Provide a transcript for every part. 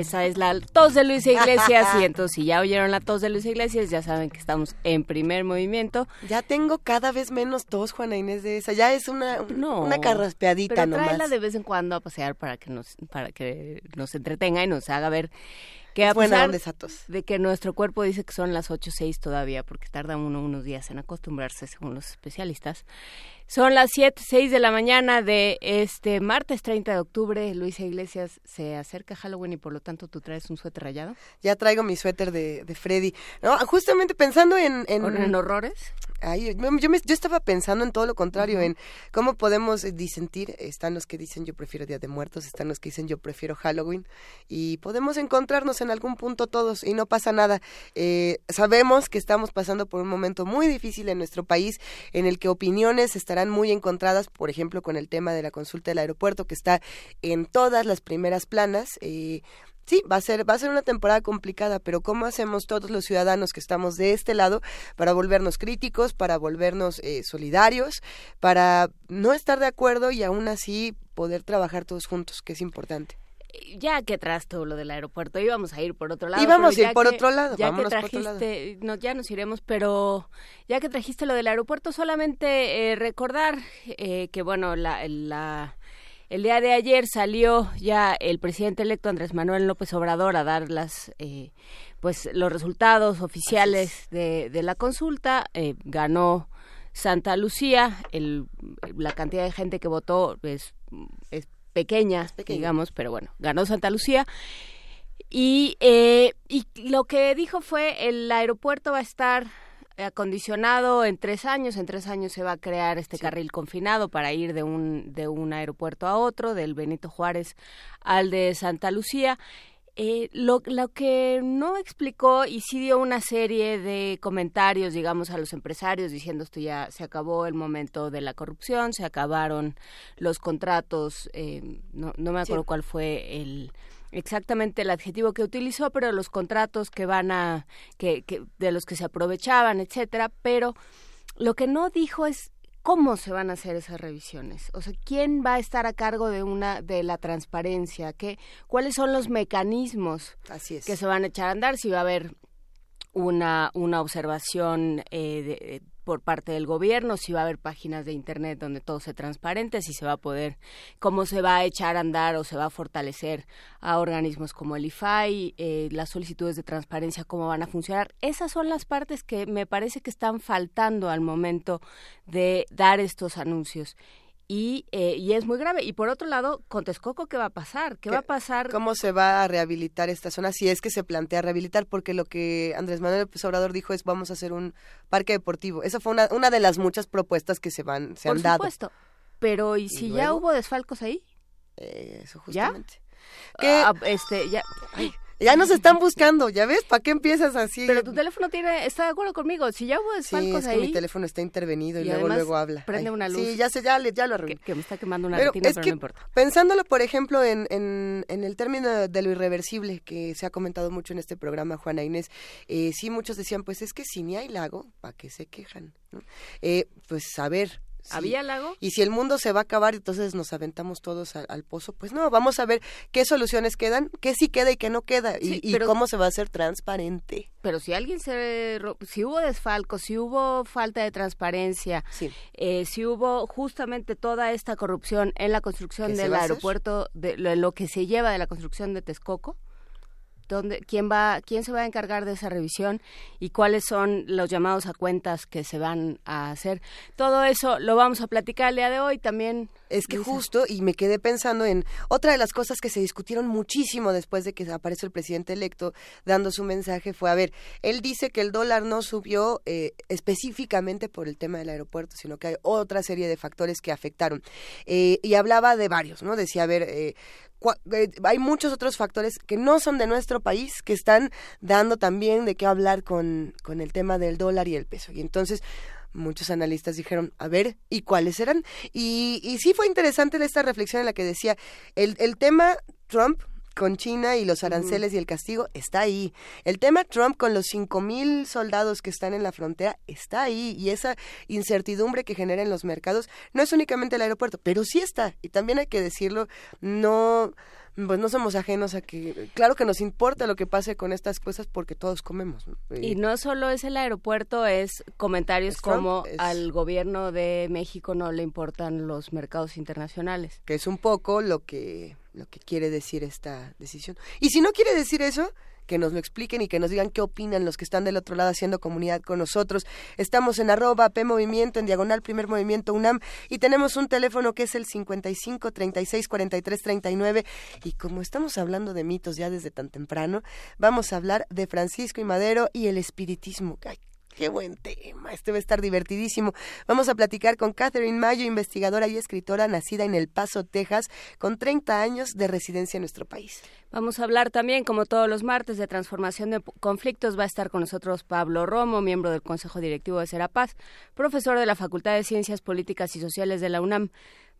Esa es la tos de Luis Iglesias. y entonces, si ya oyeron la tos de Luis Iglesias, ya saben que estamos en primer movimiento. Ya tengo cada vez menos tos, Juana Inés de esa. Ya es una, una carraspeadita pero nomás. de vez en cuando a pasear para que nos, para que nos entretenga y nos haga ver que a buena pesar de que nuestro cuerpo dice que son las 8 o 6 todavía, porque tarda uno unos días en acostumbrarse, según los especialistas. Son las 7, 6 de la mañana de este martes 30 de octubre. Luisa Iglesias se acerca a Halloween y por lo tanto tú traes un suéter rayado. Ya traigo mi suéter de, de Freddy. No, justamente pensando en... en... ¿En horrores? Ay, yo, me- yo estaba pensando en todo lo contrario, en cómo podemos disentir. Están los que dicen yo prefiero Día de Muertos, están los que dicen yo prefiero Halloween, y podemos encontrarnos en algún punto todos y no pasa nada. Eh, sabemos que estamos pasando por un momento muy difícil en nuestro país, en el que opiniones estarán muy encontradas, por ejemplo, con el tema de la consulta del aeropuerto, que está en todas las primeras planas. eh, Sí, va a ser va a ser una temporada complicada, pero ¿cómo hacemos todos los ciudadanos que estamos de este lado para volvernos críticos, para volvernos eh, solidarios, para no estar de acuerdo y aún así poder trabajar todos juntos, que es importante? Ya que tras todo lo del aeropuerto, íbamos a ir por otro lado. Íbamos a ir por que- otro lado, Ya que vámonos por otro lado. trajiste, no, ya nos iremos, pero ya que trajiste lo del aeropuerto, solamente eh, recordar eh, que, bueno, la, la- el día de ayer salió ya el presidente electo Andrés Manuel López Obrador a dar las, eh, pues, los resultados oficiales de, de la consulta. Eh, ganó Santa Lucía, el, la cantidad de gente que votó es, es pequeña, pequeña. digamos, pero bueno, ganó Santa Lucía. Y, eh, y lo que dijo fue el aeropuerto va a estar acondicionado en tres años. En tres años se va a crear este carril confinado para ir de un, de un aeropuerto a otro, del Benito Juárez al de Santa Lucía. Eh, lo, lo que no explicó y sí dio una serie de comentarios, digamos, a los empresarios diciendo esto ya se acabó el momento de la corrupción, se acabaron los contratos, eh, no, no me acuerdo Sí. cuál fue el exactamente el adjetivo que utilizó, pero los contratos que van a que, que de los que se aprovechaban, etcétera, pero lo que no dijo es cómo se van a hacer esas revisiones, o sea, quién va a estar a cargo de una de la transparencia, qué cuáles son los mecanismos Así es. que se van a echar a andar, si va a haber una, una observación eh, de- por parte del gobierno, si va a haber páginas de internet donde todo sea transparente, si se va a poder, cómo se va a echar a andar o se va a fortalecer a organismos como el IFAI, eh, las solicitudes de transparencia, cómo van a funcionar. Esas son las partes que me parece que están faltando al momento de dar estos anuncios. Y, eh, y es muy grave. Y por otro lado, con Texcoco, ¿qué va a pasar? ¿Qué, ¿Qué- va a pasar? ¿Cómo se va a rehabilitar esta zona? Si es que se plantea rehabilitar, porque lo que Andrés Manuel López Obrador dijo es vamos a hacer un parque deportivo. Esa fue una, una de las muchas propuestas que se van se Por han dado. supuesto. Pero ¿y si ya hubo desfalcos ahí? Eh, eso ¿Ya? justamente. Que Ah, este, ya. Ya nos están buscando, ¿ya ves? ¿Para qué empiezas así? Pero tu teléfono tiene, está de acuerdo conmigo. Si ya hubo Sí, es que ahí, mi teléfono está intervenido y, Y luego luego habla. prende una luz. Sí, ya sé, ya, ya lo que, arruiné. que me está quemando una Pero retina, es pero que no importa. pensándolo, por ejemplo, en, en, en el término de lo irreversible que se ha comentado mucho en este programa, Juana Inés, eh, sí muchos decían, pues es que si ni hay lago, ¿para qué se quejan? ¿no? Eh, pues a ver. ¿Había lago? Y si el mundo se va a acabar, entonces nos aventamos todos al, al pozo. Pues no, vamos a ver qué soluciones quedan, qué sí queda y qué no queda, y, Sí, y pero- cómo se va a hacer transparente. Pero si alguien se... Si hubo desfalcos, si hubo falta de transparencia, Sí. eh, si hubo justamente toda esta corrupción en la construcción ¿Qué se del aeropuerto, de lo, lo que se lleva de la construcción de Texcoco, ¿dónde, quién, va, ¿quién se va a encargar de esa revisión y cuáles son los llamados a cuentas que se van a hacer? Todo eso lo vamos a platicar el día de hoy. También Es que justo, y me quedé pensando en otra de las cosas que se discutieron muchísimo después de que apareció el presidente electo dando su mensaje fue, a ver, él dice que el dólar no subió eh, específicamente por el tema del aeropuerto, sino que hay otra serie de factores que afectaron. Eh, y hablaba de varios, ¿no? Decía, a ver, eh, hay muchos otros factores que no son de nuestro país que están dando también de qué hablar con, con el tema del dólar y el peso. Y entonces muchos analistas dijeron, a ver, ¿y cuáles eran? Y, y sí fue interesante esta reflexión en la que decía, el, el tema Trump con China y los aranceles y el castigo está ahí. El tema Trump con los cinco mil soldados que están en la frontera está ahí y esa incertidumbre que genera en los mercados no es únicamente el aeropuerto, pero sí está y también hay que decirlo, no pues no somos ajenos a que, claro que nos importa lo que pase con estas cosas porque todos comemos. Y no solo es el aeropuerto, es comentarios como al gobierno de México no le importan los mercados internacionales. Que es un poco lo que, lo que quiere decir esta decisión. Y si no quiere decir eso, que nos lo expliquen y que nos digan qué opinan los que están del otro lado haciendo comunidad con nosotros. Estamos en arroba P Movimiento, en diagonal Primer Movimiento UNAM y tenemos un teléfono que es el 55 36 43 39 y como estamos hablando de mitos ya desde tan temprano, vamos a hablar de Francisco y Madero y el espiritismo. Qué buen tema, este va a estar divertidísimo. Vamos a platicar con Catherine Mayo, investigadora y escritora nacida en El Paso, Texas, con 30 años de residencia en nuestro país. Vamos a hablar también, como todos los martes, de transformación de conflictos. Va a estar con nosotros Pablo Romo, miembro del Consejo Directivo de Serapaz, profesor de la Facultad de Ciencias Políticas y Sociales de la UNAM.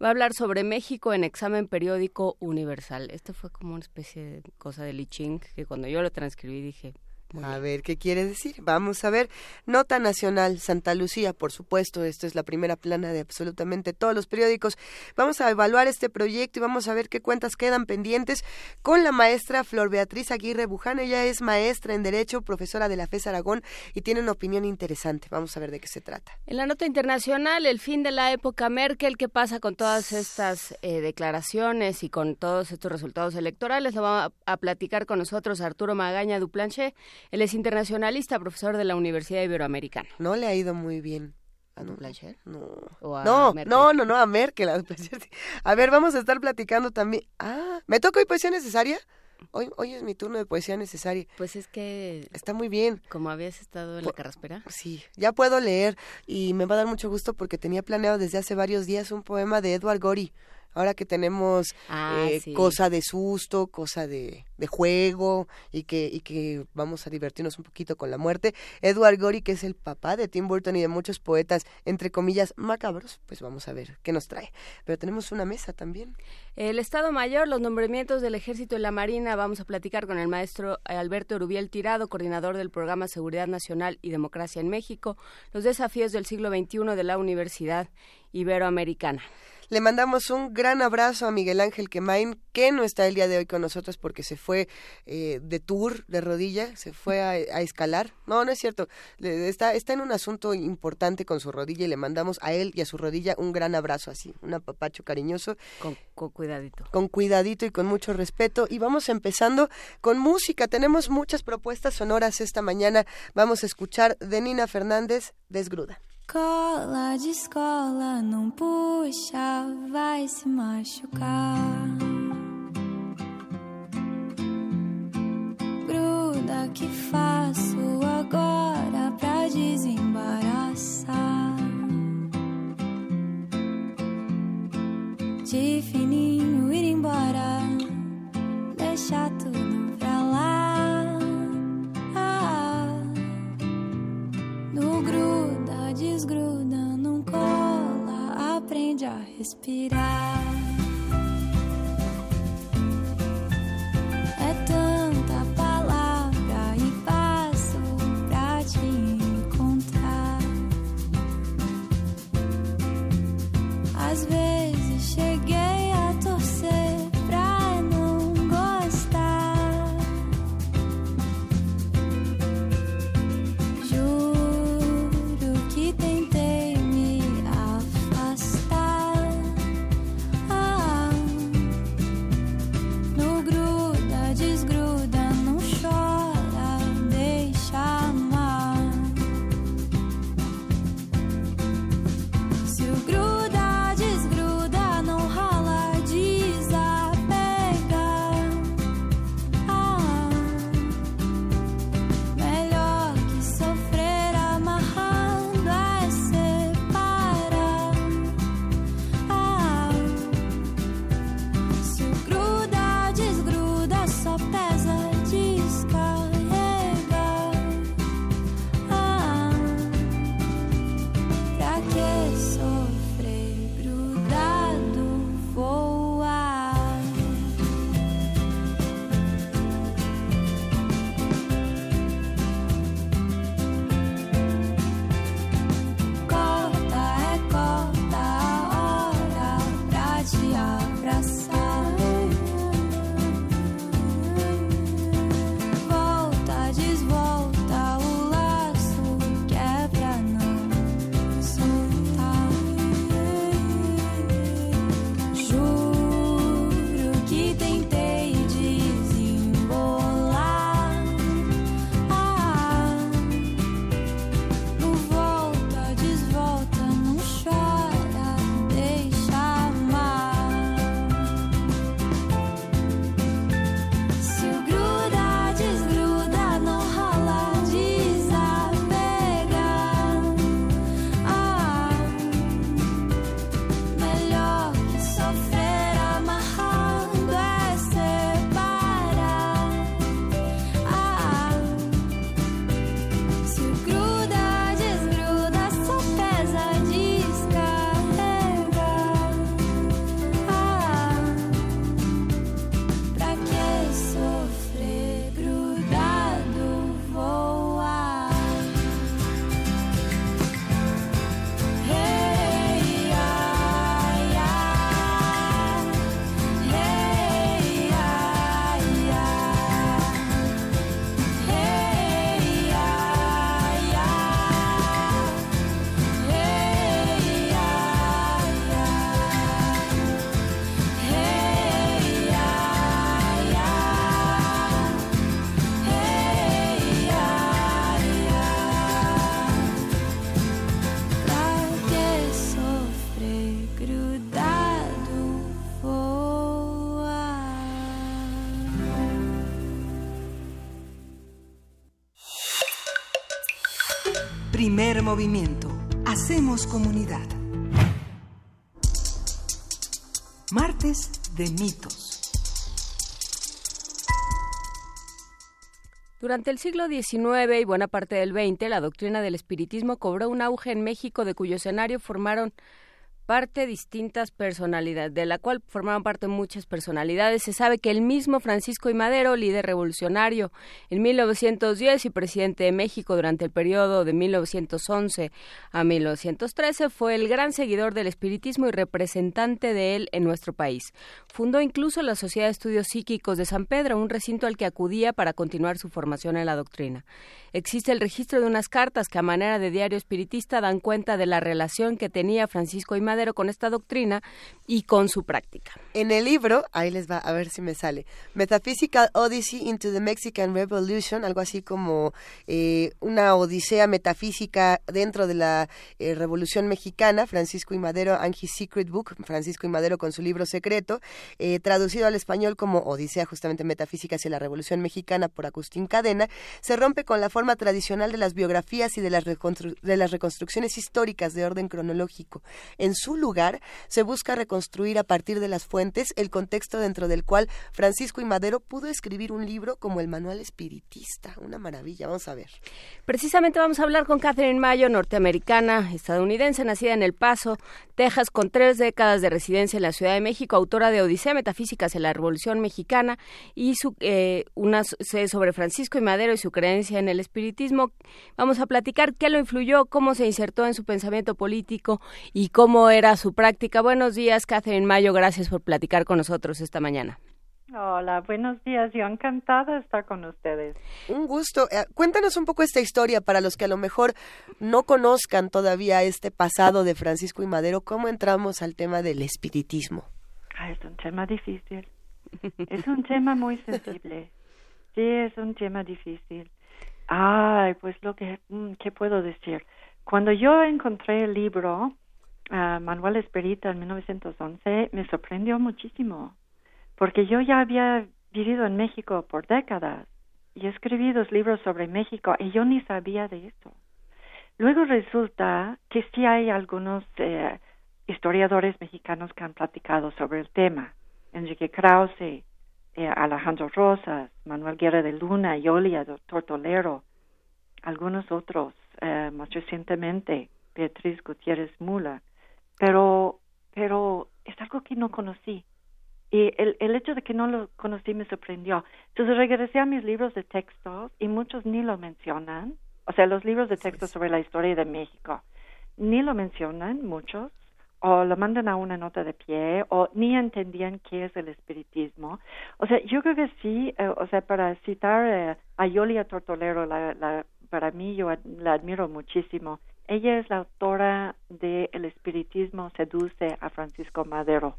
Va a hablar sobre México en examen periódico universal. Esto fue como una especie de cosa de Liching, que cuando yo lo transcribí dije, a ver, ¿qué quiere decir? Vamos a ver. Nota Nacional, Santa Lucía, por supuesto, esto es la primera plana de absolutamente todos los periódicos. Vamos a evaluar este proyecto y vamos a ver qué cuentas quedan pendientes con la maestra Flor Beatriz Aguirre Buján. Ella es maestra en Derecho, profesora de la FES Aragón y tiene una opinión interesante. Vamos a ver de qué se trata. En la nota internacional, el fin de la época Merkel, ¿qué pasa con todas estas eh, declaraciones y con todos estos resultados electorales? Lo va a, a platicar con nosotros Arturo Magaña Duplanche él es internacionalista, profesor de la Universidad Iberoamericana. No le ha ido muy bien. ¿A no, No. no, no, no, no, a Merkel. A, ver, vamos a estar platicando también. Ah, ¿me toca hoy poesía necesaria? Hoy, hoy es mi turno de poesía necesaria. Pues es que... Está muy bien. Como habías estado en la carraspera. Sí, ya puedo leer y me va a dar mucho gusto porque tenía planeado desde hace varios días un poema de Edward Gorey ahora que tenemos ah, eh, cosa de susto, cosa de, de, juego y que, y que vamos a divertirnos un poquito con la muerte. Edward Gorey, que es el papá de Tim Burton y de muchos poetas, entre comillas, macabros, pues vamos a ver qué nos trae. Pero tenemos una mesa también. El Estado Mayor, los nombramientos del Ejército y la Marina, vamos a platicar con el maestro Alberto Rubiel Tirado, coordinador del programa Seguridad Nacional y Democracia en México, los desafíos del siglo XXI de la Universidad Iberoamericana. Le mandamos un gran abrazo a Miguel Ángel Quemain, que no está el día de hoy con nosotros porque se fue eh, de tour, de rodilla, se fue a, escalar. No, no es cierto. está, está en un asunto importante con su rodilla y le mandamos a él y a su rodilla un gran abrazo así, un apapacho cariñoso. Con, con cuidadito. Con cuidadito y con mucho respeto. Y vamos empezando con música. Tenemos muchas propuestas sonoras esta mañana. Vamos a escuchar de Nina Fernández, Desgruda. Cola de escola não puxa, vai se machucar. Gruda que faço agora pra desembaraçar. De fininho ir embora, deixar tudo desgruda, não cola, aprende a respirar. Movimiento. Hacemos comunidad. Martes de mitos. Durante el siglo XIX y buena parte del XX, la doctrina del espiritismo cobró un auge en México de cuyo escenario formaron parte distintas personalidades, de la cual formaban parte muchas personalidades. Se sabe que el mismo Francisco I. Madero, líder revolucionario en 1910 y presidente de México durante el periodo de 1911 a 1913, fue el gran seguidor del espiritismo y representante de él en nuestro país. Fundó incluso la Sociedad de Estudios Psíquicos de San Pedro, un recinto al que acudía para continuar su formación en la doctrina. Existe el registro de unas cartas que a manera de diario espiritista dan cuenta de la relación que tenía Francisco I. con esta doctrina y con su práctica. En el libro, ahí les va a ver si me sale, Metaphysical Odyssey into the Mexican Revolution, algo así como eh, una odisea metafísica dentro de la eh, Revolución Mexicana, Francisco y Madero and Secret Book, Francisco y Madero con su libro secreto, eh, traducido al español como Odisea justamente metafísica hacia la Revolución Mexicana por Agustín Cadena, se rompe con la forma tradicional de las biografías y de las, de las reconstrucciones históricas de orden cronológico. En su lugar, se busca reconstruir a partir de las fuentes el contexto dentro del cual Francisco y Madero pudo escribir un libro como el Manual Espiritista. Una maravilla, vamos a ver. Precisamente vamos a hablar con Catherine Mayo, norteamericana, estadounidense, nacida en El Paso, Texas, con tres décadas de residencia en la Ciudad de México, autora de Odisea Metafísicas en la Revolución Mexicana y su, eh, sobre Francisco y Madero y su creencia en el espiritismo. Vamos a platicar qué lo influyó, cómo se insertó en su pensamiento político y cómo era su práctica. Buenos días, Catherine Mayo. Gracias por platicar con nosotros esta mañana. Hola, buenos días. Yo encantada de estar con ustedes. Un gusto. Eh, cuéntanos un poco esta historia para los que a lo mejor no conozcan todavía este pasado de Francisco y Madero. ¿Cómo entramos al tema del espiritismo? Ah, es un tema difícil. Es un tema muy sensible. Sí, es un tema difícil. Ay, pues lo que, mm, ¿qué puedo decir? Cuando yo encontré el libro, Manuel Esperita en 1911, me sorprendió muchísimo, porque yo ya había vivido en México por décadas y he escrito libros sobre México y yo ni sabía de eso. Luego resulta que sí hay algunos eh, historiadores mexicanos que han platicado sobre el tema. Enrique Krause, eh, Alejandro Rosas, Manuel Guerra de Luna, Yolia, Doctor Tolero, algunos otros, eh, más recientemente, Beatriz Gutiérrez Mula pero, pero es algo que no conocí. Y el, el hecho de que no lo conocí me sorprendió. Entonces regresé a mis libros de textos y muchos ni lo mencionan. O sea, los libros de texto sobre la historia de México ni lo mencionan muchos o lo mandan a una nota de pie o ni entendían qué es el espiritismo. O sea, yo creo que sí, eh, o sea, para citar eh, a Yolia Tortolero, la, la, para mí yo la admiro muchísimo. Ella es la autora de El espiritismo seduce a Francisco Madero,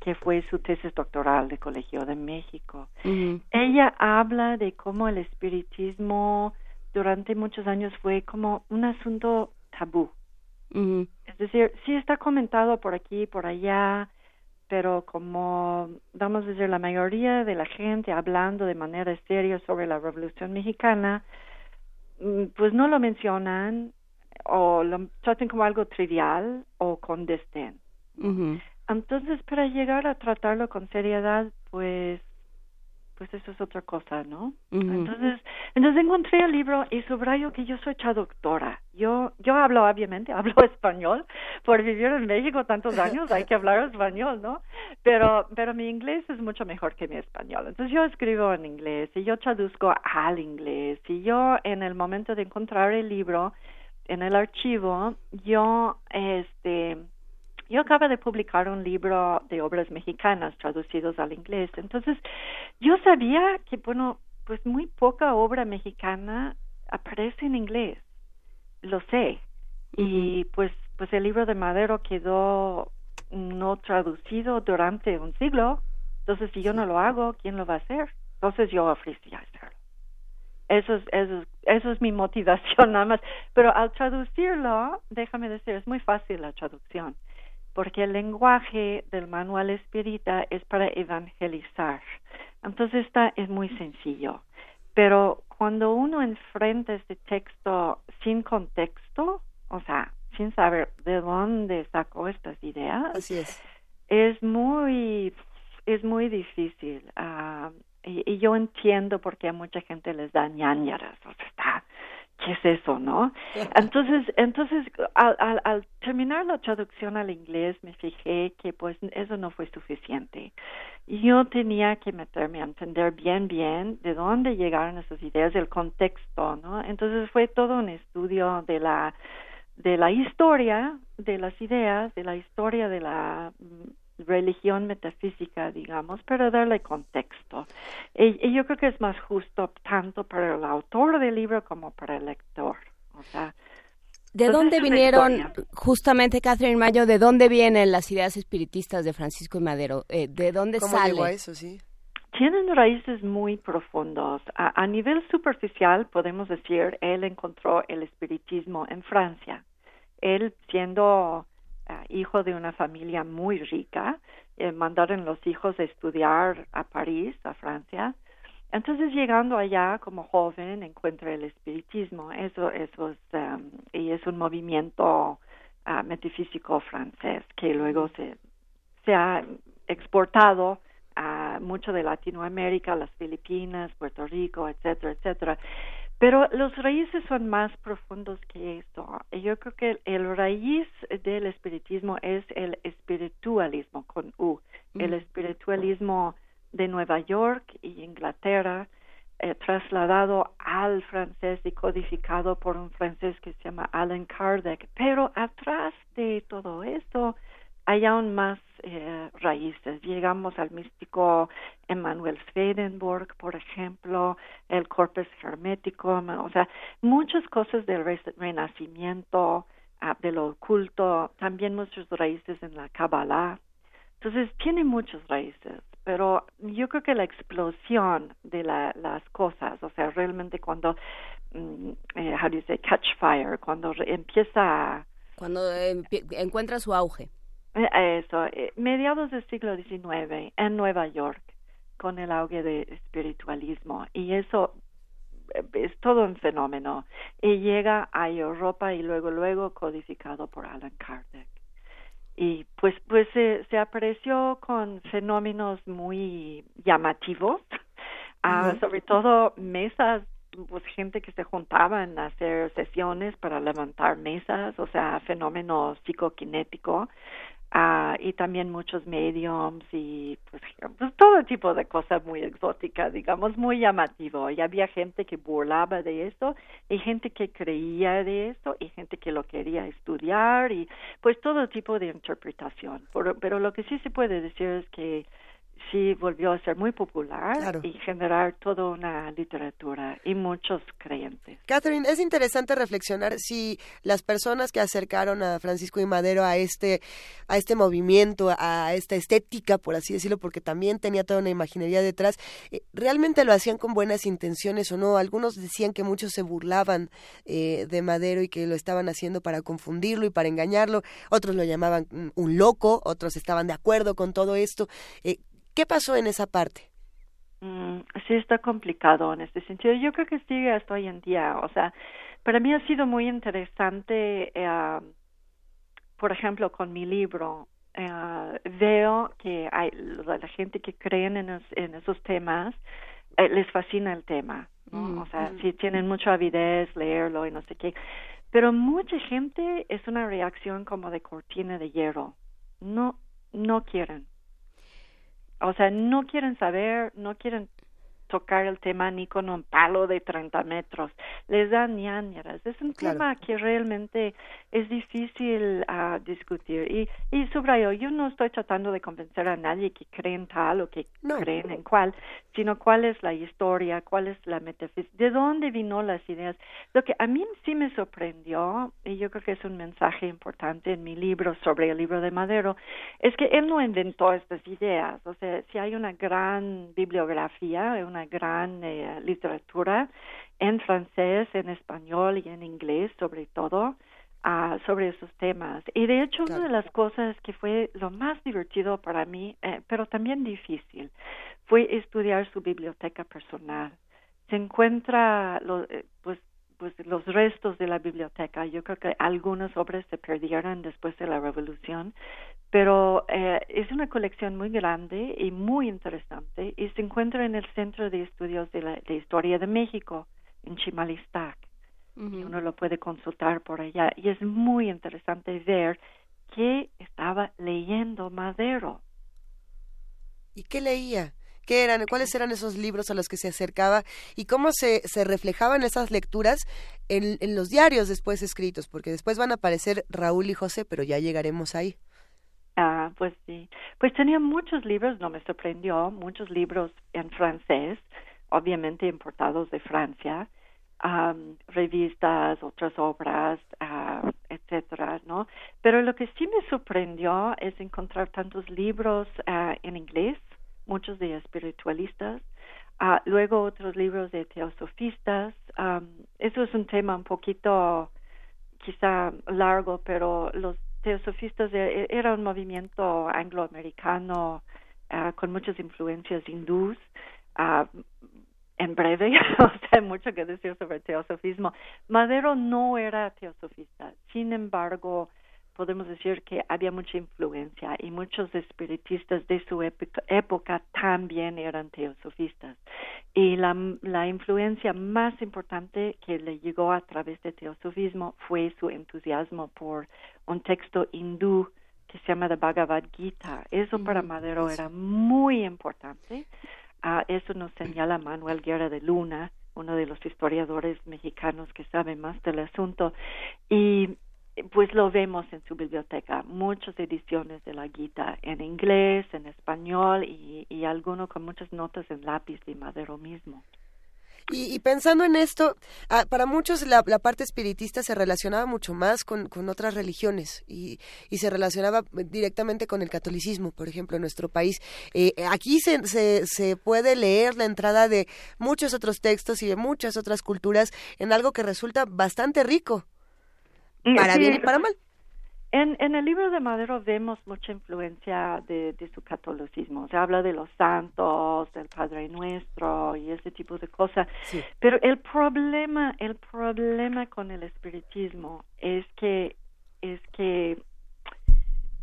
que fue su tesis doctoral de Colegio de México. Ella habla de cómo el espiritismo durante muchos años fue como un asunto tabú. Es decir, sí está comentado por aquí y por allá, pero como vamos a decir la mayoría de la gente hablando de manera seria sobre la Revolución Mexicana, mm, pues no lo mencionan o lo traten como algo trivial o con desdén. Entonces, para llegar a tratarlo con seriedad, pues pues eso es otra cosa, ¿no? Entonces, entonces encontré el libro y subrayo que yo soy traductora. Yo yo hablo obviamente, hablo español, por vivir en México tantos años hay que hablar español, ¿no? Pero pero mi inglés es mucho mejor que mi español. Entonces yo escribo en inglés y yo traduzco al inglés y yo en el momento de encontrar el libro en el archivo, yo, este, yo acabo de publicar un libro de obras mexicanas traducidos al inglés. Entonces, yo sabía que, bueno, pues muy poca obra mexicana aparece en inglés. Lo sé. Y pues, pues el libro de Madero quedó no traducido durante un siglo. Entonces, si yo no lo hago, ¿quién lo va a hacer? Entonces yo ofrecí hacerlo. Eso es, eso, eso es mi motivación nada más. Pero al traducirlo, déjame decir, es muy fácil la traducción, porque el lenguaje del manual espírita es para evangelizar. Entonces, esta es muy sencillo. pero cuando uno enfrenta este texto sin contexto, o sea, sin saber de dónde sacó estas ideas, Así es. es muy es muy difícil ah, y, y yo entiendo por qué a mucha gente les da ñañaras o sea está qué es eso no entonces entonces al, al, al terminar la traducción al inglés me fijé que pues eso no fue suficiente. Yo tenía que meterme a entender bien bien de dónde llegaron esas ideas el contexto no entonces fue todo un estudio de la de la historia de las ideas, de la historia de la religión metafísica, digamos, pero darle contexto. Y, y, yo creo que es más justo tanto para el autor del libro como para el lector. O sea, ¿De dónde vinieron, justamente, Catherine Mayo, de dónde vienen las ideas espiritistas de Francisco y Madero? Eh, ¿De dónde ¿Cómo sale? llegó a eso, sí? Tienen raíces muy profundos. A, a, nivel superficial, podemos decir, él encontró el espiritismo en Francia. Él, siendo hijo de una familia muy rica, eh, mandaron los hijos a estudiar a París, a Francia. Entonces, llegando allá como joven, encuentra el espiritismo. Eso, eso es, um, y es un movimiento uh, metafísico francés que luego se, se ha exportado a mucho de Latinoamérica, las Filipinas, Puerto Rico, etcétera, etcétera. Pero los raíces son más profundos que esto. Yo creo que el raíz del espiritismo es el espiritualismo con U, mm. el espiritualismo de Nueva York y Inglaterra, eh, trasladado al francés y codificado por un francés que se llama Alan Kardec. Pero atrás de todo esto hay aún más eh, raíces. Llegamos al místico Emanuel Swedenborg, por ejemplo, el corpus hermético, o sea, muchas cosas del renacimiento, uh, de lo oculto, también muchas raíces en la Kabbalah. Entonces, tiene muchas raíces, pero yo creo que la explosión de la, las cosas, o sea, realmente cuando, mm, eh, how catch fire, cuando empieza. Cuando eh, encuentra su auge eso, mediados del siglo XIX en Nueva York, con el auge del espiritualismo. Y eso es todo un fenómeno. Y llega a Europa y luego, luego codificado por Alan Kardec. Y pues, pues se, se apareció con fenómenos muy llamativos, uh, sobre todo mesas pues gente que se juntaban a hacer sesiones para levantar mesas, o sea, fenómeno psicoquinético, Uh, y también muchos mediums y pues, pues, todo tipo de cosas muy exóticas, digamos, muy llamativo. Y había gente que burlaba de esto y gente que creía de esto y gente que lo quería estudiar y pues todo tipo de interpretación. Pero, pero lo que sí se puede decir es que sí volvió a ser muy popular claro. y generar toda una literatura y muchos creyentes. Catherine, es interesante reflexionar si las personas que acercaron a Francisco y Madero a este, a este movimiento, a esta estética, por así decirlo, porque también tenía toda una imaginería detrás, eh, realmente lo hacían con buenas intenciones o no. Algunos decían que muchos se burlaban eh, de Madero y que lo estaban haciendo para confundirlo y para engañarlo. Otros lo llamaban un loco, otros estaban de acuerdo con todo esto. Eh, ¿Qué pasó en esa parte? Mm, sí, está complicado en este sentido. Yo creo que sigue hasta hoy en día. O sea, para mí ha sido muy interesante, eh, por ejemplo, con mi libro. Eh, veo que hay la, gente que creen en, es, en esos temas eh, les fascina el tema. ¿no? Mm, o sea, mm. si tienen mucha avidez leerlo y no sé qué. Pero mucha gente es una reacción como de cortina de hierro. No, no quieren o sea, no quieren saber, no quieren tocar el tema ni con un palo de 30 metros. Les dan ñañaras. Es un claro. tema que realmente es difícil uh, discutir. Y, y subrayo, yo no estoy tratando de convencer a nadie que creen tal o que no. creen en cuál, sino cuál es la historia, cuál es la metafísica, de dónde vino las ideas. Lo que a mí sí me sorprendió, y yo creo que es un mensaje importante en mi libro sobre el libro de Madero, es que él no inventó estas ideas. O sea, si hay una gran bibliografía, una gran eh, literatura en francés, en español y en inglés, sobre todo, uh, sobre esos temas. Y de hecho, claro. una de las cosas que fue lo más divertido para mí, eh, pero también difícil, fue estudiar su biblioteca personal. se encuentra lo- eh, pues pues los restos de la biblioteca. Yo creo que algunas obras se perdieron después de la revolución, pero eh, es una colección muy grande y muy interesante y se encuentra en el Centro de Estudios de la de Historia de México en Chimalistac. Y uno lo puede consultar por allá y es muy interesante ver qué estaba leyendo Madero. ¿Y qué leía? ¿Qué eran? ¿Cuáles eran esos libros a los que se acercaba? ¿Y cómo se, se reflejaban esas lecturas en, en los diarios después escritos? Porque después van a aparecer Raúl y José, pero ya llegaremos ahí. Ah, pues sí. Pues tenía muchos libros, no me sorprendió, muchos libros en francés, obviamente importados de Francia, am, revistas, otras obras, ah, etcétera, ¿no? Pero lo que sí me sorprendió es encontrar tantos libros ah, en inglés, muchos de espiritualistas, ah, luego otros libros de teosofistas. am, eso es un tema un poquito quizá largo, pero los teosofistas e- era un movimiento angloamericano ah, con muchas influencias hindús. ah, en breve, o sea, hay mucho que decir sobre teosofismo. Madero no era teosofista, sin embargo, podemos decir que había mucha influencia y muchos espiritistas de su época, época también eran teosofistas. Y la, la influencia más importante que le llegó a través de teosofismo fue su entusiasmo por un texto hindú que se llama The Bhagavad Gita. Eso para Madero era muy importante. Ah, eso nos señala Manuel Guerra de Luna, uno de los historiadores mexicanos que sabe más del asunto. Y pues lo vemos en su biblioteca, muchas ediciones de la Gita en inglés, en español y, y alguno con muchas notas en lápiz de Madero mismo. Y, y pensando en esto, ah, para muchos la, la parte espiritista se relacionaba mucho más con, con otras religiones y, y se relacionaba directamente con el catolicismo, por ejemplo, en nuestro país. Eh, aquí se, se, se puede leer la entrada de muchos otros textos y de muchas otras culturas en algo que resulta bastante rico, para Sí, bien y para mal. En, en el libro de Madero vemos mucha influencia de, de su catolicismo. Se habla de los santos, del Padre Nuestro y ese tipo de cosas. Sí. Pero el problema, el problema con el espiritismo es que es que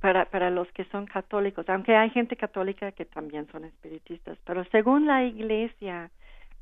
para para los que son católicos, aunque hay gente católica que también son espiritistas, pero según la Iglesia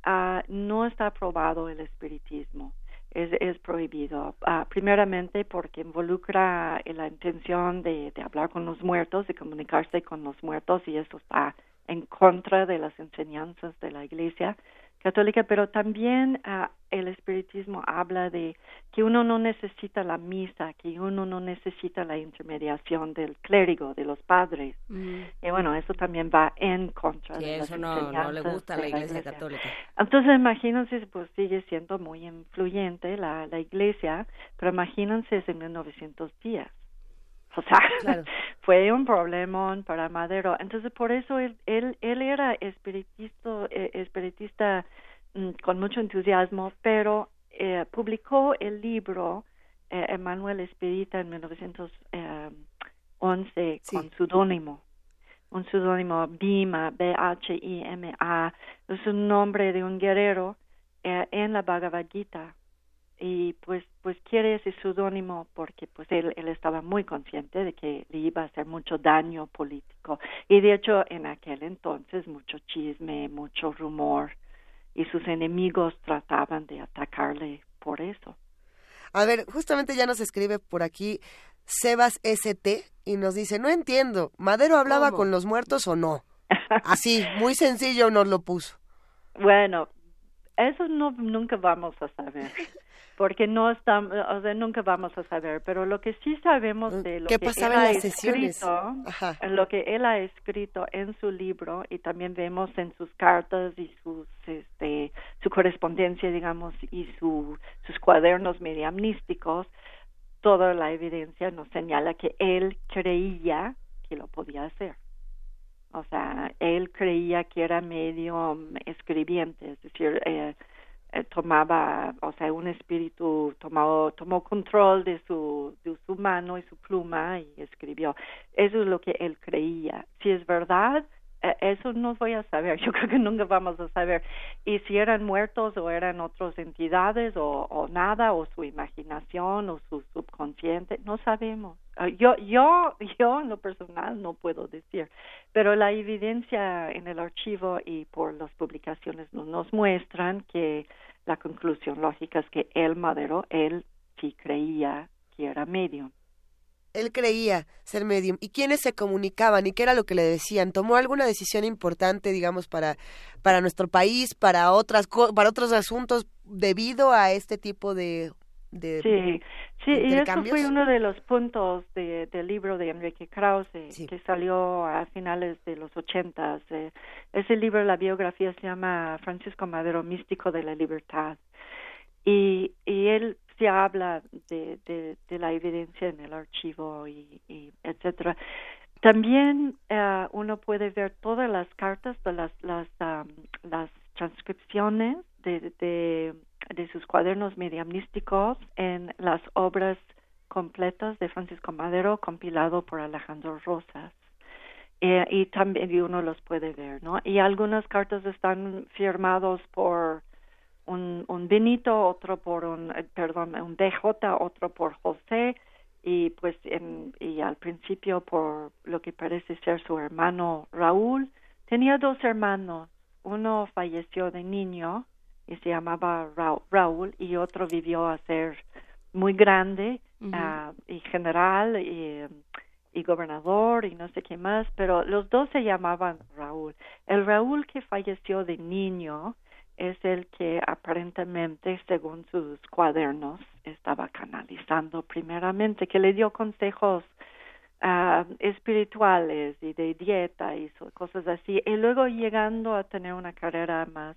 ah, no está aprobado el espiritismo. Es, es prohibido. Ah, primeramente porque involucra la intención de, de hablar con los muertos, de comunicarse con los muertos y eso está en contra de las enseñanzas de la Iglesia católica, pero también ah, el espiritismo habla de que uno no necesita la misa, que uno no necesita la intermediación del clérigo, de los padres. Y bueno, eso también va en contra Sí, de las eso no, no le gusta a la Iglesia Católica. entonces, imagínense, pues sigue siendo muy influyente la, la iglesia, pero imagínense en 1910. O sea, Claro. fue un problemón para Madero. Entonces, por eso él, él, él era espiritista, eh, espiritista mm, con mucho entusiasmo, pero eh, publicó el libro eh, Emanuel Espirita en 1911 Sí. con seudónimo un seudónimo Bhima, B-H-I-M-A, es un nombre de un guerrero eh, en la Bhagavad Gita. Y pues, pues quiere ese seudónimo porque pues él, él estaba muy consciente de que le iba a hacer mucho daño político. Y de hecho, en aquel entonces, mucho chisme, mucho rumor, y sus enemigos trataban de atacarle por eso. A ver, justamente ya nos escribe por aquí Sebas ST y nos dice, no entiendo, ¿Madero hablaba ¿Cómo? con los muertos o no? Así, muy sencillo nos lo puso. Bueno, eso no nunca vamos a saber, porque no estamos, o sea, nunca vamos a saber. Pero lo que sí sabemos de lo ¿Qué que él ha escrito, lo que él ha escrito en su libro y también vemos en sus cartas y sus, este, su correspondencia, digamos, y su, sus cuadernos mediamnísticos, toda la evidencia nos señala que él creía que lo podía hacer. O sea, él creía que era medio mm, escribiente, es decir, eh, eh, tomaba, o sea, un espíritu tomó, tomó control de su, de su mano y su pluma y escribió. Eso es lo que él creía. Si es verdad, eh, eso no voy a saber, yo creo que nunca vamos a saber. Y si eran muertos o eran otras entidades o, o nada, o su imaginación o su subconsciente, no sabemos. Ah, Yo, yo, yo en lo personal no puedo decir, pero la evidencia en el archivo y por las publicaciones nos, muestran que la conclusión lógica es que él, Madero, él sí creía que era medium. Él creía ser medium. ¿Y quiénes se comunicaban? ¿Y qué era lo que le decían? ¿Tomó alguna decisión importante, digamos, para, para nuestro país, para, otras para otros asuntos, debido a este tipo de... de Sí, sí, y eso fue uno de los puntos de, del libro de Enrique Krause, Sí. que salió a finales de los ochentas. Eh, ese libro, la biografía se llama Francisco Madero, Místico de la Libertad. Y, y él se habla de, de, de la evidencia en el archivo y, y etcétera. También eh, uno puede ver todas las cartas de las las transcripciones de, de de sus cuadernos mediamnísticos en las obras completas de Francisco Madero compilado por Alejandro Rosas. Eh, y también uno los puede ver, ¿no? Y algunas cartas están firmados por un, un Benito, otro por un, eh, perdón, un DJ, otro por José, y pues en, y al principio por lo que parece ser su hermano Raúl. Tenía dos hermanos, uno falleció de niño y se llamaba Ra- Raúl y otro vivió a ser muy grande ah, y general y, y gobernador y no sé qué más, pero los dos se llamaban Raúl. El Raúl que falleció de niño es el que aparentemente, según sus cuadernos, estaba canalizando primeramente, que le dio consejos ah, espirituales y de dieta y cosas así, y luego llegando a tener una carrera más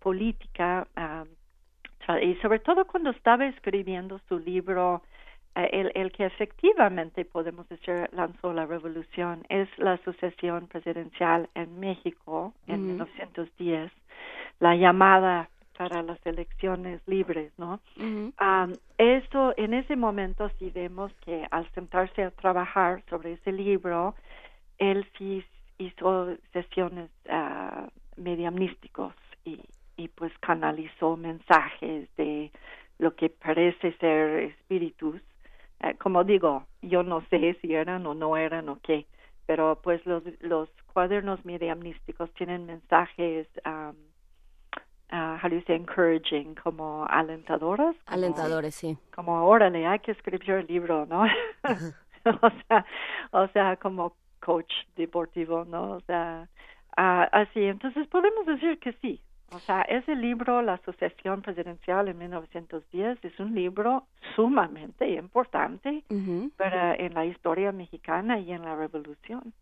política, ah, y sobre todo cuando estaba escribiendo su libro, eh, el, el que efectivamente podemos decir lanzó la revolución es la Asociación Presidencial en México en Ujú. 1910, la llamada para las elecciones libres, ¿no? Ujú. Am, eso, en ese momento sí vemos que al sentarse a trabajar sobre ese libro, él sí hizo sesiones ah, mediamnísticos y, y pues canalizó mensajes de lo que parece ser espíritus. Eh, como digo, yo no sé si eran o no eran o qué, pero pues los, los cuadernos mediamnísticos tienen mensajes, um, uh, how do you say, encouraging, como alentadoras. como- Alentadores, sí. como órale, hay que escribir el libro, ¿no? o sea, o sea, como coach deportivo, ¿no? O sea, ah, así, entonces podemos decir que sí. O sea, ese libro, La Asociación Presidencial en 1910, es un libro sumamente importante para en la historia mexicana y en la revolución.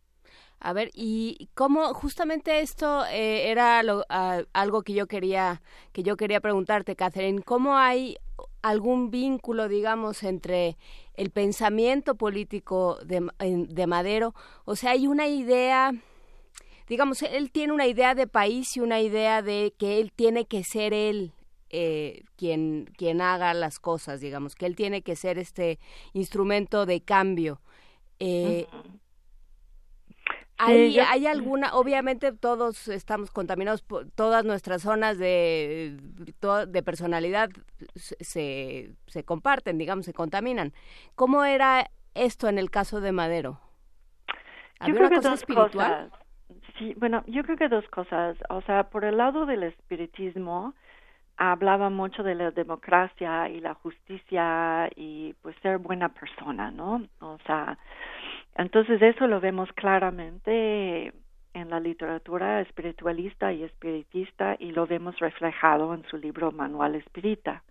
A ver, y cómo justamente esto eh, era lo- ah, algo que yo quería que yo quería preguntarte, Catherine, ¿cómo hay algún vínculo, digamos, entre el pensamiento político de, de Madero? O sea, hay una idea, digamos, él tiene una idea de país y una idea de que él tiene que ser él eh, quien quien haga las cosas, digamos, que él tiene que ser este instrumento de cambio. Eh, ¿Hay, ¿Hay alguna, obviamente todos estamos contaminados, por todas nuestras zonas de, de personalidad se, se comparten, digamos, se contaminan. ¿Cómo era esto en el caso de Madero? Yo ¿Había creo una cosa espiritual? cosas. Sí, bueno, yo creo que dos cosas. O sea, por el lado del espiritismo, hablaba mucho de la democracia y la justicia y pues ser buena persona, ¿no? O sea, entonces eso lo vemos claramente en la literatura espiritualista y espiritista y lo vemos reflejado en su libro Manual Espírita.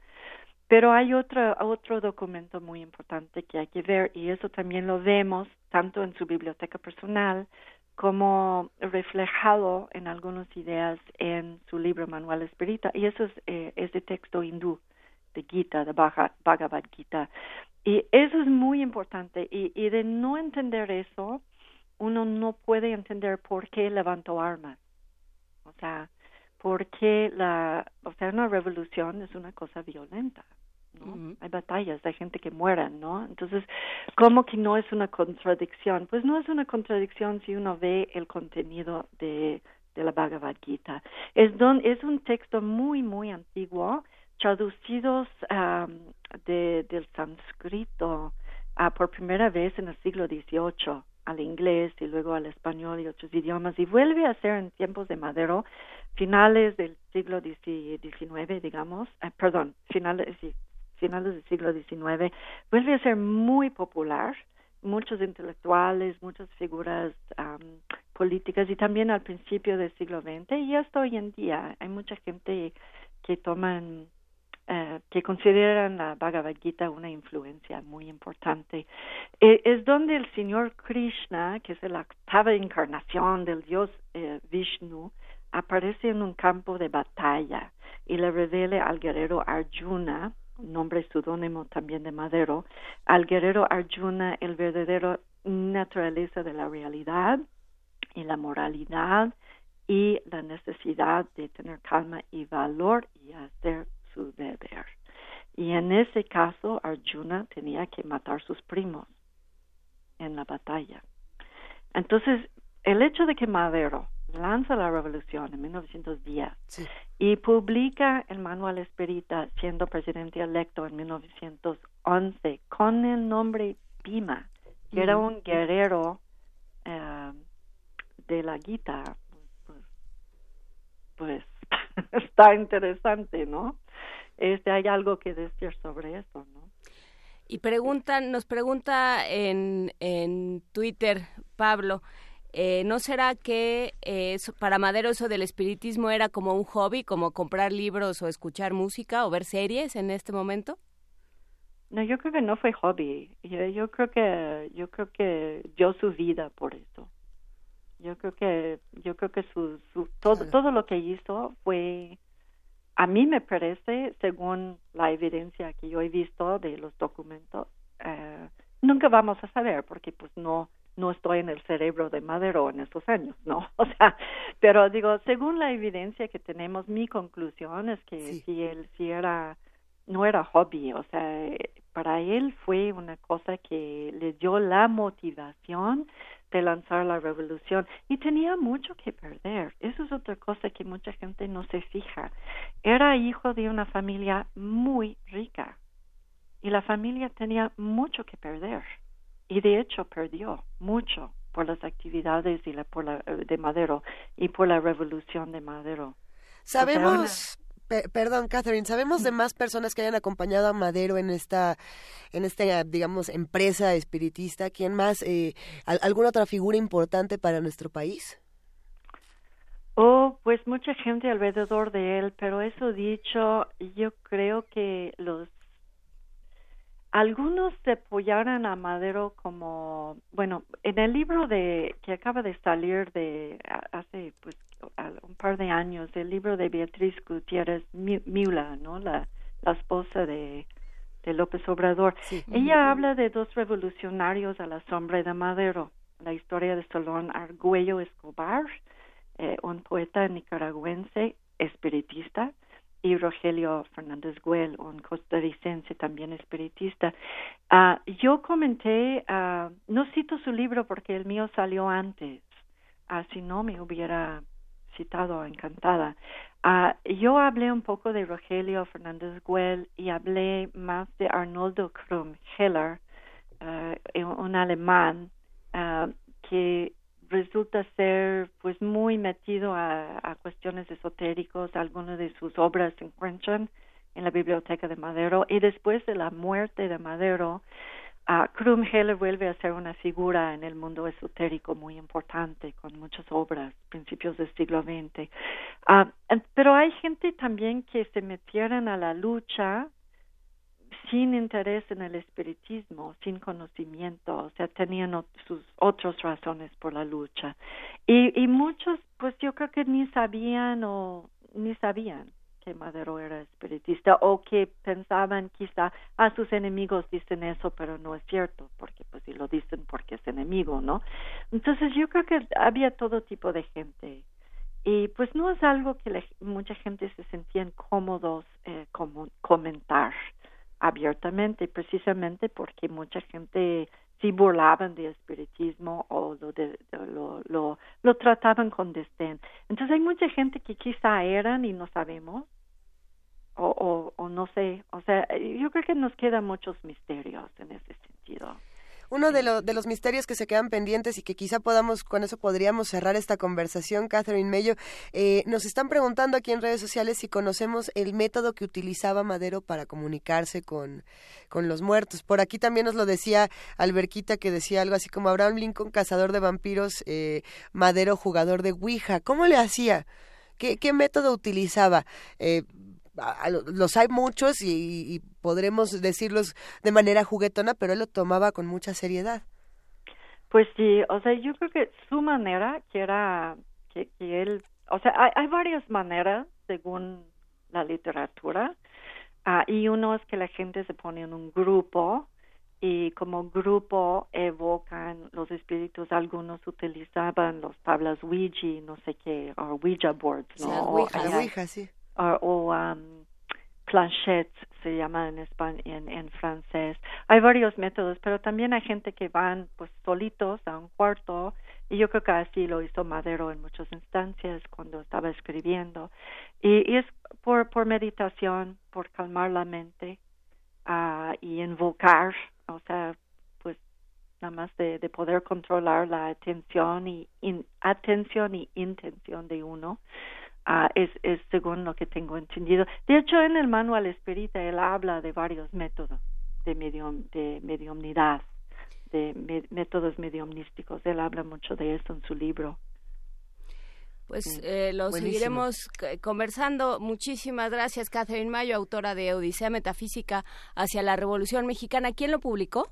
Pero hay otro, otro documento muy importante que hay que ver y eso también lo vemos tanto en su biblioteca personal como reflejado en algunas ideas en su libro Manual Espírita y eso es eh, ese texto hindú de Gita, de Bhaga- Bhagavad Gita. Y eso es muy importante y, y de no entender eso, uno no puede entender por qué levantó armas. O sea, por qué la, o sea, una revolución es una cosa violenta, Hay batallas, hay gente que muera, ¿no? Entonces, ¿cómo que no es una contradicción? Pues no es una contradicción si uno ve el contenido de, de la Bhagavad Gita. Es, don, es un texto muy, muy antiguo, traducidos am, de, del sánscrito ah, por primera vez en el siglo XVIII al inglés y luego al español y otros idiomas y vuelve a ser en tiempos de Madero finales del siglo XIX, digamos, eh, perdón, finales, sí, finales del siglo XIX, vuelve a ser muy popular. Muchos intelectuales, muchas figuras políticas y también al principio del siglo XX y hasta hoy en día hay mucha gente que toman eh, que consideran la Bhagavad Gita una influencia muy importante. Eh, es donde el Señor Krishna, que es la octava encarnación del Dios eh, Vishnu, aparece en un campo de batalla y le revela al guerrero Arjuna, nombre pseudónimo también de Madero, al guerrero Arjuna el verdadero naturaleza de la realidad y la moralidad y la necesidad de tener calma y valor y hacer su deber. Y en ese caso Arjuna tenía que matar sus primos en la batalla. Entonces, el hecho de que Madero lanza la revolución en 1910 Sí. y publica el manual Esperita siendo presidente electo en 1911 con el nombre Pima, que era un guerrero eh, de la Gita, pues, pues está interesante, ¿no? Este hay algo que decir sobre eso, ¿no? Y preguntan, nos pregunta en, en Twitter Pablo, eh, ¿no será que eh, eso- para Madero eso del espiritismo era como un hobby, como comprar libros o escuchar música o ver series en este momento? No, yo creo que no fue hobby. Yo, yo creo que yo creo que dio su vida por eso. Yo creo que yo creo que su, su todo Claro. todo lo que hizo fue a mí me parece, según la evidencia que yo he visto de los documentos, eh, nunca vamos a saber porque pues no no estoy en el cerebro de Madero en esos años, ¿no? O sea, pero digo, según la evidencia que tenemos, mi conclusión es que Sí. si él si era no era hobby, o sea, para él fue una cosa que le dio la motivación de lanzar la revolución y tenía mucho que perder. Eso es otra cosa que mucha gente no se fija. Era hijo de una familia muy rica y la familia tenía mucho que perder y de hecho perdió mucho por las actividades y la, por la, eh, de Madero y por la revolución de Madero. Sabemos, pe- perdón, Catherine, sabemos de más personas que hayan acompañado a Madero en esta, en esta, digamos, empresa espiritista. ¿Quién más? Eh, al- ¿Alguna otra figura importante para nuestro país? Oh, pues mucha gente alrededor de él, pero eso dicho, yo creo que los algunos se apoyaron a Madero como, bueno, en el libro de que acaba de salir de hace pues un par de años, el libro de Beatriz Gutiérrez Miula, ¿no? La, la esposa de, de López Obrador. Sí. Ella habla de dos revolucionarios a la sombra de Madero, la historia de Solón Argüello Escobar, eh, un poeta nicaragüense espiritista, y Rogelio Fernández Güell, un costarricense también espiritista. Ah, yo comenté, ah, no cito su libro porque el mío salió antes, ah, si no me hubiera citado encantada. Yo hablé un poco de Rogelio Fernández Güell y hablé más de Arnoldo Krumm-Heller, ah, un alemán que resulta ser pues muy metido a, a cuestiones esotéricos. Algunas de sus obras se encuentran en la biblioteca de Madero y después de la muerte de Madero, uh, Krum Heller vuelve a ser una figura en el mundo esotérico muy importante con muchas obras, principios del siglo XX. Ah, en- pero hay gente también que se metieron a la lucha sin interés en el espiritismo, sin conocimiento, o sea, tenían sus otras razones por la lucha. Y, y muchos, pues yo creo que ni sabían o ni sabían que Madero era espiritista o que pensaban quizá, a sus enemigos dicen eso, pero no es cierto, porque pues si lo dicen porque es enemigo, ¿no? Entonces yo creo que había todo tipo de gente y pues no es algo que la- mucha gente se sentía incómodos eh, como comentar abiertamente, precisamente porque mucha gente sí burlaban de espiritismo o lo, de, lo, lo, lo trataban con desdén. Entonces hay mucha gente que quizá eran y no sabemos, o, o, o no sé, o sea, yo creo que nos quedan muchos misterios en ese sentido. Uno de, lo- de los misterios que se quedan pendientes y que quizá podamos, con eso podríamos cerrar esta conversación, Catherine Mello, eh, nos están preguntando aquí en redes sociales si conocemos el método que utilizaba Madero para comunicarse con, con los muertos. Por aquí también nos lo decía Alberquita, que decía algo así como Abraham Lincoln, cazador de vampiros, eh, Madero, jugador de Ouija. ¿Cómo le hacía? ¿Qué, qué método utilizaba? Eh, los hay muchos y, y podremos decirlos de manera juguetona, pero él lo tomaba con mucha seriedad. Pues sí, o sea, yo creo que su manera, que era que, que él, o sea, hay, hay varias maneras según la literatura, ah, y uno es que la gente se pone en un grupo y como grupo evocan los espíritus, algunos utilizaban los tablas Ouija, no sé qué, o Ouija boards, ¿no? O-. La ajá Ouija, sí. O, um, planchettes se llama en, espa- en, en francés. Hay varios métodos, pero también hay gente que van pues solitos a un cuarto y yo creo que así lo hizo Madero en muchas instancias cuando estaba escribiendo. Y, es por, por meditación, por calmar la mente ah, y invocar, o sea, pues nada más de, de poder controlar la atención y in- atención y intención de uno. Ah, es, es según lo que tengo entendido. De hecho, en el manual espírita él habla de varios métodos de, medium, de mediumnidad, de me- métodos mediumnísticos. Él habla mucho de eso en su libro. Pues Sí. eh, lo Buenísimo. seguiremos conversando. Muchísimas gracias, Catherine Mayo, autora de Odisea Metafísica hacia la Revolución Mexicana. ¿Quién lo publicó?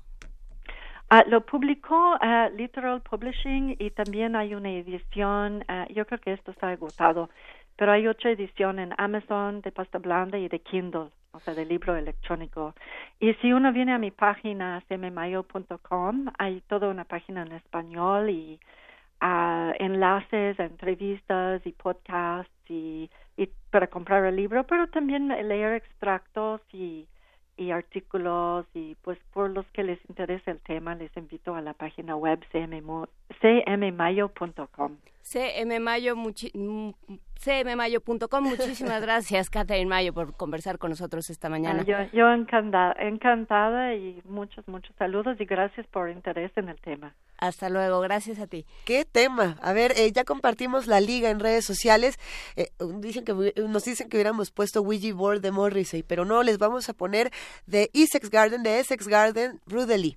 Ah, lo publicó ah, Literal Publishing y también hay una edición, ah, yo creo que esto está agotado, pero hay otra edición en Amazon de pasta blanda y de Kindle, o sea, de libro electrónico. Y si uno viene a mi página, cmmayo.com, hay toda una página en español y ah, enlaces entrevistas y podcasts y, para comprar el libro, pero también leer extractos y y artículos y pues por los que les interesa el tema les invito a la página web cmmo- cmmayo.com. mm, cmmayo.com. Muchísimas gracias, Catherine Mayo, por conversar con nosotros esta mañana. Ah, yo yo encantada, encantada y muchos muchos saludos y gracias por interés en el tema. Hasta luego, gracias a ti. ¿Qué tema? A ver, eh, ya compartimos la liga en redes sociales. Eh, dicen que nos dicen que hubiéramos puesto Ouija Board de Morrissey, pero no, les vamos a poner de Essex Garden, de Essex Garden, Rudely.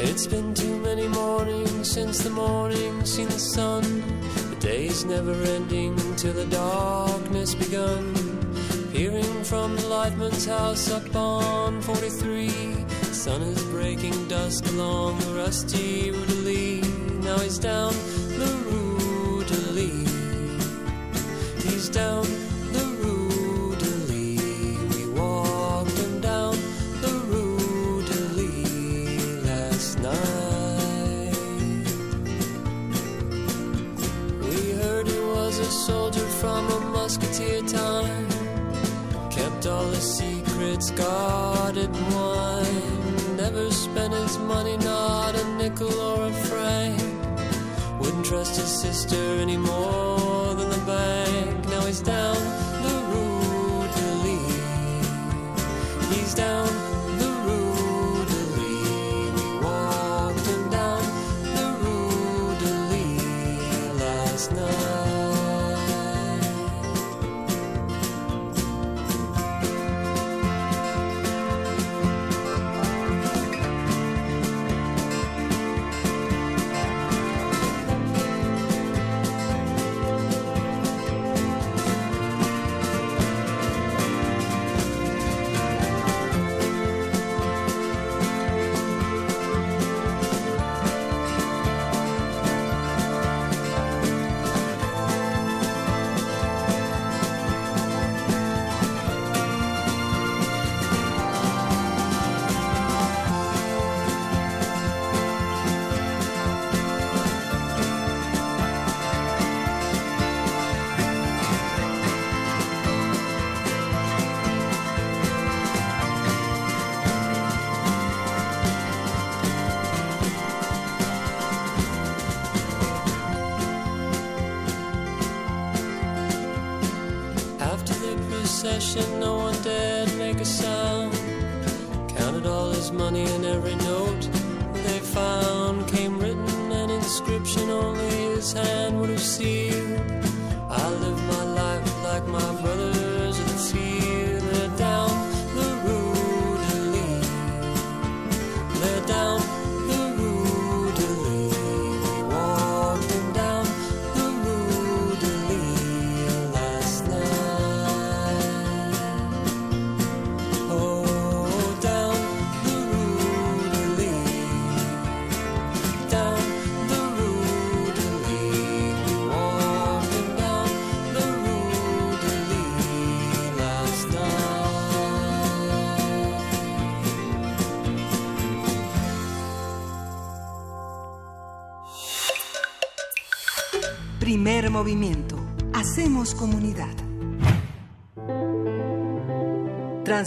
It's been too many mornings since the morning seen the sun. The day's never ending till the darkness begun. Peering from the lightman's house up on 43. The sun is breaking dusk along the rusty Rue de Lis. Now he's down the Rue de Lis. He's down the Rue night. We heard he was a soldier from a musketeer time. Kept all his secrets guarded wine. Never spent his money, not a nickel or a franc. Wouldn't trust his sister any more than the bank. Now he's down the Rue de Lis. He's down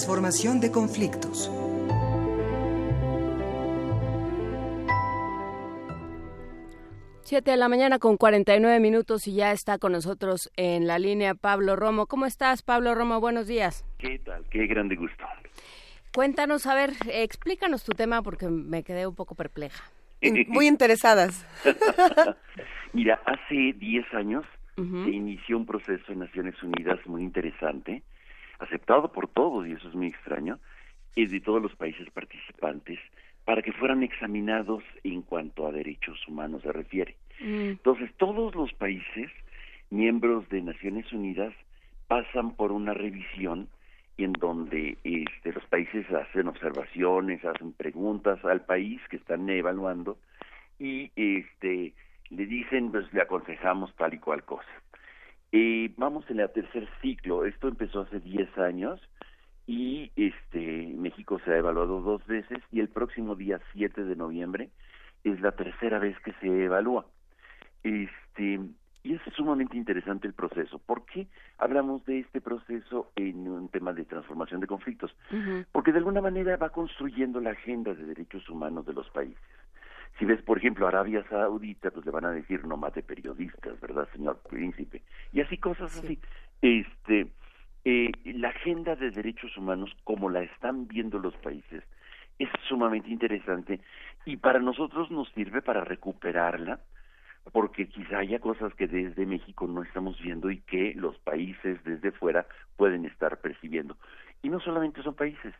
Transformación de conflictos. Siete de la mañana con 49 minutos y ya está con nosotros en la línea Pablo Romo. ¿Cómo estás, Pablo Romo? Buenos días. ¿Qué tal? Qué grande gusto. Cuéntanos, a ver, explícanos tu tema porque me quedé un poco perpleja. Muy interesadas. Mira, hace 10 años se inició un proceso en Naciones Unidas muy interesante, aceptado por todos, y eso es muy extraño, y de todos los países participantes, para que fueran examinados en cuanto a derechos humanos se refiere. Mm, Entonces, todos los países miembros de Naciones Unidas pasan por una revisión en donde este, los países hacen observaciones, hacen preguntas al país que están evaluando y este le dicen, pues le aconsejamos tal y cual cosa. Eh, vamos en el tercer ciclo, esto empezó hace 10 años y este México se ha evaluado dos veces y el próximo día 7 de noviembre es la tercera vez que se evalúa. Este, y es sumamente interesante el proceso. ¿Por qué hablamos de este proceso en un tema de transformación de conflictos? Porque de alguna manera va construyendo la agenda de derechos humanos de los países. Si ves, por ejemplo, Arabia Saudita, pues le van a decir no mate periodistas, ¿verdad, señor príncipe? Y así cosas así. Este, eh, la agenda de derechos humanos, como la están viendo los países, es sumamente interesante y para nosotros nos sirve para recuperarla, porque quizá haya cosas que desde México no estamos viendo y que los países desde fuera pueden estar percibiendo. Y no solamente son países,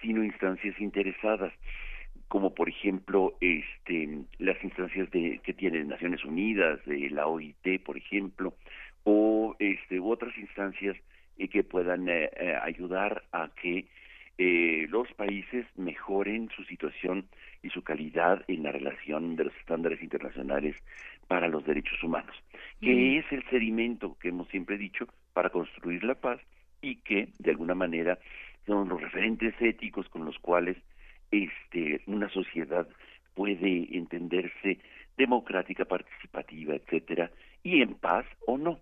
sino instancias interesadas, como por ejemplo este, las instancias de, que tienen Naciones Unidas, de la OIT, por ejemplo, o este, otras instancias eh, que puedan eh, eh, ayudar a que eh, los países mejoren su situación y su calidad en la relación de los estándares internacionales para los derechos humanos, que es el sedimento que hemos siempre dicho para construir la paz y que de alguna manera son los referentes éticos con los cuales este una sociedad puede entenderse democrática, participativa, etcétera, y en paz o no.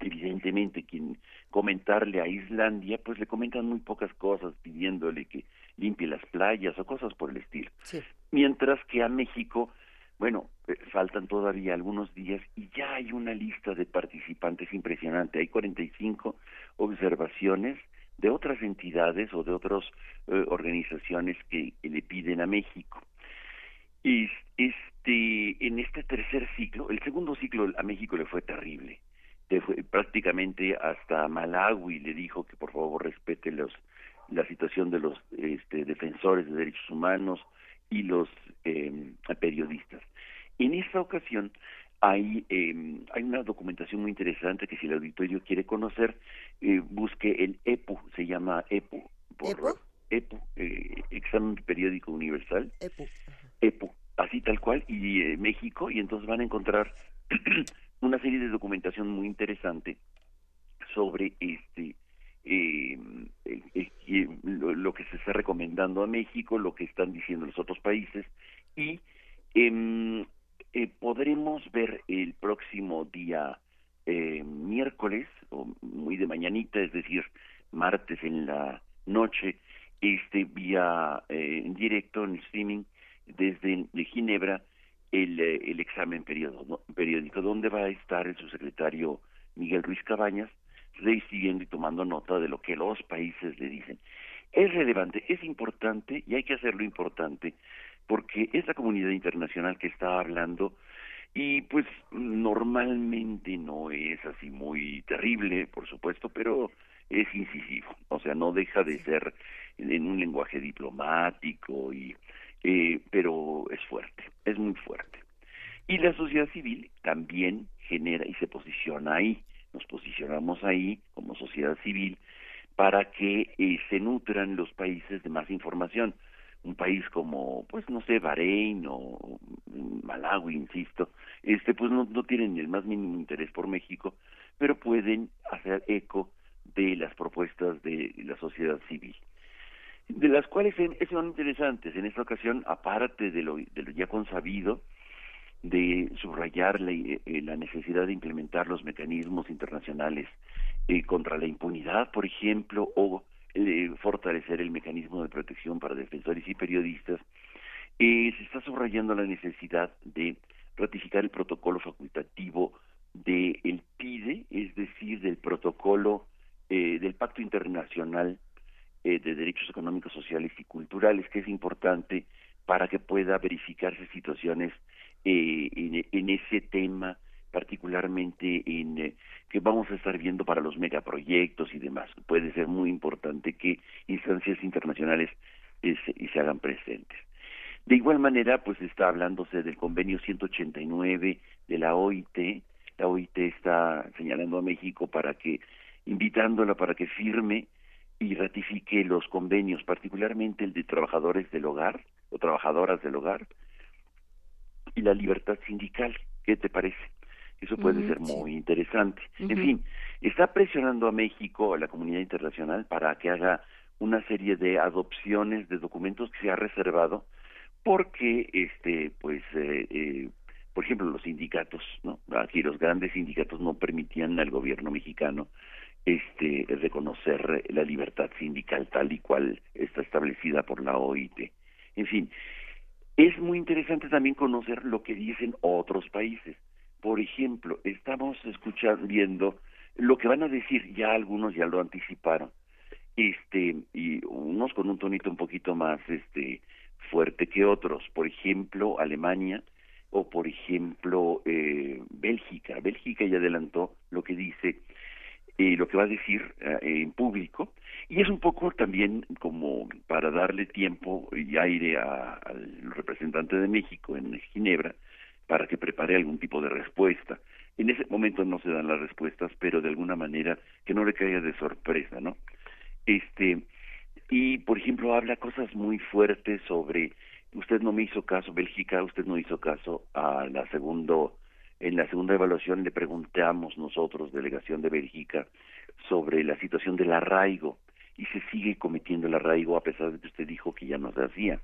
Evidentemente, quien comentarle a Islandia, pues le comentan muy pocas cosas, pidiéndole que limpie las playas o cosas por el estilo. Sí. Mientras que a México, bueno, eh, faltan todavía algunos días y ya hay una lista de participantes impresionante. Hay 45 observaciones de otras entidades o de otras eh, organizaciones que, le piden a México. Y este, en este tercer ciclo, el segundo ciclo a México le fue terrible. Le fue- prácticamente hasta Malawi le dijo que por favor respete los, la situación de los este, defensores de derechos humanos y los eh, periodistas. En esta ocasión hay, eh, hay una documentación muy interesante que si el auditorio quiere conocer, eh, busque el EPU, se llama EPU, por ¿EPU? EPU, eh, Examen Periódico Universal, Epu. EPU, así tal cual, y eh, México, y entonces van a encontrar una serie de documentación muy interesante sobre este eh, eh, eh, lo, lo que se está recomendando a México, lo que están diciendo los otros países, y em, eh, podremos ver el próximo día eh, miércoles, o muy de mañanita, es decir, martes en la noche, este vía eh, en directo, en streaming, desde de Ginebra, el, eh, el examen periodo- periódico, donde va a estar el subsecretario Miguel Ruiz Cabañas siguiendo y tomando nota de lo que los países le dicen. Es relevante, es importante y hay que hacerlo importante porque es la comunidad internacional que está hablando y pues normalmente no es así muy terrible, por supuesto, pero es incisivo, o sea, no deja de ser en un lenguaje diplomático y eh, pero es fuerte, es muy fuerte. Y la sociedad civil también genera y se posiciona ahí, nos posicionamos ahí como sociedad civil para que eh, se nutran los países de más información. Un país como, pues no sé, Bahrein o Malawi, insisto, este pues no, no tienen el más mínimo interés por México, pero pueden hacer eco de las propuestas de la sociedad civil de las cuales son interesantes. En esta ocasión, aparte de lo, de lo ya consabido, de subrayar la, eh, la, necesidad de implementar los mecanismos internacionales eh, contra la impunidad, por ejemplo, o eh, fortalecer el mecanismo de protección para defensores y periodistas, eh, se está subrayando la necesidad de ratificar el protocolo facultativo del el PIDE, es decir, del protocolo eh, del Pacto Internacional eh, de Derechos Económicos, Sociales y Culturales, que es importante para que pueda verificarse situaciones eh, en, ese tema, particularmente en eh, que vamos a estar viendo para los megaproyectos y demás. Puede ser muy importante que instancias internacionales eh, se, se hagan presentes. De igual manera, pues está hablándose del convenio 189 de la OIT. La OIT está señalando a México para que, invitándola para que firme y ratifique los convenios, particularmente el de trabajadores del hogar o trabajadoras del hogar y la libertad sindical. ¿Qué te parece? Eso puede ser sí. muy interesante. En fin, está presionando a México, a la comunidad internacional, para que haga una serie de adopciones de documentos que se ha reservado, porque, este, pues, eh, eh, por ejemplo, los sindicatos, ¿no? Aquí los grandes sindicatos no permitían al gobierno mexicano este reconocer la libertad sindical tal y cual está establecida por la OIT. En fin, es muy interesante también conocer lo que dicen otros países. Por ejemplo, estamos escuchando, viendo lo que van a decir, ya algunos ya lo anticiparon, este, y unos con un tonito un poquito más este fuerte que otros. Por ejemplo, Alemania o por ejemplo eh, Bélgica. Bélgica ya adelantó lo que dice eh, lo que va a decir eh, en público y es un poco también como para darle tiempo y aire a- al representante de México en Ginebra para que prepare algún tipo de respuesta. En ese momento no se dan las respuestas, pero de alguna manera que no le caiga de sorpresa, ¿no? Este y por ejemplo habla cosas muy fuertes sobre usted no me hizo caso Bélgica, usted no hizo caso a la segundo en la segunda evaluación le preguntamos nosotros, delegación de Bélgica, sobre la situación del arraigo y se sigue cometiendo el arraigo a pesar de que usted dijo que ya no se hacía.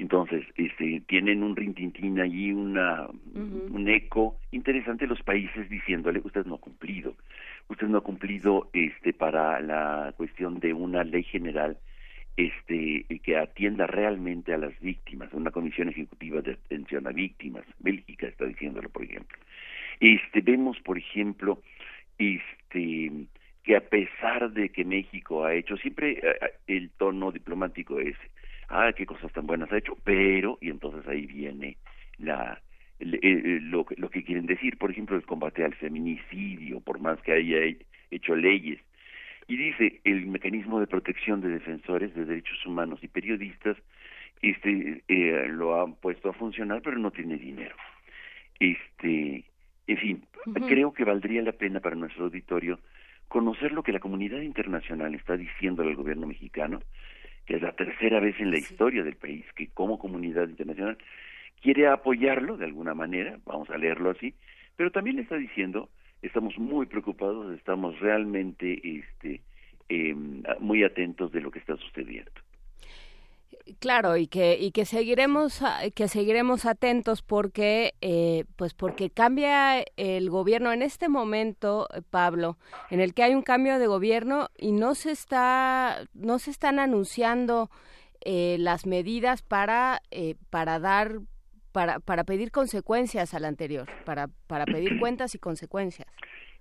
Entonces, este, tienen un rintintín allí, una, un eco interesante los países diciéndole, usted no ha cumplido, usted no ha cumplido este, para la cuestión de una ley general este que atienda realmente a las víctimas, una comisión ejecutiva de atención a víctimas, Bélgica está diciéndolo, por ejemplo. Este vemos, por ejemplo, este que a pesar de que México ha hecho siempre eh, eh, el tono diplomático es ah qué cosas tan buenas ha hecho, pero y entonces ahí viene la el- el- lo, que- lo que quieren decir, por ejemplo, el combate al feminicidio, por más que haya he- hecho leyes, y dice el mecanismo de protección de defensores de derechos humanos y periodistas este eh, lo han puesto a funcionar pero no tiene dinero. Este en fin creo que valdría la pena para nuestro auditorio conocer lo que la comunidad internacional está diciendo al gobierno mexicano que es la tercera vez en la historia del país que como comunidad internacional quiere apoyarlo de alguna manera vamos a leerlo así pero también le está diciendo estamos muy preocupados, estamos realmente este, eh, muy atentos de lo que está sucediendo. Claro, y que y que seguiremos que seguiremos atentos porque eh, pues porque cambia el gobierno en este momento, eh, Pablo, en el que hay un cambio de gobierno y no se está no se están anunciando eh, las medidas para eh, para dar para para pedir consecuencias al anterior, para para pedir cuentas y consecuencias.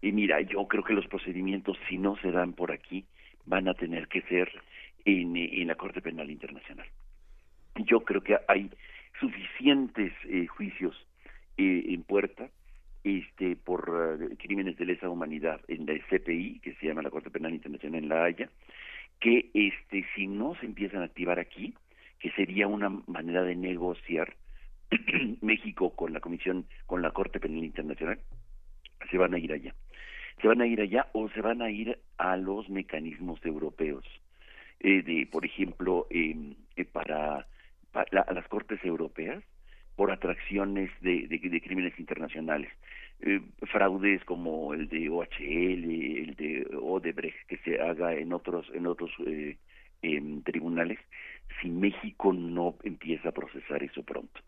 Y mira, yo creo que los procedimientos, si no se dan por aquí, van a tener que ser en, la Corte Penal Internacional. Yo creo que hay suficientes eh, juicios eh, en puerta este por eh, crímenes de lesa humanidad en la CPI, que se llama la Corte Penal Internacional en La Haya, que este si no se empiezan a activar aquí, que sería una manera de negociar México con la Comisión, con la Corte Penal Internacional, se van a ir allá. Se van a ir allá o se van a ir a los mecanismos europeos. Eh, de, por ejemplo, em, eh, para, para a las Cortes Europeas, por atracciones de, de, crímenes internacionales. Eh, fraudes como el de OHL, el de Odebrecht, que se haga en otros, en otros eh, en tribunales, si México no empieza a procesar eso pronto.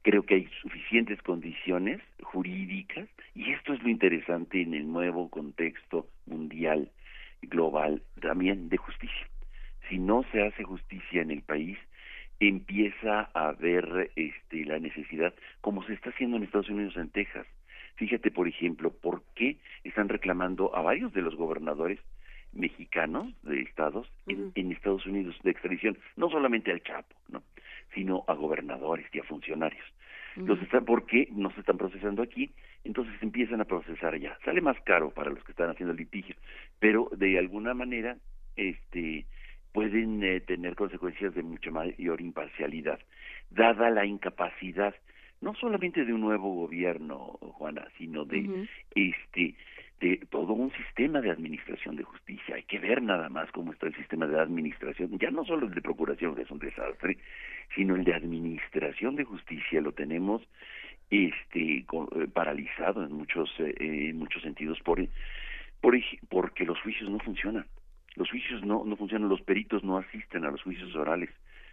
Creo que hay suficientes condiciones jurídicas y esto es lo interesante en el nuevo contexto mundial, global, también de justicia. Si no se hace justicia en el país, empieza a haber este, la necesidad, como se está haciendo en Estados Unidos, en Texas. Fíjate, por ejemplo, por qué están reclamando a varios de los gobernadores mexicanos de estados en, en Estados Unidos de extradición, no solamente al Chapo, ¿no? sino a gobernadores y a funcionarios. Los están, ¿Por qué no se están procesando aquí? Entonces empiezan a procesar allá. Sale más caro para los que están haciendo el litigio, pero de alguna manera este pueden eh, tener consecuencias de mucha mayor imparcialidad, dada la incapacidad no solamente de un nuevo gobierno, Juana, sino de este de todo un sistema de administración de justicia. Hay que ver nada más cómo está el sistema de administración, ya no solo el de procuración, que es un desastre, sino el de administración de justicia. Lo tenemos este paralizado en muchos eh, en muchos sentidos por por porque los juicios no funcionan los juicios no, no funcionan, los peritos no asisten a los juicios orales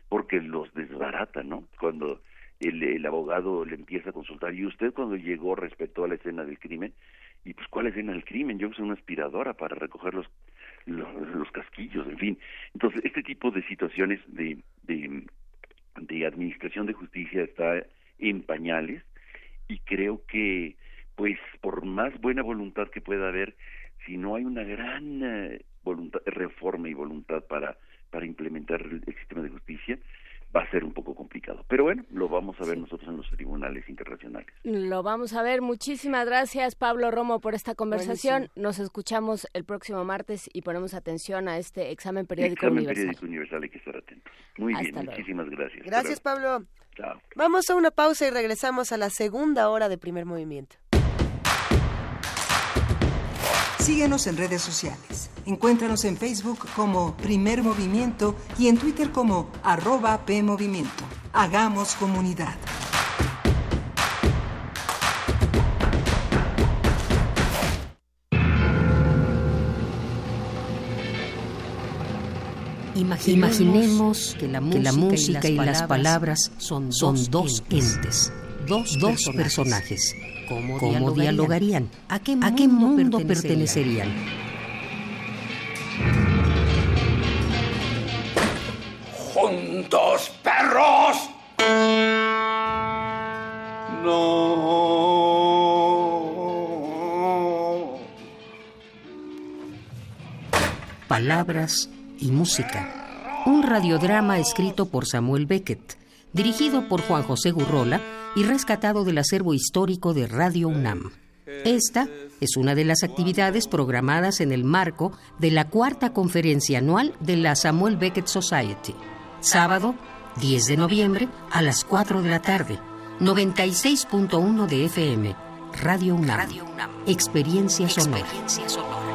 porque los desbaratan, ¿no? Cuando el, el abogado le empieza a consultar, y usted cuando llegó respetó a la escena del crimen, y pues ¿cuál escena del crimen? Yo soy una aspiradora para recoger los, los, los casquillos, en fin. Entonces, este tipo de situaciones de, de, de administración de justicia está en pañales, y creo que, pues, por más buena voluntad que pueda haber, si no hay una gran eh, voluntad, reforma y voluntad para, para implementar el, el, sistema de justicia, va a ser un poco complicado. Pero bueno, lo vamos a ver nosotros en los tribunales internacionales. Lo vamos a ver. Muchísimas gracias, Pablo Romo, por esta conversación. Buenísimo. Nos escuchamos el próximo martes y ponemos atención a este examen periódico examen universal. periódico universal, hay que estar atentos. Muy Hasta bien, luego. muchísimas gracias. Gracias, Pablo. Chao. Vamos a una pausa y regresamos a la segunda hora de primer movimiento. Síguenos en redes sociales. Encuéntranos en Facebook como Primer Movimiento y en Twitter como arroba PMovimiento. Hagamos comunidad. Imaginemos, Imaginemos que, la música, que la música, y las palabras, son, son dos entes, dos, dos personajes. ¿Cómo, ¿Cómo dialogarían? ¿A qué mundo, ¿A qué mundo pertenecerían? pertenecerían? ¡Juntos, perros! No. Palabras y música. Un radiodrama escrito por Samuel Beckett, dirigido por Juan José Gurrola y rescatado del acervo histórico de Radio UNAM. Esta es una de las actividades programadas en el marco de la cuarta conferencia anual de la Samuel Beckett Society. Sábado, 10 de noviembre, a las 4 de la tarde. 96.1 de FM. Radio UNAM. Radio. Experiencia, sonora. Experiencia sonora.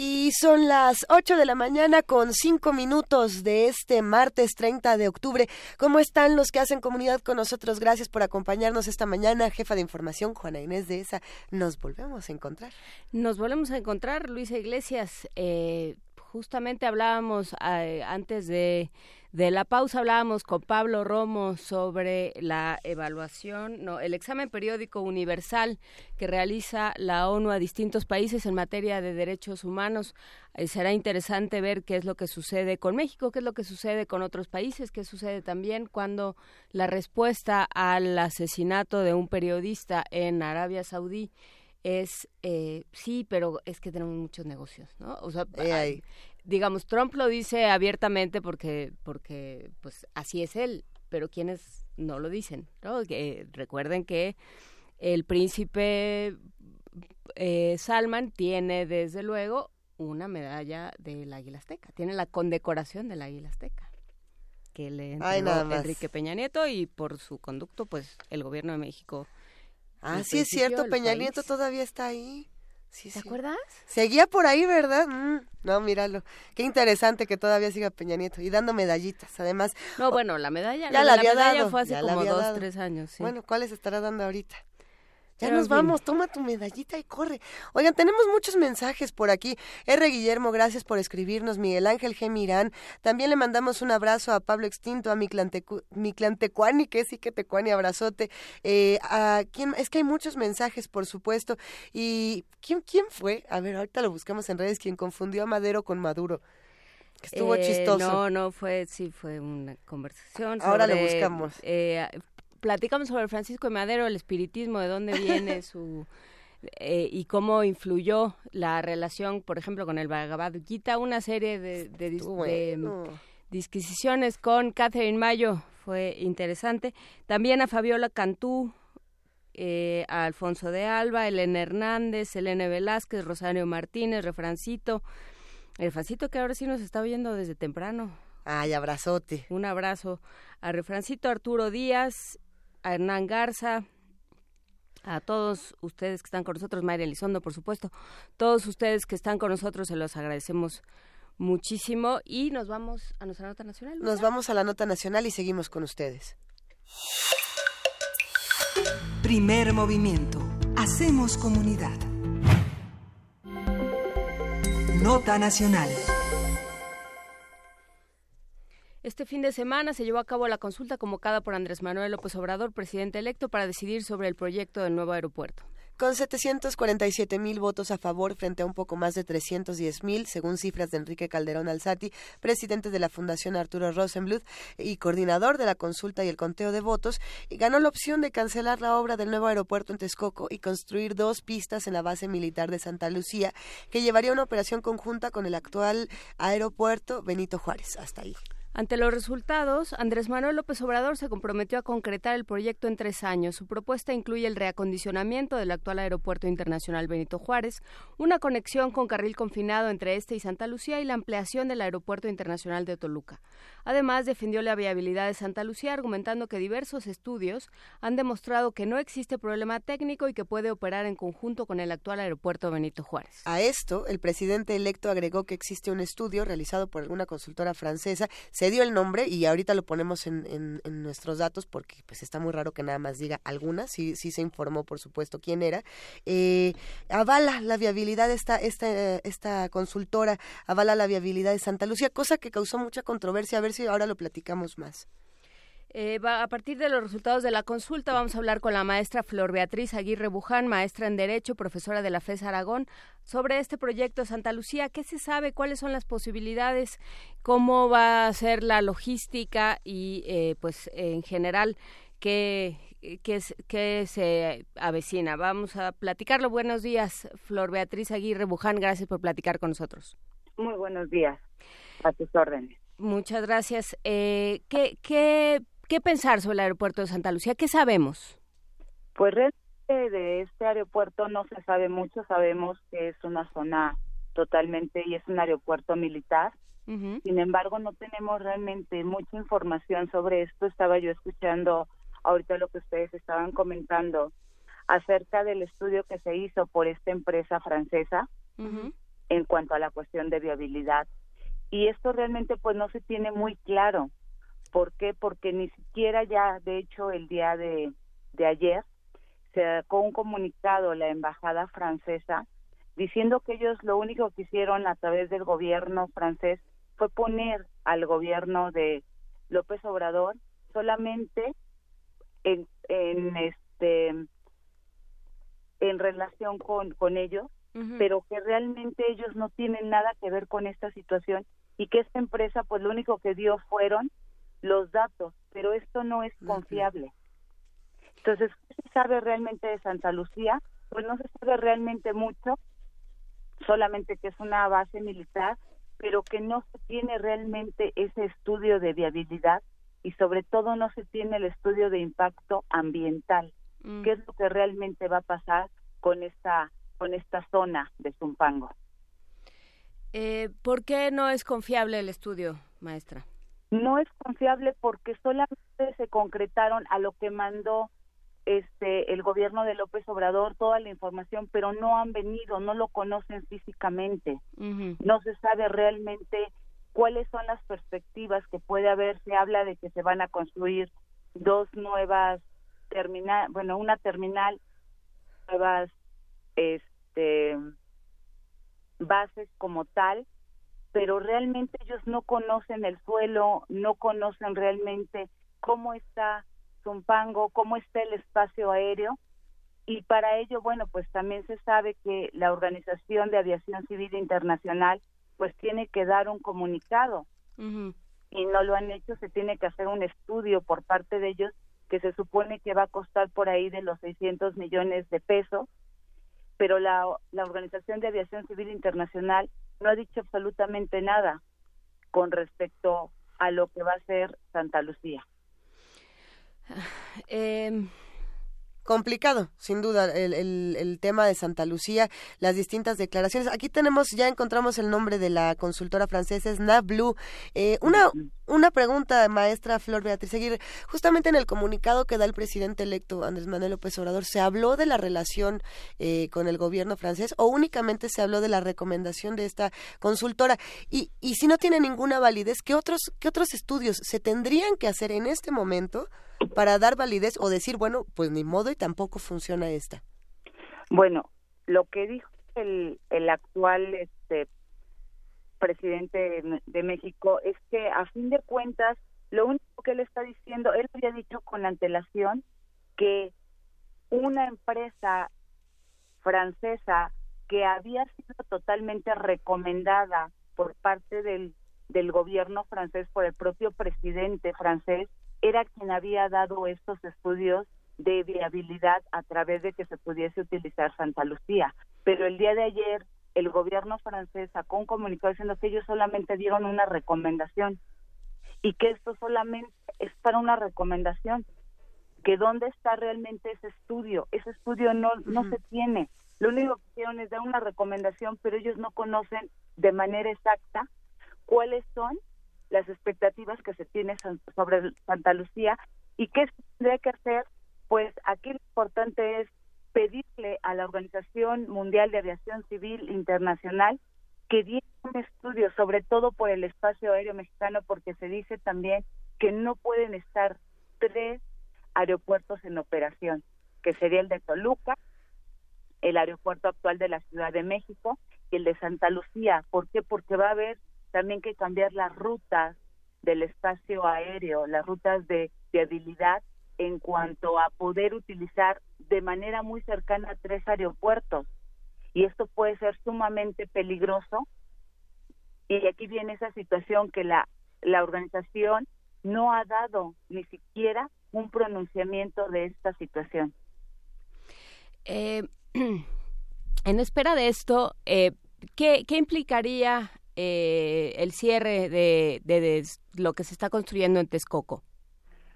Y son las 8 de la mañana con 5 minutos de este martes 30 de octubre. ¿Cómo están los que hacen comunidad con nosotros? Gracias por acompañarnos esta mañana. Jefa de información, Juana Inés de esa. Nos volvemos a encontrar. Nos volvemos a encontrar, Luisa Iglesias. Eh, justamente hablábamos eh, antes de, de la pausa, hablábamos con Pablo Romo sobre la evaluación, no, el examen periódico universal que realiza la ONU a distintos países en materia de derechos humanos. Eh, será interesante ver qué es lo que sucede con México, qué es lo que sucede con otros países, qué sucede también cuando la respuesta al asesinato de un periodista en Arabia Saudí es eh, sí, pero es que tenemos muchos negocios, ¿no? O sea, ahí. Digamos, Trump lo dice abiertamente porque, porque, pues, así es él, pero quienes no lo dicen, ¿no? Que, recuerden que el príncipe eh, Salman tiene, desde luego, una medalla del Águila Azteca, tiene la condecoración del Águila Azteca que le Ay, entregó más. Enrique Peña Nieto y por su conducto, pues, el gobierno de México Ah, sí es cierto, Peña país. Nieto todavía está ahí. Sí, ¿Te sí. acuerdas? Seguía por ahí, ¿verdad? Mm, no, míralo. Qué interesante que todavía siga Peña Nieto y dando medallitas. Además, No, bueno, la medalla, ya la la había medalla dado. fue hace la como dos, dado. tres años, sí. Bueno, ¿cuáles estará dando ahorita? Ya Pero, nos vamos, toma tu medallita y corre. Oigan, tenemos muchos mensajes por aquí. R. Guillermo, gracias por escribirnos. Miguel Ángel G. Mirán. También le mandamos un abrazo a Pablo Extinto, a Miclantecu- Miclantecuani, que sí que Tecuani, abrazote. Eh, a quién, es que hay muchos mensajes, por supuesto. ¿Y quién, quién fue? A ver, ahorita lo buscamos en redes. Quien confundió a Madero con Maduro. Estuvo Eh, chistoso. No, no, fue, sí, fue una conversación. Ahora lo sobre, buscamos. eh, platicamos sobre Francisco de Madero, el espiritismo, de dónde viene su... eh, y cómo influyó la relación, por ejemplo, con el Bhagavad Gita, una serie de, de, dis- de, disquisiciones con Catherine Mayo, fue interesante. También a Fabiola Cantú, eh, a Alfonso de Alba, Elena Hernández, Elena Velázquez, Rosario Martínez, Refrancito. El Refrancito que ahora sí nos está oyendo desde temprano. Ay, abrazote. Un abrazo a Refrancito Arturo Díaz, a Hernán Garza, a todos ustedes que están con nosotros, Mayra Elizondo, por supuesto, todos ustedes que están con nosotros, se los agradecemos muchísimo y nos vamos a nuestra nota nacional. Nos vamos a la nota nacional y seguimos con ustedes. Primer movimiento. Hacemos comunidad. Nota nacional. Este fin de semana se llevó a cabo la consulta convocada por Andrés Manuel López Obrador, presidente electo, para decidir sobre el proyecto del nuevo aeropuerto. Con 747 mil votos a favor frente a un poco más de 310 mil, según cifras de Enrique Calderón Alzati, presidente de la Fundación Arturo Rosenbluth y coordinador de la consulta y el conteo de votos, ganó la opción de cancelar la obra del nuevo aeropuerto en Texcoco y construir dos pistas en la base militar de Santa Lucía, que llevaría una operación conjunta con el actual aeropuerto Benito Juárez. Hasta ahí. Ante los resultados, Andrés Manuel López Obrador se comprometió a concretar el proyecto en tres años. Su propuesta incluye el reacondicionamiento del actual Aeropuerto Internacional Benito Juárez, una conexión con carril confinado entre este y Santa Lucía y la ampliación del Aeropuerto Internacional de Toluca. Además, defendió la viabilidad de Santa Lucía, argumentando que diversos estudios han demostrado que no existe problema técnico y que puede operar en conjunto con el actual Aeropuerto Benito Juárez. A esto, el presidente electo agregó que existe un estudio realizado por alguna consultora francesa, se dio el nombre y ahorita lo ponemos en, en- nuestros datos porque pues está muy raro que nada más diga alguna, sí, sí se informó por supuesto quién era, eh, avala la viabilidad de esta, esta, esta consultora, avala la viabilidad de Santa Lucía, cosa que causó mucha controversia, a ver si ahora lo platicamos más. Eh, va- a partir de los resultados de la consulta vamos a hablar con la maestra Flor Beatriz Aguirre Buján, maestra en Derecho, profesora de la FES Aragón, sobre este proyecto Santa Lucía. ¿Qué se sabe? ¿Cuáles son las posibilidades? ¿Cómo va a ser la logística? Y eh, pues en general, ¿qué, qué, se avecina? Vamos a platicarlo. Buenos días, Flor Beatriz Aguirre Buján. Gracias por platicar con nosotros. Muy buenos días. A tus órdenes. Muchas gracias. Eh, ¿qué, qué, ¿Qué pensar sobre el aeropuerto de Santa Lucía? ¿Qué sabemos? Pues realmente de este aeropuerto no se sabe mucho. Sabemos que es una zona totalmente y es un aeropuerto militar. Sin embargo, no tenemos realmente mucha información sobre esto. Estaba yo escuchando ahorita lo que ustedes estaban comentando acerca del estudio que se hizo por esta empresa francesa en cuanto a la cuestión de viabilidad. Y esto realmente pues no se tiene muy claro. ¿Por qué? Porque ni siquiera ya, de hecho, el día de, de ayer se sacó un comunicado la embajada francesa diciendo que ellos lo único que hicieron a través del gobierno francés fue poner al gobierno de López Obrador solamente en, en este en relación con, con ellos, pero que realmente ellos no tienen nada que ver con esta situación y que esta empresa pues lo único que dio fueron los datos, pero esto no es confiable. Entonces, ¿qué se sabe realmente de Santa Lucía? Pues no se sabe realmente mucho, solamente que es una base militar, pero que no se tiene realmente ese estudio de viabilidad y sobre todo no se tiene el estudio de impacto ambiental. Mm. ¿Qué es lo que realmente va a pasar con esta con esta zona de Zumpango? Eh, ¿Por qué no es confiable el estudio, maestra? No es confiable porque solamente se concretaron a lo que mandó este el gobierno de López Obrador toda la información, pero no han venido, no lo conocen físicamente. No se sabe realmente cuáles son las perspectivas que puede haber. Se habla de que se van a construir dos nuevas terminal, bueno, una terminal, nuevas este bases como tal, pero realmente ellos no conocen el suelo, no conocen realmente cómo está Zumpango, cómo está el espacio aéreo. Y para ello, bueno, pues también se sabe que la Organización de Aviación Civil Internacional pues tiene que dar un comunicado. Y no lo han hecho, se tiene que hacer un estudio por parte de ellos que se supone que va a costar por ahí de los 600 millones de pesos, pero la, la Organización de Aviación Civil Internacional no ha dicho absolutamente nada con respecto a lo que va a ser Santa Lucía. Eh, complicado, sin duda, el, el, el, tema de Santa Lucía, las distintas declaraciones. Aquí tenemos, ya encontramos el nombre de la consultora francesa, es Blue. Eh, una, una pregunta, maestra Flor Beatriz Aguirre. Justamente en el comunicado que da el presidente electo Andrés Manuel López Obrador, ¿se habló de la relación eh, con el gobierno francés o únicamente se habló de la recomendación de esta consultora? Y, y si no tiene ninguna validez, ¿qué otros, ¿qué otros estudios se tendrían que hacer en este momento? Para dar validez o decir, bueno, pues ni modo y tampoco funciona esta? Bueno, lo que dijo el, el actual este presidente de- México es que a fin de cuentas lo único que él está diciendo, él había dicho con antelación que una empresa francesa que había sido totalmente recomendada por parte del, del gobierno francés, por el propio presidente francés, era quien había dado estos estudios de viabilidad a través de que se pudiese utilizar Santa Lucía. Pero el día de ayer el gobierno francés sacó un comunicado diciendo que ellos solamente dieron una recomendación y que esto solamente es para una recomendación, que dónde está realmente ese estudio. Ese estudio no, no se tiene. Lo único que hicieron es dar una recomendación, pero ellos no conocen de manera exacta cuáles son las expectativas que se tienen san- sobre Santa Lucía y qué se tendría que hacer. Pues aquí lo importante es pedirle a la Organización Mundial de Aviación Civil Internacional que diera un estudio, sobre todo por el espacio aéreo mexicano, porque se dice también que no pueden estar tres aeropuertos en operación, que sería el de Toluca, el aeropuerto actual de la Ciudad de México y el de Santa Lucía. ¿Por qué? Porque va a haber también que cambiar las rutas del espacio aéreo, las rutas de viabilidad en cuanto a poder utilizar de manera muy cercana tres aeropuertos. Y esto puede ser sumamente peligroso. Y aquí viene esa situación que la, la organización no ha dado ni siquiera un pronunciamiento de esta situación. Eh, en espera de esto, eh, ¿qué, qué implicaría eh, el cierre de, de- de lo que se está construyendo en Texcoco?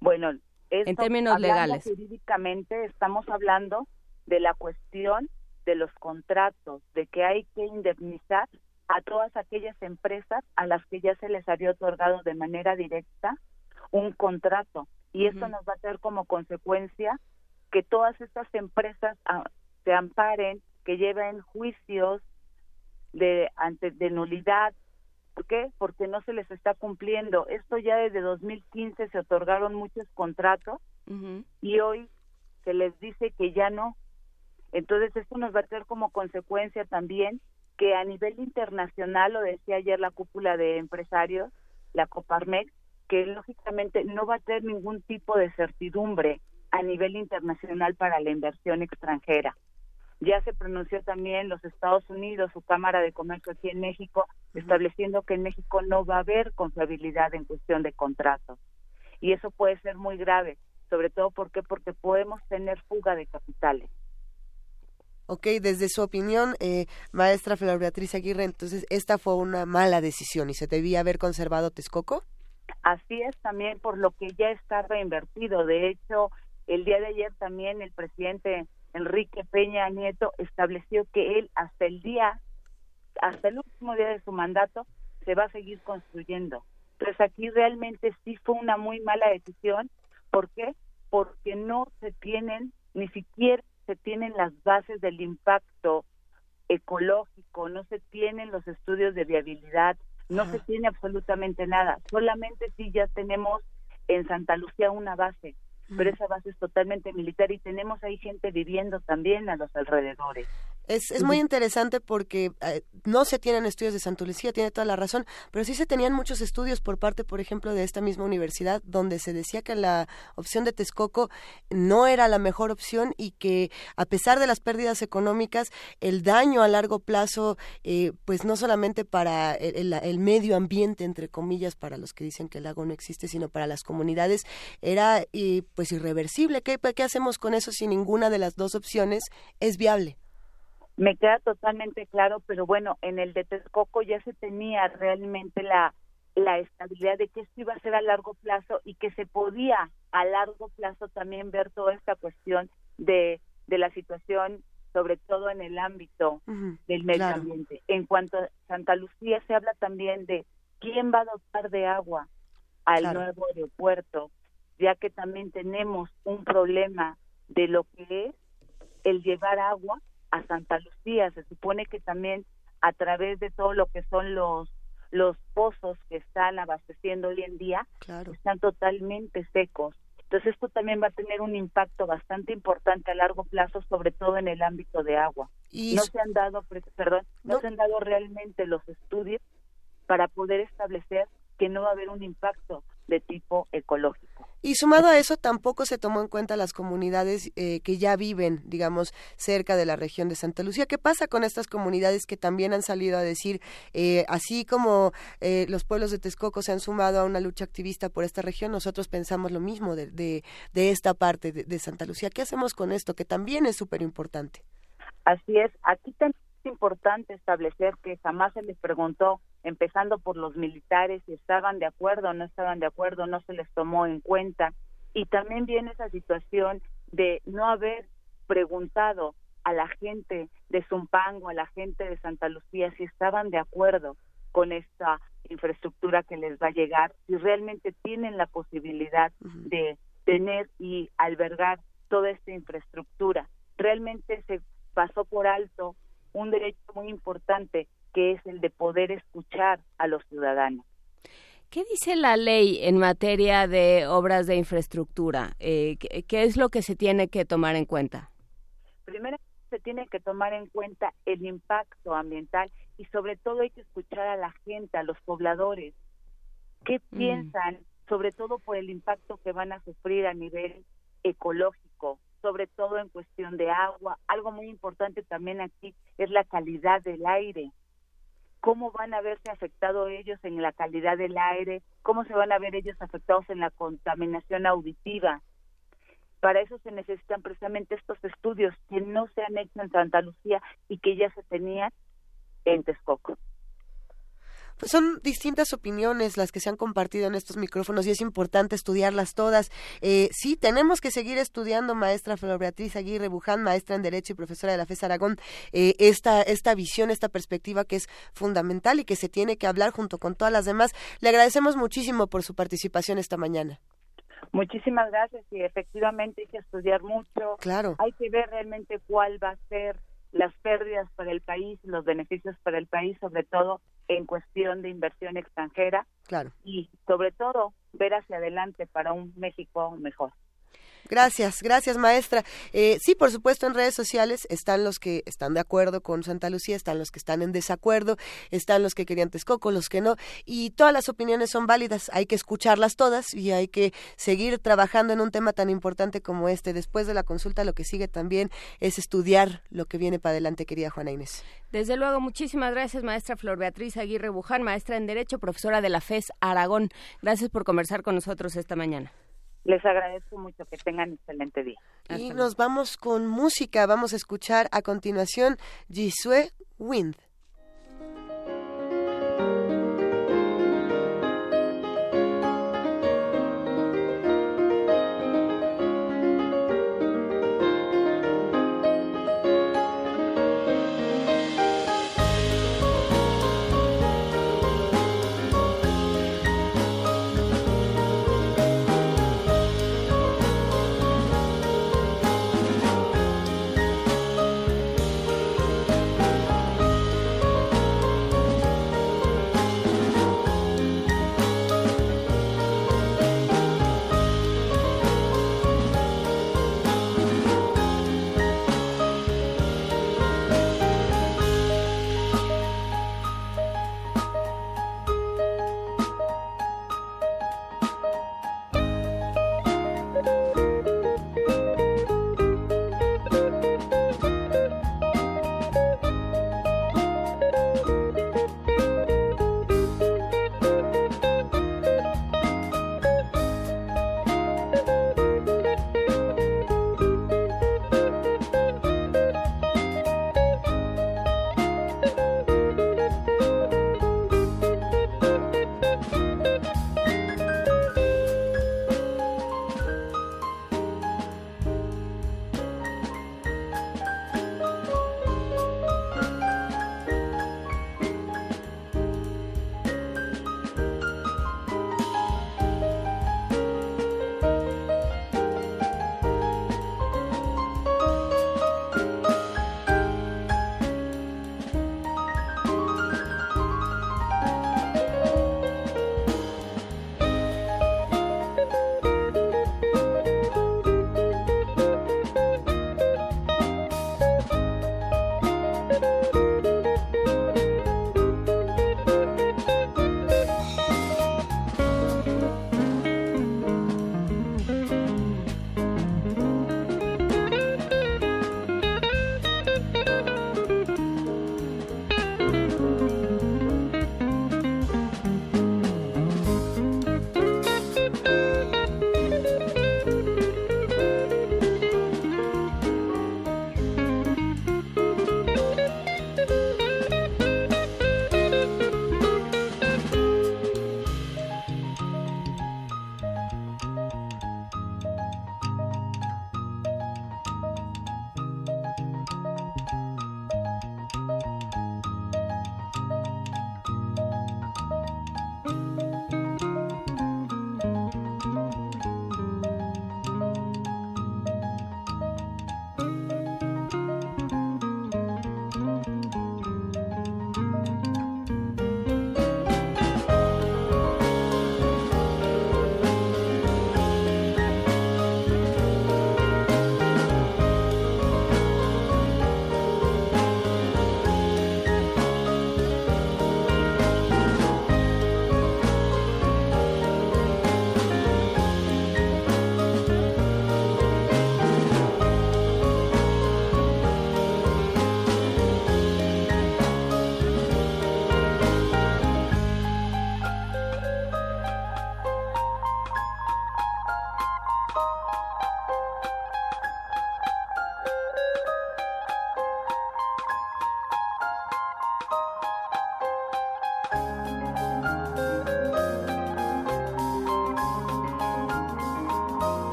Bueno, En esto, términos legales. Jurídicamente estamos hablando de la cuestión de los contratos, de que hay que indemnizar a todas aquellas empresas a las que ya se les había otorgado de manera directa un contrato. Y esto Ujú. nos va a tener como consecuencia que todas estas empresas ah, se amparen, que lleven juicios de ante de nulidad. ¿Por qué? Porque no se les está cumpliendo. Esto ya desde 2015 se otorgaron muchos contratos y hoy se les dice que ya no. Entonces esto nos va a tener como consecuencia también que a nivel internacional, lo decía ayer la cúpula de empresarios, la Coparmex, que lógicamente no va a tener ningún tipo de certidumbre a nivel internacional para la inversión extranjera. Ya se pronunció también los Estados Unidos, su Cámara de Comercio aquí en México, estableciendo que en México no va a haber confiabilidad en cuestión de contratos. Y eso puede ser muy grave, sobre todo porque porque podemos tener fuga de capitales. Ok, desde su opinión, eh, maestra Flor Beatriz Aguirre, entonces esta fue una mala decisión y se debía haber conservado Texcoco. Así es también por lo que ya está reinvertido. De hecho, el día de ayer también el presidente Enrique Peña Nieto estableció que él hasta el día, hasta el último día de su mandato, se va a seguir construyendo. Entonces aquí realmente sí fue una muy mala decisión. ¿Por qué? Porque no se tienen, ni siquiera se tienen las bases del impacto ecológico, no se tienen los estudios de viabilidad, no se tiene absolutamente nada. Solamente sí ya tenemos en Santa Lucía una base, pero esa base es totalmente militar y tenemos ahí gente viviendo también a los alrededores. Es, es muy interesante porque eh, no se tienen estudios de Santa Lucía, tiene toda la razón, pero sí se tenían muchos estudios por parte, por ejemplo, de esta misma universidad, donde se decía que la opción de Texcoco no era la mejor opción y que a pesar de las pérdidas económicas, el daño a largo plazo, eh, pues no solamente para el, el- el medio ambiente, entre comillas, para los que dicen que el lago no existe, sino para las comunidades, era eh, pues irreversible. ¿Qué, ¿Qué hacemos con eso si ninguna de las dos opciones es viable? Me queda totalmente claro, pero bueno, en el de Texcoco ya se tenía realmente la, la estabilidad de que esto iba a ser a largo plazo y que se podía a largo plazo también ver toda esta cuestión de, de la situación, sobre todo en el ámbito del medio claro. ambiente. En cuanto a Santa Lucía, se habla también de quién va a dotar de agua al Claro. nuevo aeropuerto, ya que también tenemos un problema de lo que es el llevar agua a Santa Lucía. Se supone que también a través de todo lo que son los los pozos que están abasteciendo hoy en día están totalmente secos. Entonces esto también va a tener un impacto bastante importante a largo plazo, sobre todo en el ámbito de agua. Y no se han dado, perdón, no, se han dado realmente los estudios para poder establecer que no va a haber un impacto de tipo ecológico. Y sumado a eso, tampoco se tomó en cuenta las comunidades eh, que ya viven, digamos, cerca de la región de Santa Lucía. ¿Qué pasa con estas comunidades que también han salido a decir, eh, así como eh, los pueblos de Texcoco se han sumado a una lucha activista por esta región, nosotros pensamos lo mismo de, de, de esta parte de, de, Santa Lucía? ¿Qué hacemos con esto? Que también es súper importante. Así es. Aquí también es importante establecer que jamás se les preguntó empezando por los militares, si estaban de acuerdo o no estaban de acuerdo, no se les tomó en cuenta. Y también viene esa situación de no haber preguntado a la gente de Zumpango, a la gente de Santa Lucía, si estaban de acuerdo con esta infraestructura que les va a llegar, si realmente tienen la posibilidad uh -huh. de tener y albergar toda esta infraestructura. Realmente se pasó por alto un derecho muy importante que es el de poder escuchar a los ciudadanos. ¿Qué dice la ley en materia de obras de infraestructura? Eh, ¿qué, ¿qué, es lo que se tiene que tomar en cuenta? Primero, se tiene que tomar en cuenta el impacto ambiental y sobre todo hay que escuchar a la gente, a los pobladores. ¿Qué mm. piensan, sobre todo por el impacto que van a sufrir a nivel ecológico, sobre todo en cuestión de agua? Algo muy importante también aquí es la calidad del aire cómo van a verse afectados ellos en la calidad del aire, cómo se van a ver ellos afectados en la contaminación auditiva. Para eso se necesitan precisamente estos estudios que no se han hecho en Santa Lucía y que ya se tenían en Texcoco. Pues son distintas opiniones las que se han compartido en estos micrófonos y es importante estudiarlas todas. Eh, sí, tenemos que seguir estudiando, maestra Flor Beatriz Aguirre Buján, maestra en Derecho y profesora de la FES Aragón, eh, esta, esta visión, esta perspectiva que es fundamental y que se tiene que hablar junto con todas las demás. Le agradecemos muchísimo por su participación esta mañana. Muchísimas gracias y efectivamente hay que estudiar mucho. Claro. Hay que ver realmente cuál va a ser las pérdidas para el país, los beneficios para el país, sobre todo en cuestión de inversión extranjera. Claro. Y sobre todo ver hacia adelante para un México mejor. Gracias, gracias maestra. Eh, sí, por supuesto, en redes sociales están los que están de acuerdo con Santa Lucía, están los que están en desacuerdo, están los que querían Texcoco, los que no, y todas las opiniones son válidas, hay que escucharlas todas y hay que seguir trabajando en un tema tan importante como este. Después de la consulta, lo que sigue también es estudiar lo que viene para adelante, querida Juana Inés. Desde luego, muchísimas gracias, maestra Flor Beatriz Aguirre Buján, maestra en Derecho, profesora de la FES Aragón. Gracias por conversar con nosotros esta mañana. Les agradezco mucho que tengan excelente día. Y nos vamos con música. Vamos a escuchar a continuación Jisue Wind.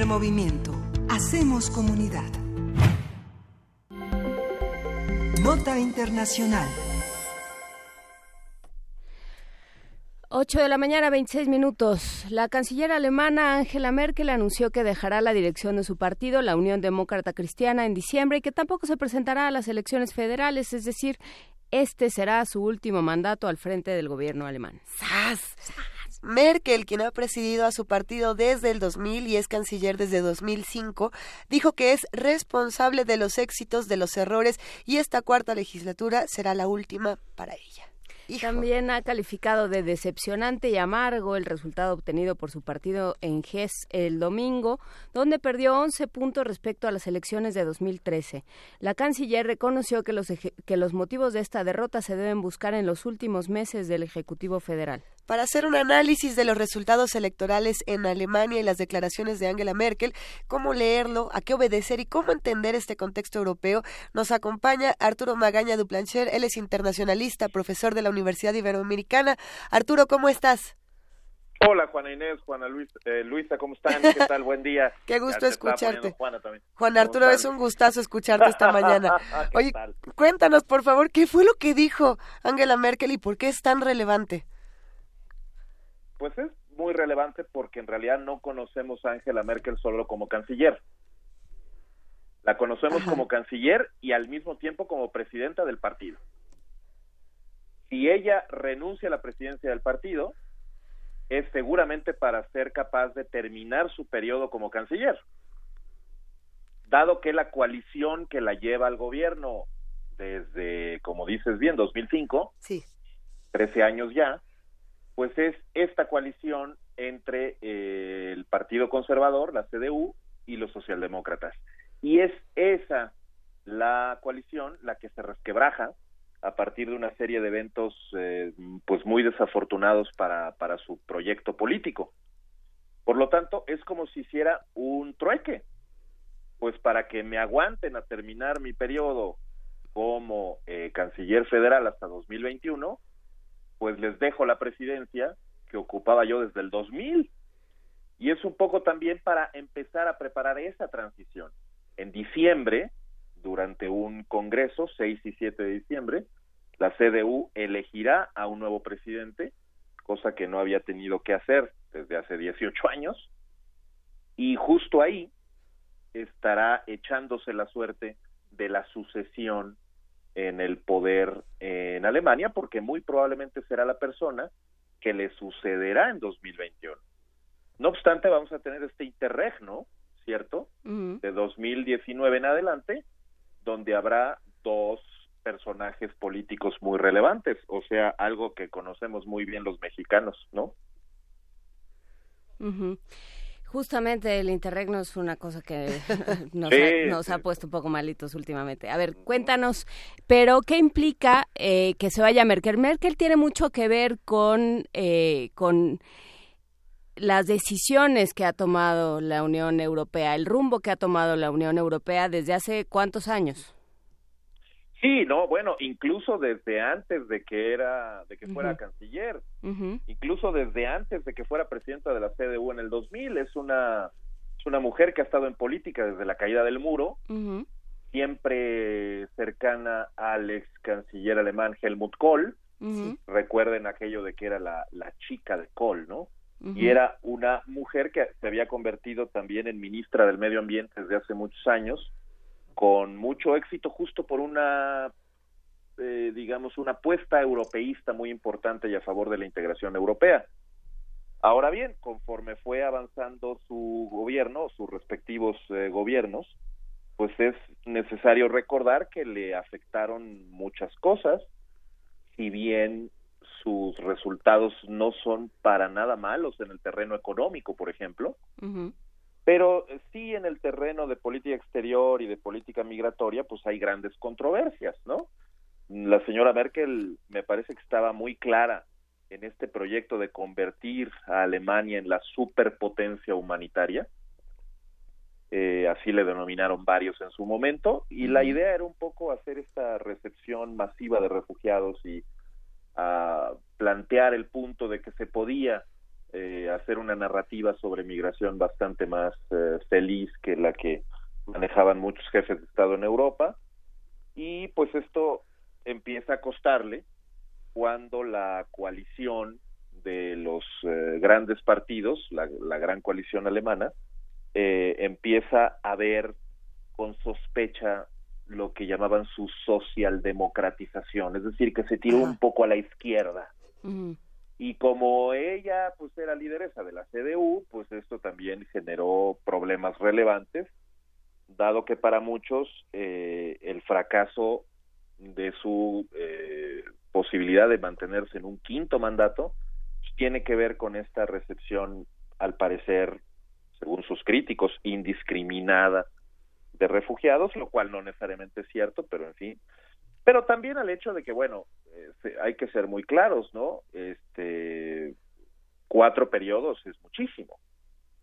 Primer movimiento. Hacemos comunidad. Nota Internacional. 8 de la mañana, 26 minutos. La canciller alemana Angela Merkel anunció que dejará la dirección de su partido, la Unión Demócrata Cristiana, en diciembre y que tampoco se presentará a las elecciones federales, es decir, este será su último mandato al frente del gobierno alemán. ¡Sas! Merkel, quien ha presidido a su partido desde el 2000 y es canciller desde 2005, dijo que es responsable de los éxitos, de los errores y esta cuarta legislatura será la última para ella. También ha calificado de decepcionante y amargo el resultado obtenido por su partido en GES el domingo, donde perdió 11 puntos respecto a las elecciones de 2013. La canciller reconoció que los, que los motivos de esta derrota se deben buscar en los últimos meses del Ejecutivo Federal. Para hacer un análisis de los resultados electorales en Alemania y las declaraciones de Angela Merkel, cómo leerlo, a qué obedecer y cómo entender este contexto europeo, nos acompaña Arturo Magaña Duplancher. Él es internacionalista, profesor de la Universidad Iberoamericana. Arturo, ¿cómo estás? Hola, Juana Inés, Juana Luis, eh, Luisa, ¿cómo están? ¿Qué tal? Buen día. Qué gusto escucharte. Juana también. Juan Arturo, es un gustazo escucharte esta mañana. Oye, tal? cuéntanos, por favor, ¿qué fue lo que dijo Angela Merkel y por qué es tan relevante? Pues es muy relevante porque en realidad no conocemos a Angela Merkel solo como canciller. La conocemos Ajá. como canciller y al mismo tiempo como presidenta del partido. Si ella renuncia a la presidencia del partido, es seguramente para ser capaz de terminar su periodo como canciller. Dado que la coalición que la lleva al gobierno desde, como dices bien, 2005, sí. 13 años ya, pues es esta coalición entre eh, el Partido Conservador, la CDU, y los socialdemócratas. Y es esa la coalición la que se resquebraja a partir de una serie de eventos eh, pues muy desafortunados para, para su proyecto político. Por lo tanto, es como si hiciera un trueque, pues para que me aguanten a terminar mi periodo como eh, canciller federal hasta 2021, pues les dejo la presidencia que ocupaba yo desde el 2000. Y es un poco también para empezar a preparar esa transición. En diciembre, durante un congreso, 6 y 7 de diciembre, la CDU elegirá a un nuevo presidente, cosa que no había tenido que hacer desde hace 18 años, y justo ahí estará echándose la suerte de la sucesión en el poder en Alemania, porque muy probablemente será la persona que le sucederá en 2021. No obstante, vamos a tener este interregno, ¿cierto? Uh -huh. De 2019 en adelante, donde habrá dos personajes políticos muy relevantes, o sea, algo que conocemos muy bien los mexicanos, ¿no? Uh -huh. Justamente el interregno es una cosa que nos, sí, ha, nos sí. ha, puesto un poco malitos últimamente. A ver, cuéntanos, pero ¿qué implica eh, que se vaya Merkel? Merkel tiene mucho que ver con, eh, con las decisiones que ha tomado la Unión Europea, el rumbo que ha tomado la Unión Europea desde hace cuántos años. Sí, no, bueno, incluso desde antes de que era, de que fuera uh -huh. canciller, uh -huh. incluso desde antes de que fuera presidenta de la CDU en el 2000, es una, es una mujer que ha estado en política desde la caída del muro, uh -huh. siempre cercana al ex canciller alemán Helmut Kohl, recuerden aquello de que era la, la chica de Kohl, ¿no? Y era una mujer que se había convertido también en ministra del Medio Ambiente desde hace muchos años, con mucho éxito justo por una, eh, digamos, una apuesta europeísta muy importante y a favor de la integración europea. Ahora bien, conforme fue avanzando su gobierno, sus respectivos eh, gobiernos, pues es necesario recordar que le afectaron muchas cosas, si bien sus resultados no son para nada malos en el terreno económico, por ejemplo, uh -huh pero sí en el terreno de política exterior y de política migratoria, pues hay grandes controversias, ¿no? La señora Merkel me parece que estaba muy clara en este proyecto de convertir a Alemania en la superpotencia humanitaria, eh, así le denominaron varios en su momento, y la idea era un poco hacer esta recepción masiva de refugiados y a plantear el punto de que se podía eh, hacer una narrativa sobre migración bastante más eh, feliz que la que manejaban muchos jefes de Estado en Europa. Y pues esto empieza a costarle cuando la coalición de los eh, grandes partidos, la, la gran coalición alemana, eh, empieza a ver con sospecha lo que llamaban su socialdemocratización, es decir, que se tiró un poco a la izquierda. Y como ella pues era lideresa de la CDU, pues esto también generó problemas relevantes, dado que para muchos eh, el fracaso de su eh, posibilidad de mantenerse en un quinto mandato tiene que ver con esta recepción, al parecer, según sus críticos, indiscriminada de refugiados, lo cual no necesariamente es cierto, pero en fin. Pero también al hecho de que, bueno, eh, hay que ser muy claros, ¿no? Este, cuatro periodos es muchísimo.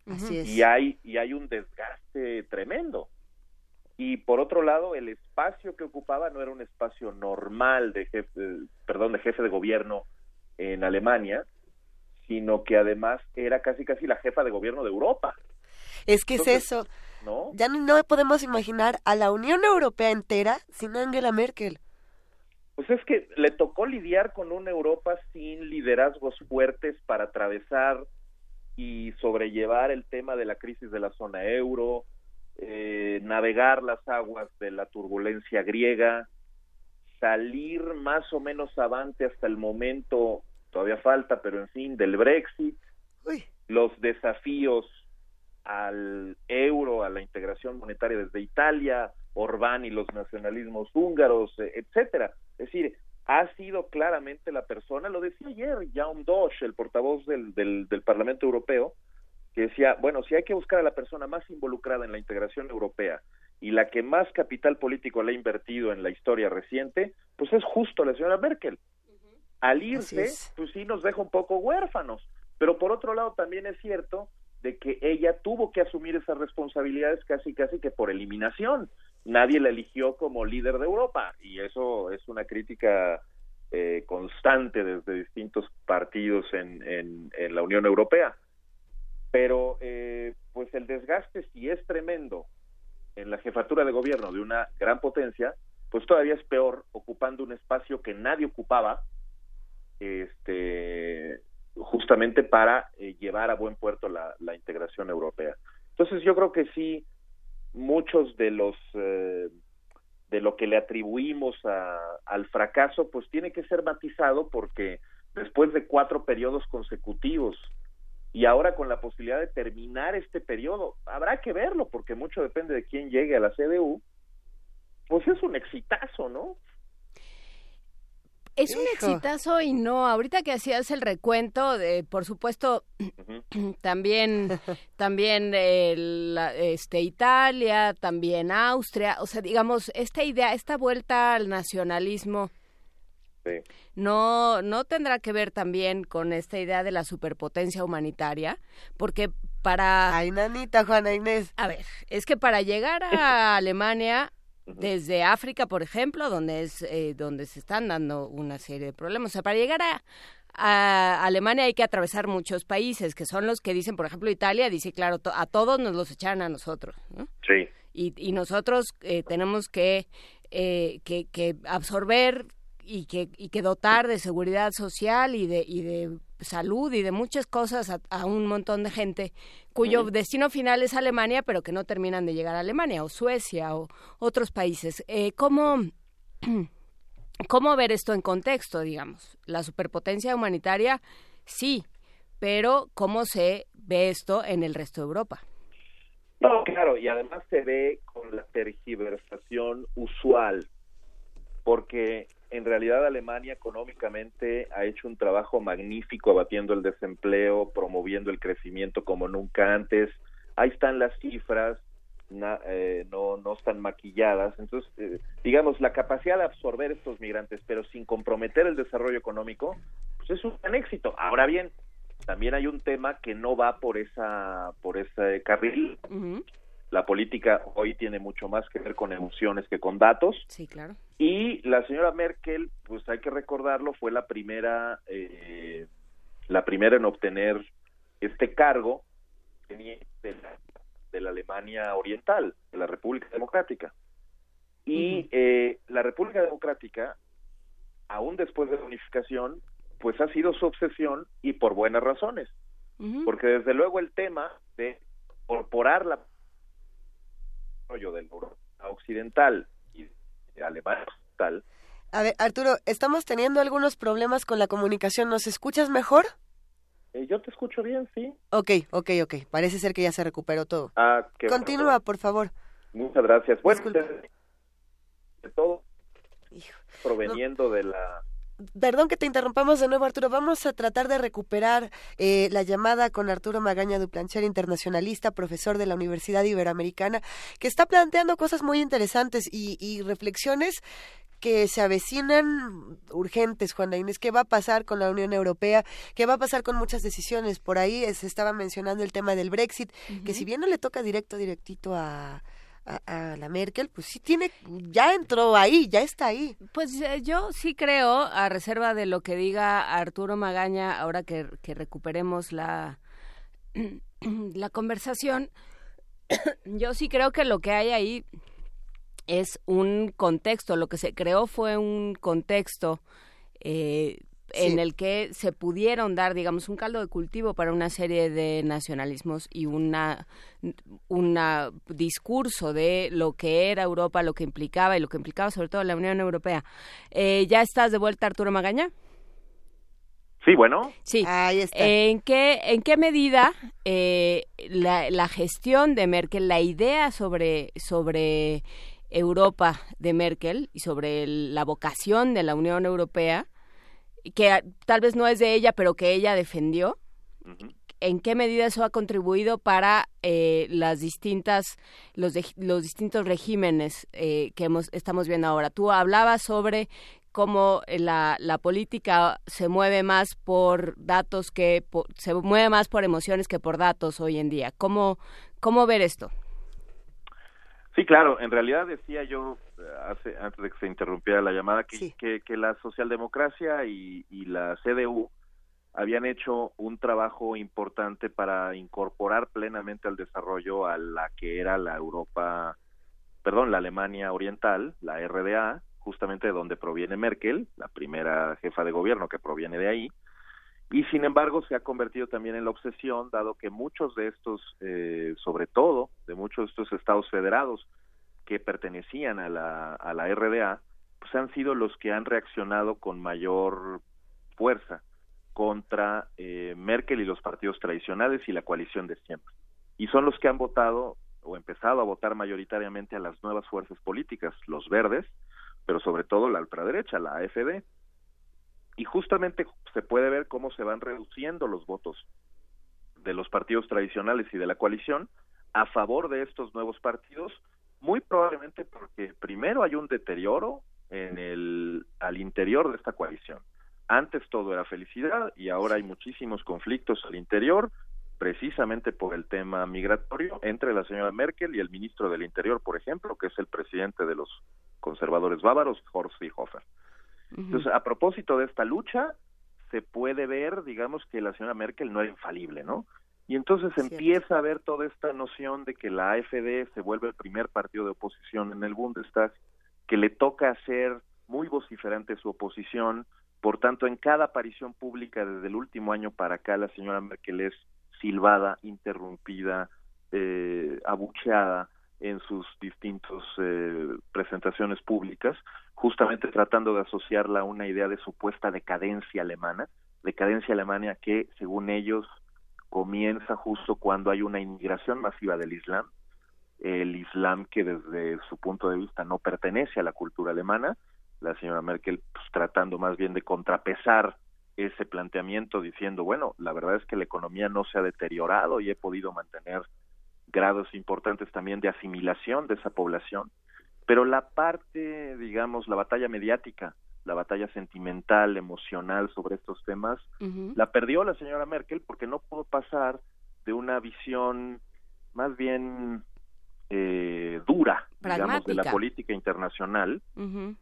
Así es. Y hay, y hay un desgaste tremendo. Y por otro lado, el espacio que ocupaba no era un espacio normal de jefe, perdón, de jefe de gobierno en Alemania, sino que además era casi casi la jefa de gobierno de Europa, Es que Entonces, es eso. ¿No? Ya no, podemos imaginar a la Unión Europea entera sin Angela Merkel. Pues es que le tocó lidiar con una Europa sin liderazgos fuertes para atravesar y sobrellevar el tema de la crisis de la zona euro, eh, navegar las aguas de la turbulencia griega, salir más o menos avante hasta el momento, todavía falta, pero en fin, del Brexit, los desafíos al euro, a la integración monetaria desde Italia, Orbán y los nacionalismos húngaros, eh, etcétera. Es decir, ha sido claramente la persona, lo decía ayer Jaume Dosch, el portavoz del, del, del Parlamento Europeo, que decía, bueno, si hay que buscar a la persona más involucrada en la integración europea y la que más capital político le ha invertido en la historia reciente, pues es justo la señora Merkel. Al irse, es. pues sí nos deja un poco huérfanos, pero por otro lado también es cierto de que ella tuvo que asumir esas responsabilidades casi casi que por eliminación. Nadie la eligió como líder de Europa y eso es una crítica eh, constante desde distintos partidos en, en, la Unión Europea. Pero eh, pues el desgaste si es tremendo en la jefatura de gobierno de una gran potencia, pues todavía es peor ocupando un espacio que nadie ocupaba, este, justamente para eh, llevar a buen puerto la, integración europea. Entonces yo creo que sí, muchos de los eh, de lo que le atribuimos a, al fracaso, pues tiene que ser matizado porque después de cuatro periodos consecutivos y ahora con la posibilidad de terminar este periodo, habrá que verlo porque mucho depende de quién llegue a la CDU, pues es un exitazo, ¿no? Es un exitazo y no, ahorita que hacías el recuento, de, por supuesto, también, también eh, este, Italia, también Austria, o sea, digamos, esta idea, esta vuelta al nacionalismo, Sí. no, no tendrá que ver también con esta idea de la superpotencia humanitaria, porque para... Ay, nanita, Juana Inés. A ver, es que para llegar a Alemania, desde África, por ejemplo, donde es eh, donde se están dando una serie de problemas, o sea, para llegar a, a Alemania hay que atravesar muchos países, que son los que dicen, por ejemplo, Italia dice, claro, to- a todos nos los echan a nosotros, ¿no? Sí. y, y nosotros eh, tenemos que, eh, que, que absorber y que, y que dotar de seguridad social y de, y de salud y de muchas cosas a, a un montón de gente cuyo destino final es Alemania, pero que no terminan de llegar a Alemania o Suecia o otros países. Eh, ¿cómo, ¿Cómo ver esto en contexto, digamos? La superpotencia humanitaria, sí, pero ¿cómo se ve esto en el resto de Europa? No, claro, y además se ve con la tergiversación usual, porque en realidad Alemania económicamente ha hecho un trabajo magnífico abatiendo el desempleo, promoviendo el crecimiento como nunca antes. Ahí están las cifras, na- eh, no, no están maquilladas. Entonces, eh, digamos, la capacidad de absorber estos migrantes, pero sin comprometer el desarrollo económico, pues es un gran éxito. Ahora bien, también hay un tema que no va por esa por ese carril. La política hoy tiene mucho más que ver con emociones que con datos. Sí, claro. Y la señora Merkel, pues hay que recordarlo, fue la primera, eh, la primera en obtener este cargo tenía de la, de la Alemania Oriental, de la República Democrática. Y eh, la República Democrática, aún después de la unificación, pues ha sido su obsesión y por buenas razones. Porque desde luego el tema de incorporar la rollo del Europa occidental de Alemania occidental, A ver, Arturo, estamos teniendo algunos problemas con la comunicación. ¿Nos escuchas mejor? eh, yo te escucho bien, sí. Ok, ok, ok. Parece ser que ya se recuperó todo. Ah, qué bueno, Continúa, por favor. Muchas gracias. Bueno, de, de todo proveniendo de la Perdón que te interrumpamos de nuevo, Arturo. Vamos a tratar de recuperar eh, la llamada con Arturo Magaña Duplancher, internacionalista, profesor de la Universidad Iberoamericana, que está planteando cosas muy interesantes y, y reflexiones que se avecinan urgentes, Juana Inés. ¿Qué va a pasar con la Unión Europea? ¿Qué va a pasar con muchas decisiones? Por ahí se estaba mencionando el tema del Brexit, que si bien no le toca directo, directito a, a, la Merkel, pues sí tiene, ya entró ahí, ya está ahí. Pues eh, yo sí creo, a reserva de lo que diga Arturo Magaña, ahora que, que recuperemos la, la conversación, yo sí creo que lo que hay ahí es un contexto, lo que se creó fue un contexto eh, en Sí. el que se pudieron dar, digamos, un caldo de cultivo para una serie de nacionalismos y una una discurso de lo que era Europa, lo que implicaba y lo que implicaba sobre todo la Unión Europea. Eh, ¿Ya estás de vuelta, Arturo Magaña? Sí, bueno. Sí. ¿En qué, en qué medida eh, la, la gestión de Merkel, la idea sobre, sobre Europa de Merkel y sobre el- la vocación de la Unión Europea, que tal vez no es de ella, pero que ella defendió, ¿en qué medida eso ha contribuido para eh, las distintas, los, de- los distintos regímenes eh, que hemos, estamos viendo ahora? Tú hablabas sobre cómo eh, la, la política se mueve más por datos que por- se mueve más por emociones que por datos hoy en día. ¿Cómo, cómo ver esto? Sí, claro. En realidad decía yo eh, hace, antes de que se interrumpiera la llamada que, que, que la socialdemocracia y, y la CDU habían hecho un trabajo importante para incorporar plenamente al desarrollo a la que era la Europa, perdón, la Alemania Oriental, la RDA, justamente de donde proviene Merkel, la primera jefa de gobierno que proviene de ahí, y sin embargo se ha convertido también en la obsesión, dado que muchos de estos, eh, sobre todo de muchos de estos estados federados que pertenecían a la, a la RDA, pues han sido los que han reaccionado con mayor fuerza contra eh, Merkel y los partidos tradicionales y la coalición de siempre. Y son los que han votado o empezado a votar mayoritariamente a las nuevas fuerzas políticas, los verdes, pero sobre todo la ultraderecha, la AFD. Y justamente se puede ver cómo se van reduciendo los votos de los partidos tradicionales y de la coalición a favor de estos nuevos partidos, muy probablemente porque primero hay un deterioro en el al interior de esta coalición. Antes todo era felicidad y ahora hay muchísimos conflictos al interior, precisamente por el tema migratorio entre la señora Merkel y el ministro del Interior, por ejemplo, que es el presidente de los conservadores bávaros, Horst Seehofer. Entonces, a propósito de esta lucha, se puede ver, digamos, que la señora Merkel no era infalible, ¿no? Y entonces empieza a ver toda esta noción de que la AfD se vuelve el primer partido de oposición en el Bundestag, que le toca hacer muy vociferante su oposición. Por tanto, en cada aparición pública desde el último año para acá, la señora Merkel es silbada, interrumpida, eh, abucheada en sus distintas eh, presentaciones públicas, justamente tratando de asociarla a una idea de supuesta decadencia alemana, decadencia alemana que, según ellos, comienza justo cuando hay una inmigración masiva del Islam, el Islam que desde su punto de vista no pertenece a la cultura alemana, la señora Merkel pues, tratando más bien de contrapesar ese planteamiento diciendo, bueno, la verdad es que la economía no se ha deteriorado y he podido mantener grados importantes también de asimilación de esa población, pero la parte, digamos, la batalla mediática, la batalla sentimental, emocional sobre estos temas, la perdió la señora Merkel porque no pudo pasar de una visión más bien eh, dura, digamos, de la política internacional,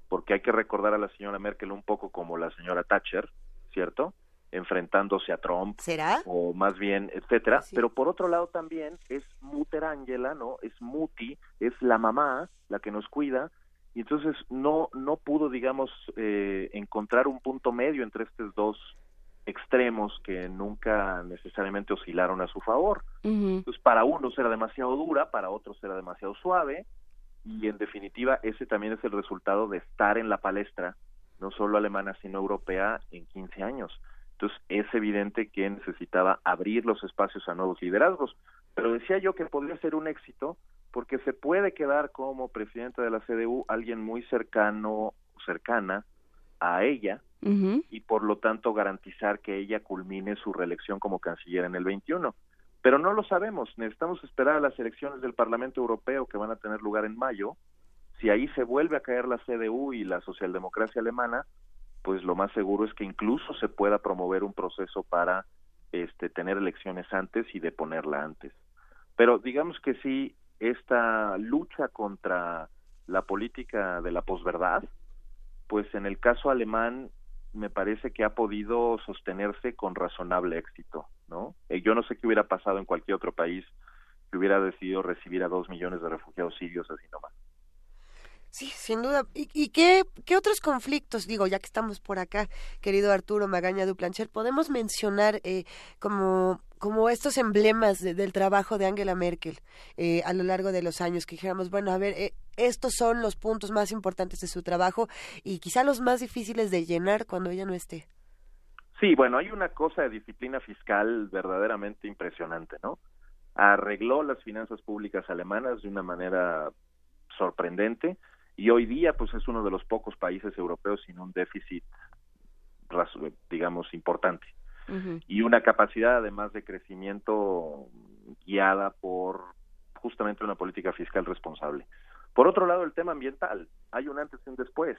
porque hay que recordar a la señora Merkel un poco como la señora Thatcher, ¿cierto? Enfrentándose a Trump ¿Será? o más bien etcétera. Pero por otro lado también es Mutter Angela no es Muti es la mamá la que nos cuida. Y entonces no no pudo digamos eh, encontrar un punto medio entre estos dos extremos que nunca necesariamente oscilaron a su favor. Entonces para unos era demasiado dura para otros era demasiado suave. Y en definitiva ese también es el resultado de estar en la palestra no solo alemana sino europea en 15 años entonces es evidente que necesitaba abrir los espacios a nuevos liderazgos pero decía yo que podría ser un éxito porque se puede quedar como presidenta de la CDU alguien muy cercano cercana a ella y por lo tanto garantizar que ella culmine su reelección como canciller en el 21. Pero no lo sabemos, necesitamos esperar a las elecciones del Parlamento Europeo que van a tener lugar en mayo. Si ahí se vuelve a caer la CDU y la socialdemocracia alemana, pues lo más seguro es que incluso se pueda promover un proceso para este tener elecciones antes y deponerla antes. Pero digamos que sí esta lucha contra la política de la posverdad, pues en el caso alemán me parece que ha podido sostenerse con razonable éxito, ¿no? Eh, yo no sé qué hubiera pasado en cualquier otro país que hubiera decidido recibir a dos millones de refugiados sirios así nomás. Sí, sin duda. ¿Y, y qué, qué otros conflictos, digo, ya que estamos por acá, querido Arturo Magaña Duplancher, podemos mencionar eh, como, como estos emblemas de- del trabajo de Angela Merkel eh, a lo largo de los años, que dijéramos, bueno, a ver, eh, estos son los puntos más importantes de su trabajo y quizá los más difíciles de llenar cuando ella no esté. Sí, bueno, hay una cosa de disciplina fiscal verdaderamente impresionante, ¿no? Arregló las finanzas públicas alemanas de una manera sorprendente y hoy día pues es uno de los pocos países europeos sin un déficit digamos importante y una capacidad además de crecimiento guiada por justamente una política fiscal responsable. Por otro lado, el tema ambiental, hay un antes y un después.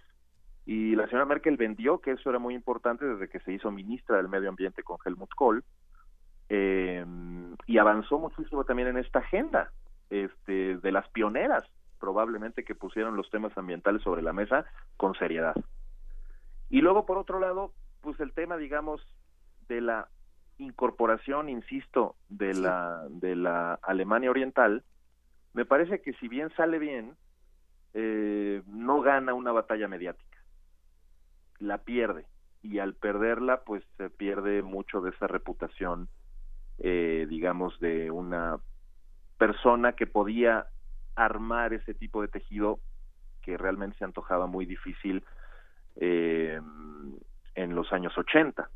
Y la señora Merkel vendió que eso era muy importante desde que se hizo ministra del Medio Ambiente con Helmut Kohl eh, y avanzó muchísimo también en esta agenda este, de las pioneras probablemente que pusieron los temas ambientales sobre la mesa con seriedad. Y luego, por otro lado, pues el tema, digamos, de la incorporación, insisto, de la de la Alemania Oriental, me parece que si bien sale bien, eh, no gana una batalla mediática, la pierde. Y al perderla, pues se pierde mucho de esa reputación, eh, digamos, de una persona que podía armar ese tipo de tejido que realmente se antojaba muy difícil eh, en los años 80.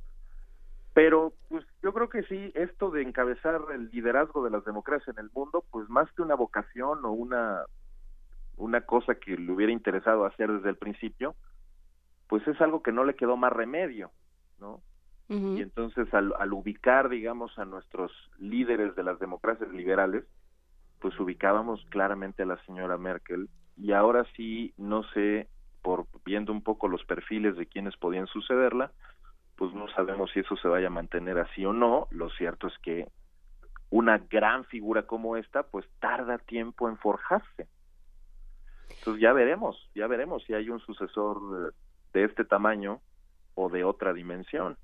Pero pues yo creo que sí, esto de encabezar el liderazgo de las democracias en el mundo, pues más que una vocación o una una cosa que le hubiera interesado hacer desde el principio, pues es algo que no le quedó más remedio, ¿no? Y entonces al, al ubicar, digamos, a nuestros líderes de las democracias liberales, pues ubicábamos claramente a la señora Merkel y ahora sí, no sé, por viendo un poco los perfiles de quienes podían sucederla, pues no sabemos si eso se vaya a mantener así o no. Lo cierto es que una gran figura como esta, pues tarda tiempo en forjarse. Entonces ya veremos, ya veremos si hay un sucesor eh, de este tamaño o de otra dimensión.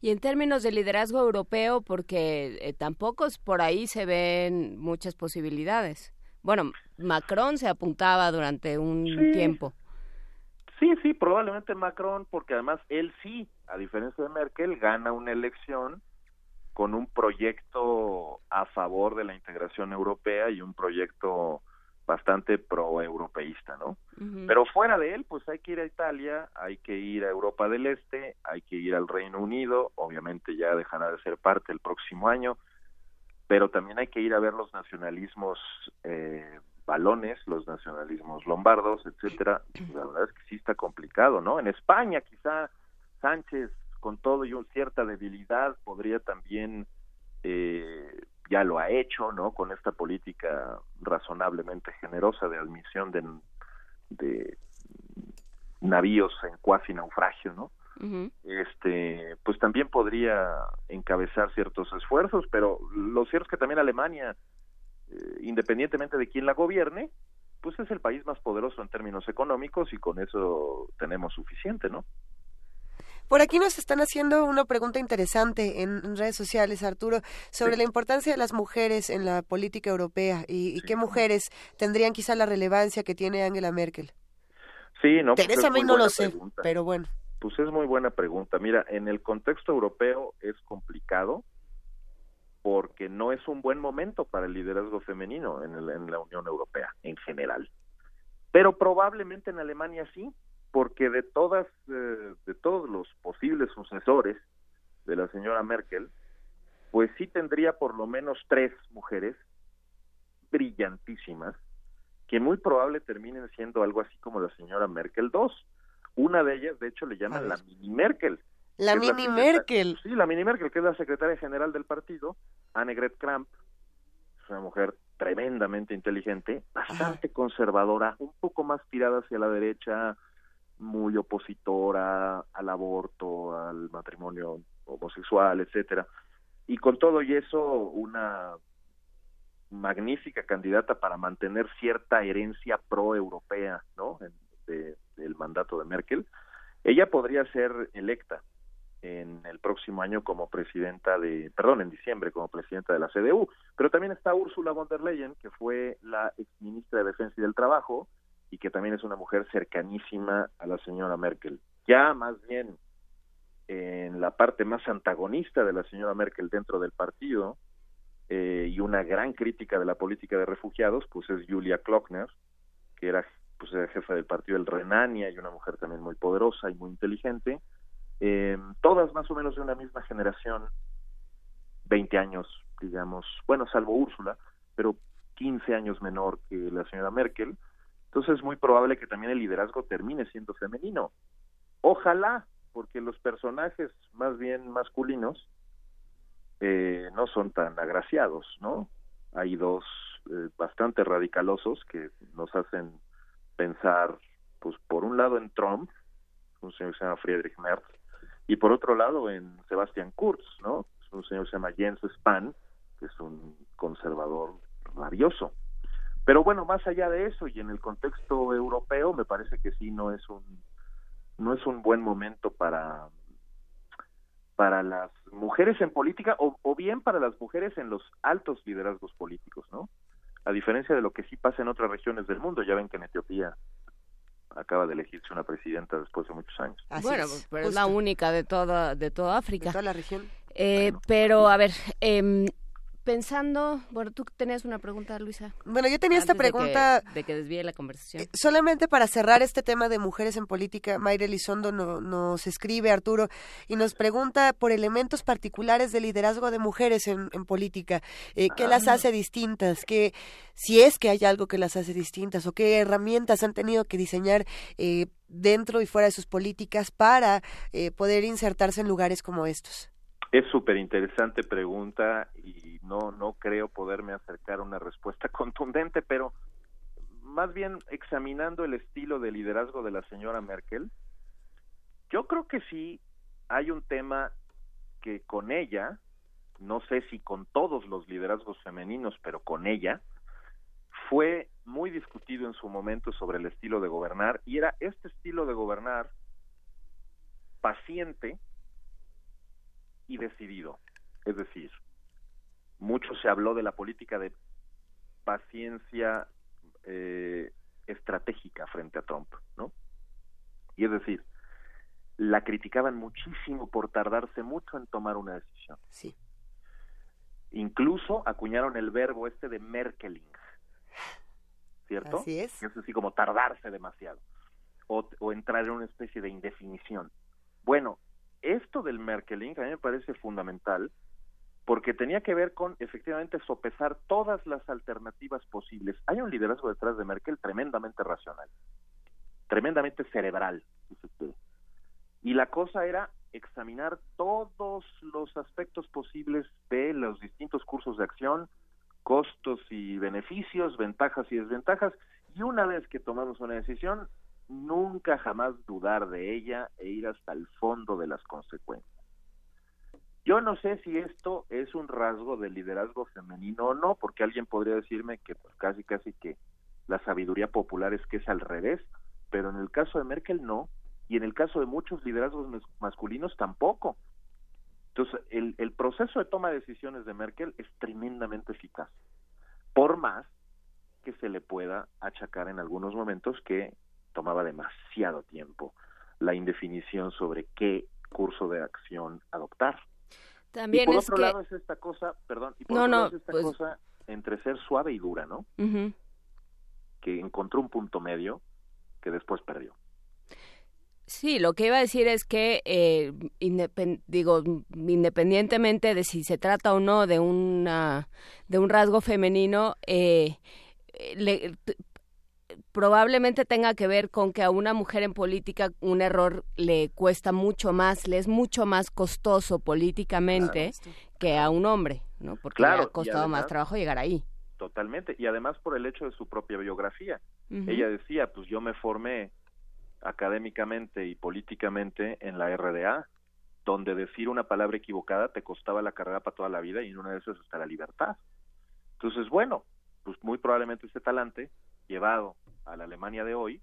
Y en términos de liderazgo europeo, porque eh, tampoco es- por ahí se ven muchas posibilidades. Bueno, Macron se apuntaba durante un Sí. tiempo. Sí, sí, probablemente Macron, porque además él sí, a diferencia de Merkel, gana una elección con un proyecto a favor de la integración europea y un proyecto bastante pro-europeísta, ¿no? Pero fuera de él, pues hay que ir a Italia, hay que ir a Europa del Este, hay que ir al Reino Unido, obviamente ya dejará de ser parte el próximo año, pero también hay que ir a ver los nacionalismos eh, balones, los nacionalismos lombardos, etcétera. La verdad es que sí está complicado, ¿no? En España quizá Sánchez, con todo y un- cierta debilidad, podría también eh, ya lo ha hecho, ¿no? Con esta política razonablemente generosa de admisión de, de navíos en cuasi naufragio, ¿no? Este, pues también podría encabezar ciertos esfuerzos, pero lo cierto es que también Alemania, eh, independientemente de quién la gobierne, pues es el país más poderoso en términos económicos y con eso tenemos suficiente, ¿no? Por aquí nos están haciendo una pregunta interesante en redes sociales, Arturo, sobre la importancia de las mujeres en la política europea y, y qué mujeres tendrían quizá la relevancia que tiene Angela Merkel. Sí, no. pues Teresa no lo sé, pregunta. pero bueno. Pues es muy buena pregunta. Mira, en el contexto europeo es complicado porque no es un buen momento para el liderazgo femenino en, el- en la Unión Europea en general. Pero probablemente en Alemania sí, porque de todas eh, de todos los posibles sucesores de la señora Merkel, pues sí tendría por lo menos tres mujeres brillantísimas que muy probable terminen siendo algo así como la señora Merkel II. Una de ellas, de hecho, le llaman la mini Merkel. La mini Merkel. Sí, la mini Merkel, que es la secretaria general del partido, Annegret Kramp. Es una mujer tremendamente inteligente, bastante conservadora, un poco más tirada hacia la derecha, muy opositora al aborto, al matrimonio homosexual, etcétera. Y con todo y eso, una magnífica candidata para mantener cierta herencia pro-europea, ¿no? De- del mandato de Merkel. Ella podría ser electa en el próximo año como presidenta de, perdón, en diciembre como presidenta de la CDU, pero también está Ursula von der Leyen, que fue la exministra de Defensa y del Trabajo y que también es una mujer cercanísima a la señora Merkel. Ya más bien en la parte más antagonista de la señora Merkel dentro del partido eh, y una gran crítica de la política de refugiados, pues es Julia Klockner, que era pues era jefa del partido del Renania y una mujer también muy poderosa y muy inteligente, eh, todas más o menos de una misma generación, 20 años, digamos, bueno, salvo Úrsula, pero 15 años menor que la señora Merkel, entonces es muy probable que también el liderazgo termine siendo femenino. Ojalá, porque los personajes más bien masculinos eh, no son tan agraciados, ¿no? Hay dos eh, bastante radicalosos que nos hacen pensar, pues por un lado en Trump, un señor que se llama Friedrich Merz, y por otro lado en Sebastian Kurz, ¿no? Es un señor que se llama Jens Spahn, que es un conservador rabioso. Pero bueno, más allá de eso y en el contexto europeo, me parece que sí no es un no es un buen momento para para las mujeres en política o, o bien para las mujeres en los altos liderazgos políticos, ¿no? A diferencia de lo que sí pasa en otras regiones del mundo, ya ven que en Etiopía acaba de elegirse una presidenta después de muchos años. bueno, pero es la única de toda, de toda África. De toda la región. Eh, Pero, a ver, em, pensando, bueno, tú tenías una pregunta, Luisa. Bueno, yo tenía esta Antes de que- pregunta- De que, desvíe la conversación. Solamente para cerrar este tema de mujeres en política, Mayra Elizondo no- nos escribe, Arturo, y nos pregunta por elementos particulares de liderazgo de mujeres en, en política. Eh, ¿Qué las hace distintas? ¿Qué, si es que hay algo que las hace distintas? ¿O qué herramientas han tenido que diseñar eh, dentro y fuera de sus políticas para eh, poder insertarse en lugares como estos? Es súper interesante pregunta y no, no creo poderme acercar a una respuesta contundente, pero más bien examinando el estilo de liderazgo de la señora Merkel, yo creo que sí hay un tema que con ella, no sé si con todos los liderazgos femeninos, pero con ella, fue muy discutido en su momento sobre el estilo de gobernar y era este estilo de gobernar paciente y decidido. Es decir, mucho se habló de la política de paciencia eh, estratégica frente a Trump, ¿no? Y es decir, la criticaban muchísimo por tardarse mucho en tomar una decisión. Sí. Incluso acuñaron el verbo este de Merkeling, ¿cierto? Así es. Que es así como tardarse demasiado o, o entrar en una especie de indefinición. Bueno, esto del Merkeling a mí me parece fundamental porque tenía que ver con efectivamente sopesar todas las alternativas posibles. Hay un liderazgo detrás de Merkel tremendamente racional, tremendamente cerebral. Y la cosa era examinar todos los aspectos posibles de los distintos cursos de acción, costos y beneficios, ventajas y desventajas, y una vez que tomamos una decisión, nunca jamás dudar de ella e ir hasta el fondo de las consecuencias. Yo no sé si esto es un rasgo del liderazgo femenino o no, porque alguien podría decirme que pues, casi casi que la sabiduría popular es que es al revés, pero en el caso de Merkel no. y en el caso de muchos liderazgos mas- masculinos tampoco. Entonces, el, el proceso de toma de decisiones de Merkel es tremendamente eficaz, por más que se le pueda achacar en algunos momentos que tomaba demasiado tiempo la indefinición sobre qué curso de acción adoptar. También y por es otro que- lado es esta cosa, perdón, y por No, otro no, lado es esta pues- cosa entre ser suave y dura, ¿no? Que encontró un punto medio que después perdió. Sí, lo que iba a decir es que, eh, indepen- digo, independientemente de si se trata o no de una de un rasgo femenino, eh, le- probablemente tenga que ver con que a una mujer en política un error le cuesta mucho más, le es mucho más costoso políticamente que a un hombre, ¿no? Porque le Claro, ha y costado más trabajo llegar ahí. Totalmente, y además por el hecho de su propia biografía. Ella decía, pues yo me formé académicamente y políticamente en la RDA, donde decir una palabra equivocada te costaba la carrera para toda la vida y en una de esas hasta la libertad. Entonces, bueno, pues muy probablemente este talante, llevado a la Alemania de hoy,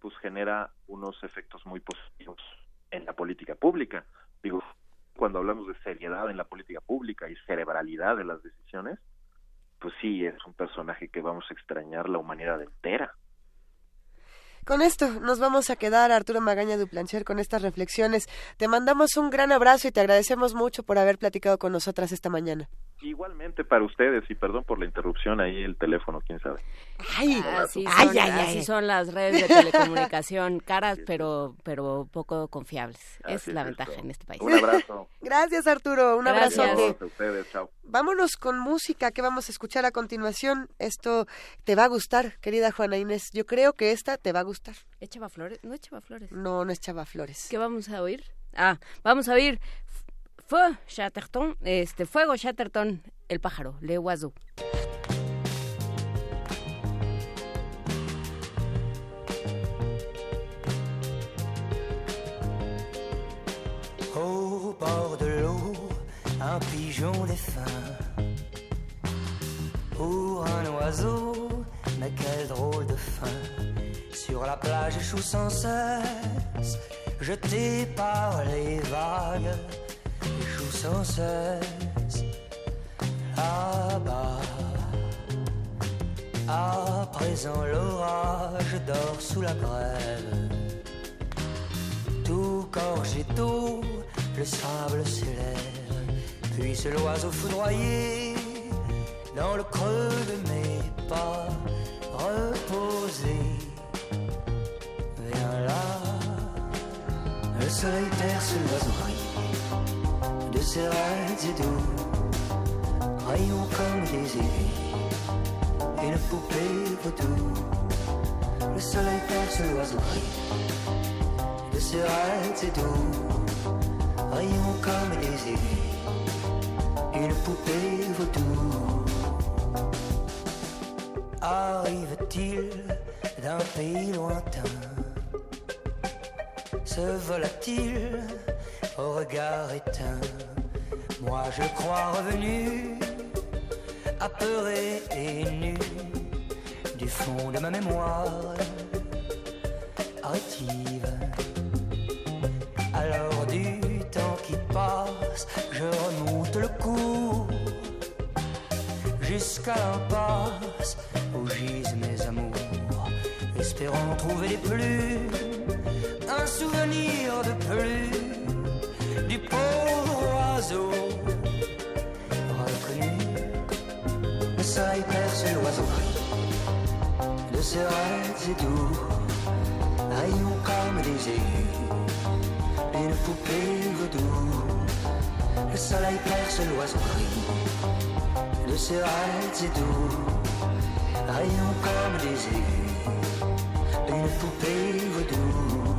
pues genera unos efectos muy positivos en la política pública. Digo, cuando hablamos de seriedad en la política pública y cerebralidad de las decisiones, pues sí, es un personaje que vamos a extrañar la humanidad entera. Con esto nos vamos a quedar, Arturo Magaña Duplancher, con estas reflexiones. Te mandamos un gran abrazo y te agradecemos mucho por haber platicado con nosotras esta mañana. Igualmente para ustedes, y perdón por la interrupción ahí, el teléfono, quién sabe. Ay, así, ay, son, ay, así ay. son las redes de telecomunicación, caras pero pero poco confiables. Así es la es ventaja esto. en este país. Un abrazo. Gracias, Arturo. Un Gracias. Saludos a ustedes, chao. Vámonos con música que vamos a escuchar a continuación. Esto te va a gustar, querida Juana Inés. Yo creo que esta te va a gustar. ¿Es Chava Flores? No es Chava Flores. No, no es Chava Flores. ¿Qué vamos a oír? Ah, vamos a oír Fue Chatterton, este Fuego Chatterton, el pájaro, Le Oiseau. Au bord de l'eau, un pigeon défunt. Pour un oiseau, mais quel drôle de fin. Sur la plage échoue sans cesse, jeté par les vagues, sans cesse. Là-bas, à présent l'orage dort sous la grève. Tout gorgé le sable s'élève, puis c'est l'oiseau foudroyé dans le creux de mes pas, reposé. Viens là, le soleil perce l'oiseau raids et doux, rayons comme des aiguilles, une poupée vaudou. Le soleil perce l'oiseau. De ses raids et doux, rayons comme des aiguilles, une poupée vaudou. Arrive-t-il d'un pays lointain? Se vola-t-il au regard éteint? Moi je crois revenu, apeuré et nu Du fond de ma mémoire rétive Alors du temps qui passe, je remonte le cours Jusqu'à l'impasse où gisent mes amours Espérant trouver des plumes Un souvenir de plus Du pauvre oiseau Le soleil perce l'oiseau. De ses rêves et doux Rayons comme des aigus Une poupée vaudou Le soleil perce l'oiseau De ses rêves et doux Rayons comme des aigus Une poupée vaudou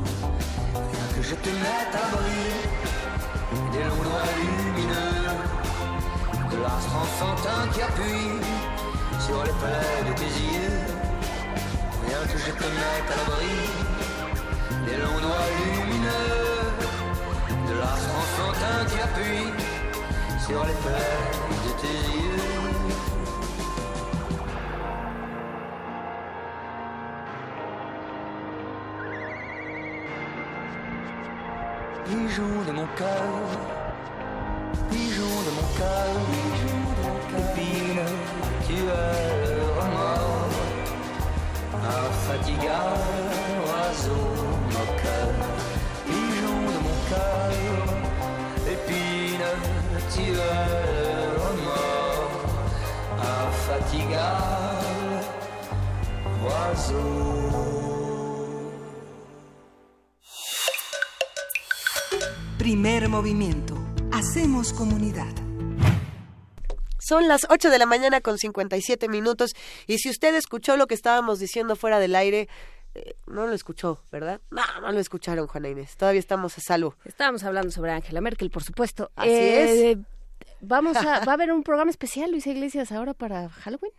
Viens que je te mette à bris Des doigts lumineux De l'astre enfantin qui appuie Sur les plaies de tes yeux Viens que je te mette à l'abri Des longs doigts lumineux De l'astre enfantin qui appuie Sur les plaies de tes yeux. Pigeon de mon cœur, pigeon de mon cœur, infatigable oiseau moqueur, pigeon de mon cœur, épine, tueur mort, infatigable oiseau. Primer movimiento. Hacemos comunidad. Son las 8 de la mañana con 57 minutos y si usted escuchó lo que estábamos diciendo fuera del aire, eh, no lo escuchó, ¿verdad? No, no lo escucharon, Juana Inés. Todavía estamos a salvo. Estábamos hablando sobre Angela Merkel, por supuesto. Así Eh, es. Vamos a, va a haber un programa especial, Luisa Iglesias, ahora para Halloween.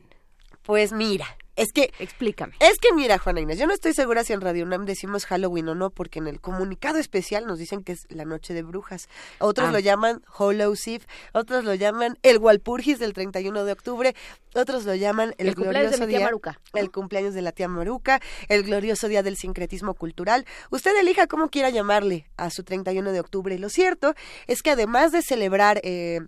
Pues mira, es que... Explícame. Es que mira, Juana Inés, yo no estoy segura si en Radio UNAM decimos Halloween o no, porque en el comunicado especial nos dicen que es la noche de brujas. Otros Ah. lo llaman Hallows Eve, otros lo llaman el Walpurgis del 31 de octubre, otros lo llaman el, El cumpleaños de glorioso día, Maruca, el cumpleaños de la tía Maruca, el glorioso día del sincretismo cultural. Usted elija cómo quiera llamarle a su 31 de octubre. Lo cierto es que además de celebrar eh,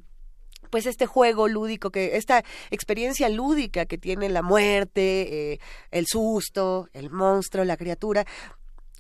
pues este juego lúdico que esta experiencia lúdica que tiene la muerte, eh, el susto, el monstruo, la criatura.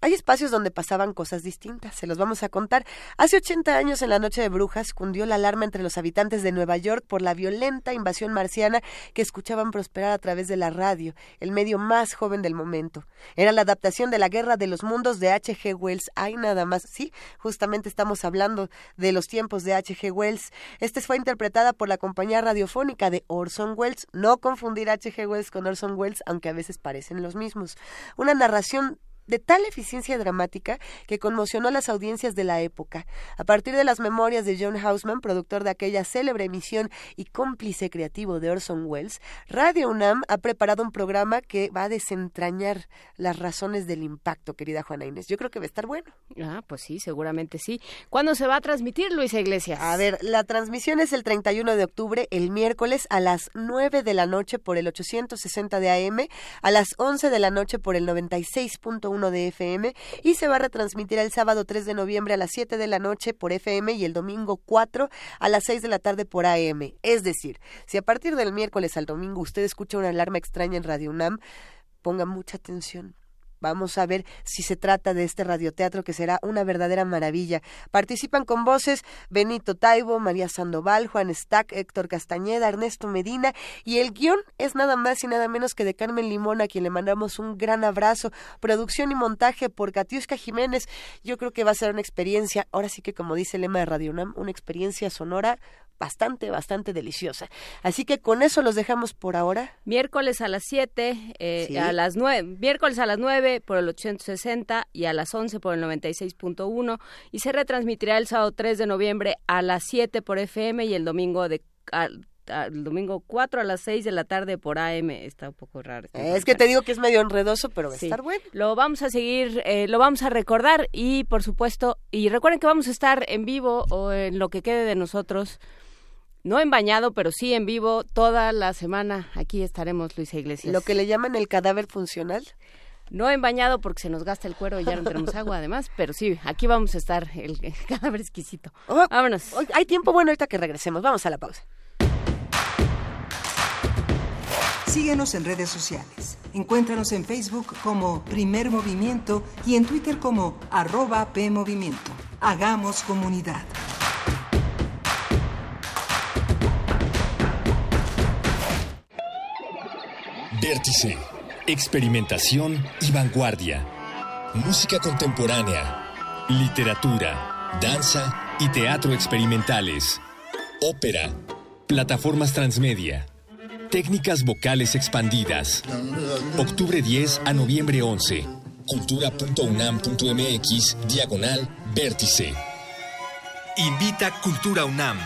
Hay espacios donde pasaban cosas distintas, se los vamos a contar. Hace 80 años en la Noche de Brujas cundió la alarma entre los habitantes de Nueva York por la violenta invasión marciana que escuchaban prosperar a través de la radio, el medio más joven del momento. Era la adaptación de la Guerra de los Mundos de H.G. Wells. Hay nada más. Sí, justamente estamos hablando de los tiempos de H.G. Wells. Este fue interpretada por la compañía radiofónica de Orson Welles. No confundir H.G. Wells con Orson Welles, aunque a veces parecen los mismos. Una narración de tal eficiencia dramática que conmocionó a las audiencias de la época. A partir de las memorias de John Houseman, productor de aquella célebre emisión y cómplice creativo de Orson Welles, Radio UNAM ha preparado un programa que va a desentrañar las razones del impacto, querida Juana Inés. Yo creo que va a estar bueno. Ah, pues sí, seguramente sí. ¿Cuándo se va a transmitir, Luisa Iglesias? A ver, la transmisión es el 31 de octubre, el miércoles a las 9 de la noche por el 860 de AM, a las 11 de la noche por el 96.1 de FM y se va a retransmitir el sábado 3 de noviembre a las 7 de la noche por FM y el domingo 4 a las 6 de la tarde por AM. Es decir, si a partir del miércoles al domingo usted escucha una alarma extraña en Radio UNAM, ponga mucha atención. Vamos a ver si se trata de este radioteatro que será una verdadera maravilla. Participan con voces Benito Taibo, María Sandoval, Juan Stack, Héctor Castañeda, Ernesto Medina y el guion es nada más y nada menos que de Carmen Limón a quien le mandamos un gran abrazo. Producción y montaje por Katiuska Jiménez. Yo creo que va a ser una experiencia, ahora sí que como dice el lema de Radio UNAM, una experiencia sonora bastante, bastante deliciosa. Así que con eso los dejamos por ahora. Miércoles a las 7, eh, Sí. a las 9, miércoles a las 9 por el 860 y a las 11 por el 96.1 y se retransmitirá el sábado 3 de noviembre a las 7 por FM y el domingo de el domingo 4 a las 6 de la tarde por AM. Está un poco raro. esta Es que te digo que es medio enredoso, pero va a Sí. estar bueno. Lo vamos a seguir, eh, lo vamos a recordar y por supuesto, y recuerden que vamos a estar en vivo o en lo que quede de nosotros, no en bañado, pero sí en vivo toda la semana. Aquí estaremos, Luisa Iglesias. Lo que le llaman el cadáver funcional. No en bañado porque se nos gasta el cuero y ya no tenemos agua además, pero sí, aquí vamos a estar, el, el cadáver exquisito. Vámonos. Oh, Hay tiempo bueno ahorita que regresemos. Vamos a la pausa. Síguenos en redes sociales. Encuéntranos en Facebook como Primer Movimiento y en Twitter como arroba PMovimiento. Hagamos comunidad. Vértice, experimentación y vanguardia. Música contemporánea, literatura, danza y teatro experimentales. Ópera, plataformas transmedia, técnicas vocales expandidas. Octubre 10 a noviembre 11. Cultura.unam.mx, diagonal, vértice. Invita Cultura UNAM.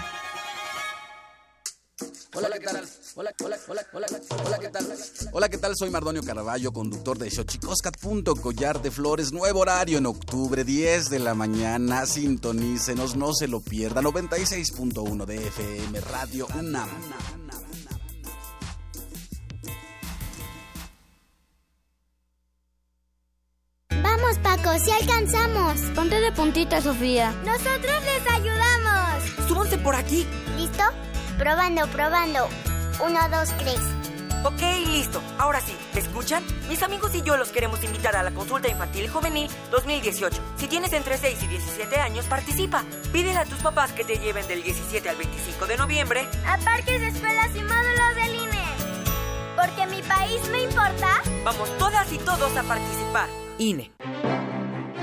Hola, ¿qué tal? Hola, hola, hola, hola, hola, ¿qué tal? Hola, ¿qué tal? Soy Mardonio Carballo, conductor de Xochicoscat. Collar de Flores, nuevo horario en octubre, 10 de la mañana. Sintonícenos, no se lo pierda. 96.1 de FM, Radio UNAM. Vamos, Paco, sí alcanzamos. Ponte de puntita, Sofía. Nosotros les ayudamos. Súbanse por aquí. ¿Listo? Probando, probando. Uno, dos, tres. Ok, listo. Ahora sí, ¿me escuchan? Mis amigos y yo los queremos invitar a la consulta infantil y juvenil 2018. Si tienes entre 6 y 17 años, participa. Pídele a tus papás que te lleven del 17 al 25 de noviembre A parques, escuelas y módulos del INE. Porque mi país me importa. Vamos todas y todos a participar. INE.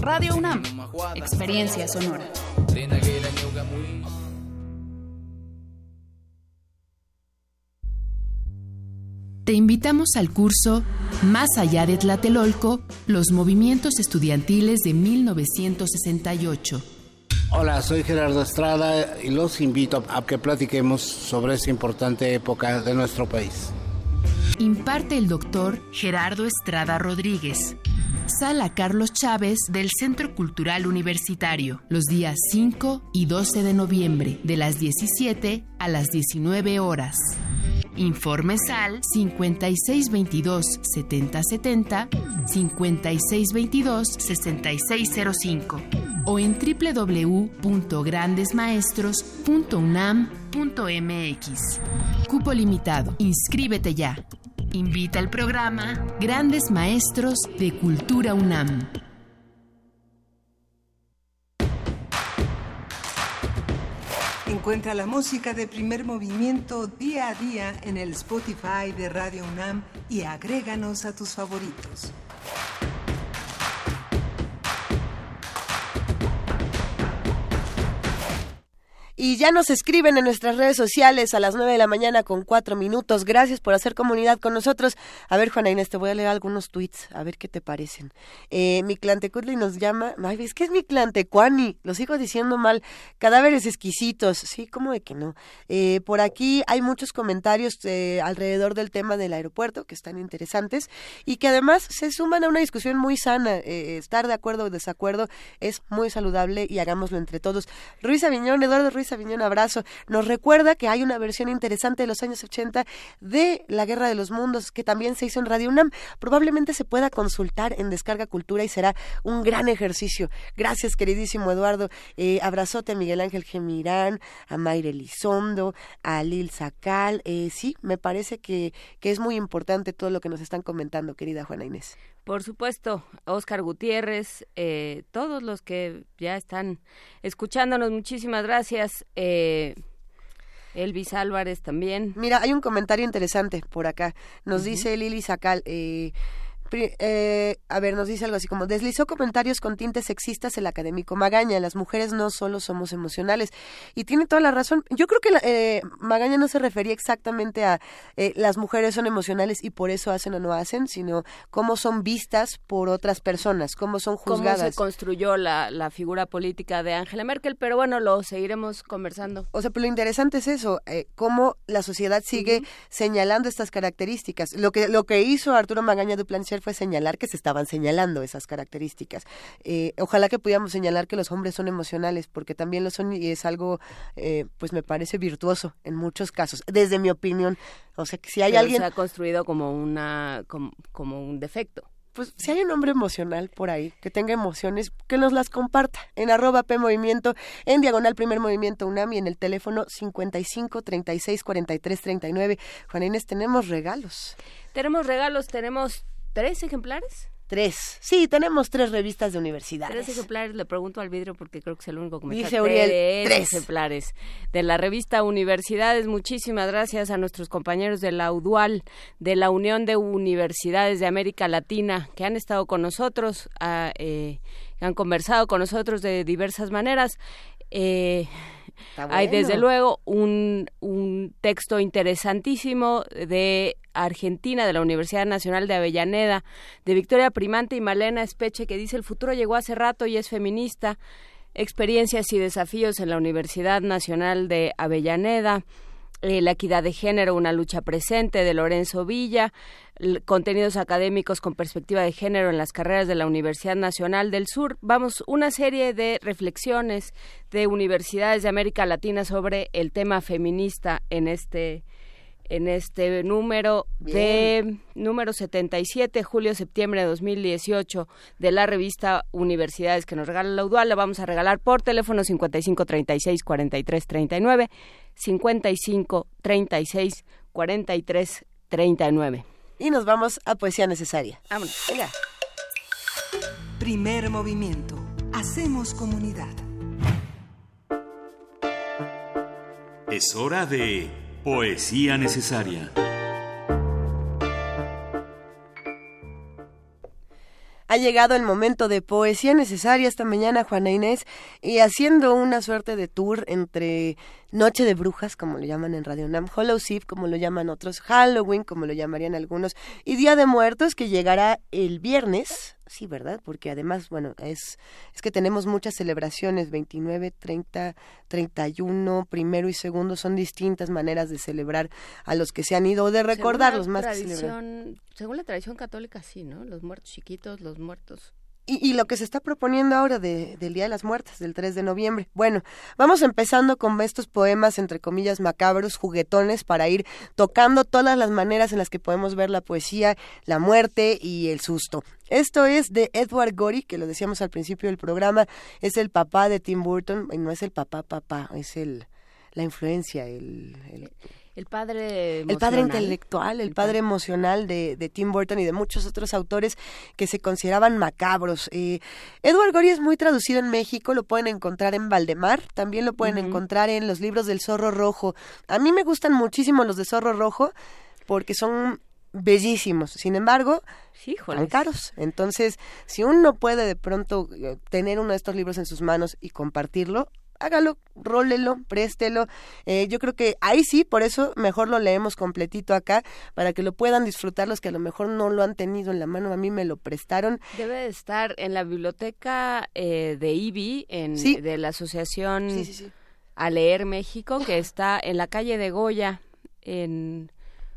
Radio UNAM. Experiencia sonora. Te invitamos al curso Más allá de Tlatelolco, los movimientos estudiantiles de 1968. Hola, soy Gerardo Estrada y los invito a que platiquemos sobre esta importante época de nuestro país. Imparte el doctor Gerardo Estrada Rodríguez. Sala Carlos Chávez del Centro Cultural Universitario, los días 5 y 12 de noviembre, de las 17 a las 19 horas. Informes al 5622-7070, 5622-6605 o en www.grandesmaestros.unam.mx. Cupo limitado. Inscríbete ya. Invita al programa Grandes Maestros de Cultura UNAM. Encuentra la música de primer movimiento día a día en el Spotify de Radio UNAM y agréganos a tus favoritos. Y ya nos escriben en nuestras redes sociales a las 9 de la mañana con cuatro minutos. Gracias por hacer comunidad con nosotros. A ver, Juana Inés, te voy a leer algunos tweets, a ver qué te parecen. Eh, mi Clantecutli nos llama. Ay, es que es mi Clantecuani. Lo sigo diciendo mal. Cadáveres exquisitos. Sí, ¿cómo de que no? Eh, por aquí hay muchos comentarios eh, alrededor del tema del aeropuerto que están interesantes y que además se suman a una discusión muy sana. Eh, estar de acuerdo o desacuerdo es muy saludable y hagámoslo entre todos. Ruiz Aviñón, Eduardo Ruiz Aviñón, abrazo. Nos recuerda que hay una versión interesante de los años 80 de La Guerra de los Mundos que también se hizo en Radio UNAM. Probablemente se pueda consultar en Descarga Cultura y será un gran ejercicio. Gracias, queridísimo Eduardo. Eh, abrazote a Miguel Ángel Gemirán, a Mayre Elizondo, a Lil Sacal. Eh, sí, me parece que, que es muy importante todo lo que nos están comentando, querida Juana Inés. Por supuesto, Oscar Gutiérrez, eh, todos los que ya están escuchándonos, muchísimas gracias. Eh, Elvis Álvarez también. Mira, hay un comentario interesante por acá. Nos dice Lili Sacal. Eh, eh, a ver, nos dice algo así como, deslizó comentarios con tintes sexistas el académico Magaña, las mujeres no solo somos emocionales. Y tiene toda la razón. Yo creo que eh, Magaña no se refería exactamente a eh, las mujeres son emocionales y por eso hacen o no hacen, sino cómo son vistas por otras personas, cómo son Cómo juzgadas. se construyó la, la figura política de Angela Merkel, pero bueno, lo seguiremos conversando. O sea, pero lo interesante es eso, eh, cómo la sociedad sigue señalando estas características. Lo que lo que hizo Arturo Magaña Fue señalar que se estaban señalando esas características. Eh, ojalá que pudiéramos señalar que los hombres son emocionales, porque también lo son y es algo, eh, pues me parece virtuoso en muchos casos, desde mi opinión. O sea, que si hay Pero alguien... se ha construido como una como, como un defecto. pues si hay un hombre emocional por ahí que tenga emociones, que nos las comparta en arroba P Movimiento, en diagonal primer movimiento UNAM y en el teléfono 55 36 43 39. Juana Inés, tenemos regalos. Tenemos regalos, tenemos tres ejemplares. Tres. Sí, tenemos tres revistas de universidades. Tres ejemplares, le pregunto al vidrio porque creo que es el único que me Dice Uriel, tres. ejemplares de la revista Universidades. Muchísimas gracias a nuestros compañeros de la UDUAL, de la Unión de Universidades de América Latina, que han estado con nosotros, a, eh, han conversado con nosotros de diversas maneras. Eh, hay desde luego un, un texto interesantísimo de Argentina, de la Universidad Nacional de Avellaneda, de Victoria Primante y Malena Espeche, que dice el futuro llegó hace rato y es feminista, experiencias y desafíos en la Universidad Nacional de Avellaneda, eh, la equidad de género, una lucha presente de Lorenzo Villa, contenidos académicos con perspectiva de género en las carreras de la Universidad Nacional del Sur. Vamos, una serie de reflexiones de universidades de América Latina sobre el tema feminista en este en este número de número 77, julio-septiembre de 2018 de la revista Universidades que nos regala la UDUAL. La vamos a regalar por teléfono 55 36 43 39, 55 36 43 39. Y nos vamos a Poesía Necesaria. Vámonos. Venga. Primer movimiento. Hacemos comunidad. Es hora de Poesía Necesaria. Ha llegado el momento de poesía necesaria esta mañana, Juana Inés, y haciendo una suerte de tour entre Noche de Brujas, como lo llaman en Radio Nam, Hollow Eve, como lo llaman otros, Halloween, como lo llamarían algunos, y Día de Muertos, que llegará el viernes, sí, ¿verdad? Porque además, bueno, es, es que tenemos muchas celebraciones, 29, 30, 31, primero y segundo, son distintas maneras de celebrar a los que se han ido, o de recordarlos más que celebrar. Según la tradición católica, sí, ¿no? Los muertos chiquitos, los muertos Y, lo que se está proponiendo ahora de- del Día de las Muertes, del 3 de noviembre. Bueno, vamos empezando con estos poemas, entre comillas, macabros, juguetones, para ir tocando todas las maneras en las que podemos ver la poesía, la muerte y el susto. Esto es de Edward Gorey, que lo decíamos al principio del programa, es el papá de Tim Burton, y no es el papá papá, es el la influencia, el El padre el padre intelectual, el padre emocional de, de Tim Burton y de muchos otros autores que se consideraban macabros. Eh, Edward Gorey es muy traducido en México, lo pueden encontrar en Valdemar, también lo pueden encontrar en los libros del Zorro Rojo. A mí me gustan muchísimo los de Zorro Rojo porque son bellísimos. Sin embargo, Híjoles. tan caros. Entonces, si uno puede de pronto eh, tener uno de estos libros en sus manos y compartirlo, hágalo, rólelo, préstelo. Eh, yo creo que ahí sí, por eso mejor lo leemos completito acá, para que lo puedan disfrutar los que a lo mejor no lo han tenido en la mano. A mí me lo prestaron. Debe de estar en la biblioteca eh, de IBI, en, Sí. de la Asociación Sí, sí, sí. A Leer México, que está en la calle de Goya, en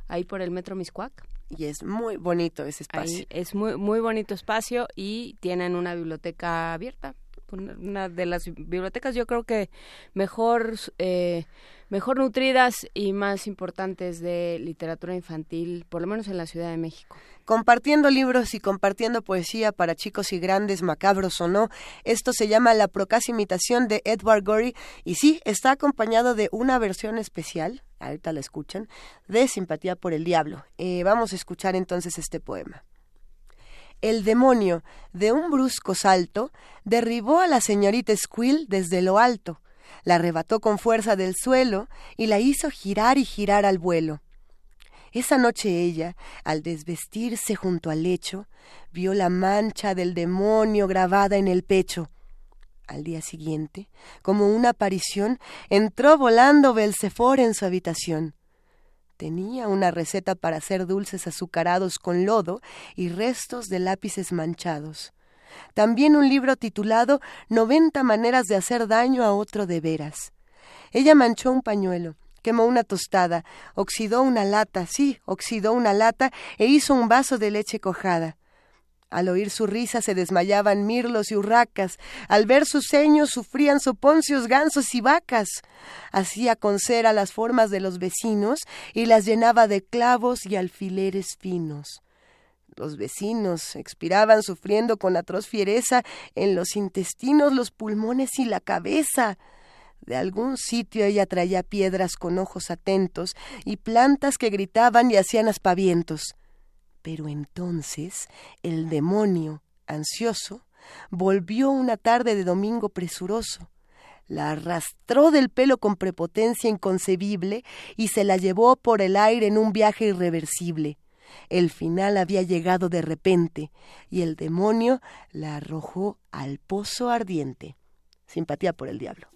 ahí por el Metro Miscuac. Y es muy bonito ese espacio. Ahí es muy muy bonito espacio y tienen una biblioteca abierta. Una de las bibliotecas yo creo que mejor eh, mejor nutridas y más importantes de literatura infantil, por lo menos en la Ciudad de México. compartiendo libros y compartiendo poesía para chicos y grandes, macabros o no. Esto se llama La procaz imitación de Edward Gorey y sí, está acompañado de una versión especial, ahorita la escuchan, de Simpatía por el Diablo. Eh, vamos a escuchar entonces este poema. El demonio, de un brusco salto, derribó a la señorita Squill desde lo alto, la arrebató con fuerza del suelo y la hizo girar y girar al vuelo. Esa noche ella, al desvestirse junto al lecho, vio la mancha del demonio grabada en el pecho. Al día siguiente, como una aparición, entró volando Belcefor en su habitación. Tenía una receta para hacer dulces azucarados con lodo y restos de lápices manchados. También un libro titulado Noventa maneras de hacer daño a otro de veras. Ella manchó un pañuelo, quemó una tostada, oxidó una lata, sí, oxidó una lata e hizo un vaso de leche cojada. Al oír su risa se desmayaban mirlos y urracas, al ver sus ceños sufrían soponcios, gansos y vacas. Hacía con cera las formas de los vecinos y las llenaba de clavos y alfileres finos. Los vecinos expiraban sufriendo con atroz fiereza en los intestinos, los pulmones y la cabeza. De algún sitio ella traía piedras con ojos atentos y plantas que gritaban y hacían aspavientos. Pero entonces el demonio, ansioso, volvió una tarde de domingo presuroso, la arrastró del pelo con prepotencia inconcebible y se la llevó por el aire en un viaje irreversible. El final había llegado de repente y el demonio la arrojó al pozo ardiente. Simpatía por el diablo.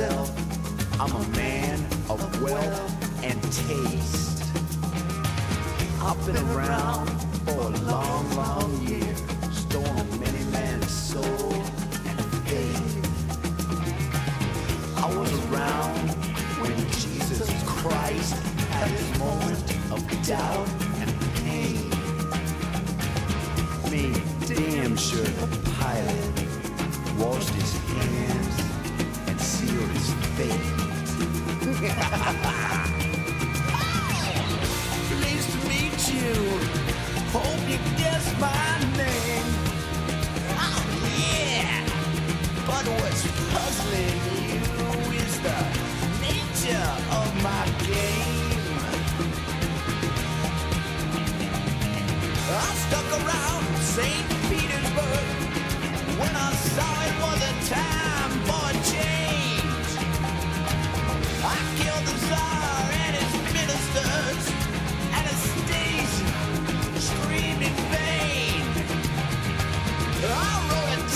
Myself. I'm a man of wealth and taste. I've been around for a long, long year, stolen many men's soul and faith. I was around when Jesus Christ had his moment of doubt and pain. Me, damn sure the pilot washed his hands sealed fate. Pleased to meet you. Hope you guess my name. Oh yeah. But what's puzzling you is the nature of my game. I stuck around St. Petersburg when I saw it was a time for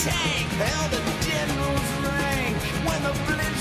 tank, held a general's rank when the blitzkrieg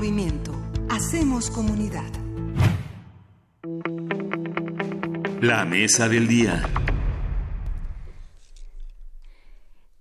movimiento. Hacemos comunidad. La mesa del día.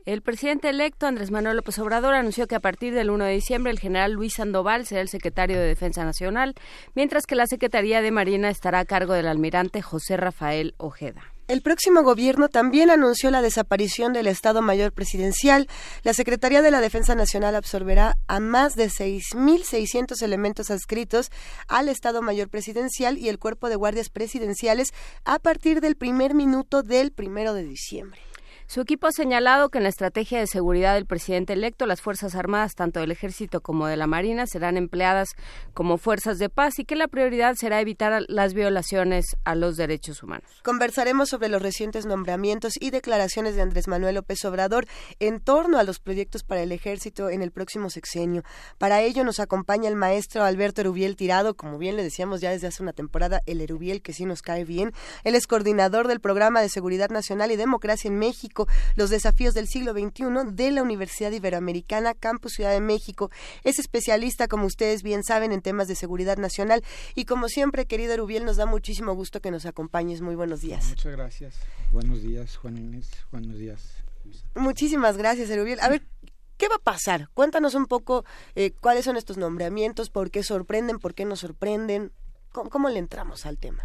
El presidente electo Andrés Manuel López Obrador anunció que a partir del 1 de diciembre el general Luis Sandoval será el secretario de Defensa Nacional, mientras que la Secretaría de Marina estará a cargo del almirante José Rafael Ojeda. El próximo gobierno también anunció la desaparición del Estado Mayor Presidencial. La Secretaría de la Defensa Nacional absorberá a más de 6.600 elementos adscritos al Estado Mayor Presidencial y el Cuerpo de Guardias Presidenciales a partir del primer minuto del primero de diciembre. Su equipo ha señalado que en la estrategia de seguridad del presidente electo, las Fuerzas Armadas, tanto del Ejército como de la Marina, serán empleadas como fuerzas de paz y que la prioridad será evitar las violaciones a los derechos humanos. Conversaremos sobre los recientes nombramientos y declaraciones de Andrés Manuel López Obrador en torno a los proyectos para el Ejército en el próximo sexenio. Para ello nos acompaña el maestro Alberto Erubiel Tirado, como bien le decíamos ya desde hace una temporada, el Erubiel que sí nos cae bien. Él es coordinador del Programa de Seguridad Nacional y Democracia en México los desafíos del siglo XXI de la Universidad Iberoamericana Campus Ciudad de México. Es especialista, como ustedes bien saben, en temas de seguridad nacional y como siempre, querido Erubiel, nos da muchísimo gusto que nos acompañes. Muy buenos días. Muchas gracias. Buenos días, Juan Inés. Buenos días. Muchísimas gracias, Erubiel. A ver, ¿Qué va a pasar? Cuéntanos un poco eh, cuáles son estos nombramientos, por qué sorprenden, por qué nos sorprenden. ¿Cómo, le entramos al tema?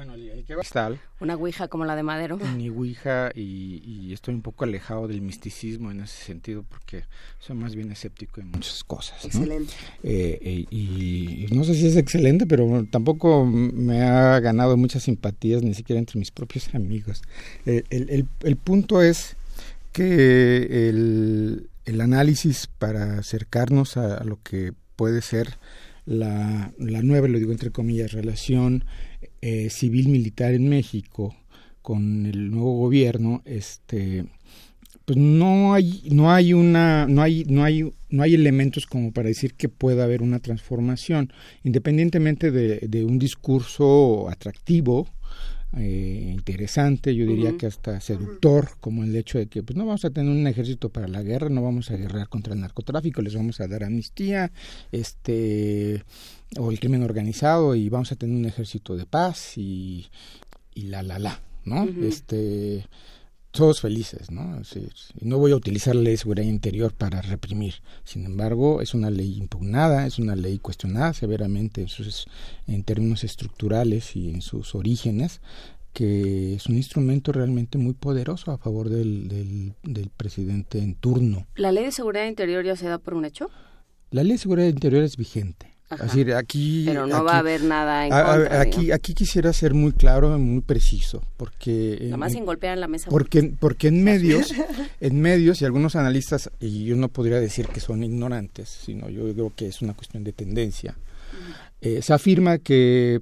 Bueno, ¿qué va a estar? Una ouija como la de Madero. Ni ouija y, estoy un poco alejado del misticismo en ese sentido porque soy más bien escéptico en muchas cosas. Excelente. Eh, eh, y, no sé si es excelente, pero tampoco me ha ganado muchas simpatías ni siquiera entre mis propios amigos. Eh, el, el, punto es que el, el análisis para acercarnos a, a, lo que puede ser la, la nueva, lo digo entre comillas, relación eh, civil militar en México con el nuevo gobierno este pues no hay no hay una no hay no hay no hay elementos como para decir que pueda haber una transformación. Independientemente de, un discurso atractivo eh, interesante, yo diría que hasta seductor, como el hecho de que pues no vamos a tener un ejército para la guerra, no vamos a guerrear contra el narcotráfico, les vamos a dar amnistía, este o el crimen organizado y vamos a tener un ejército de paz y, y la la la, ¿no? Este todos felices, ¿no? no voy a utilizar la ley de seguridad interior para reprimir. Sin embargo, es una ley impugnada, es una ley cuestionada severamente en, sus, en términos estructurales y en sus orígenes, que es un instrumento realmente muy poderoso a favor del, del, del presidente en turno. ¿La ley de seguridad interior ya se da por un hecho? La ley de seguridad interior es vigente aquí, Pero no va a haber nada en contra, aquí, aquí quisiera ser muy claro, muy preciso, porque... Nada más sin golpear en la mesa. Porque, porque en medios, en medios y algunos analistas, y yo no podría decir que son ignorantes, sino yo creo que es una cuestión de tendencia, eh, se afirma que,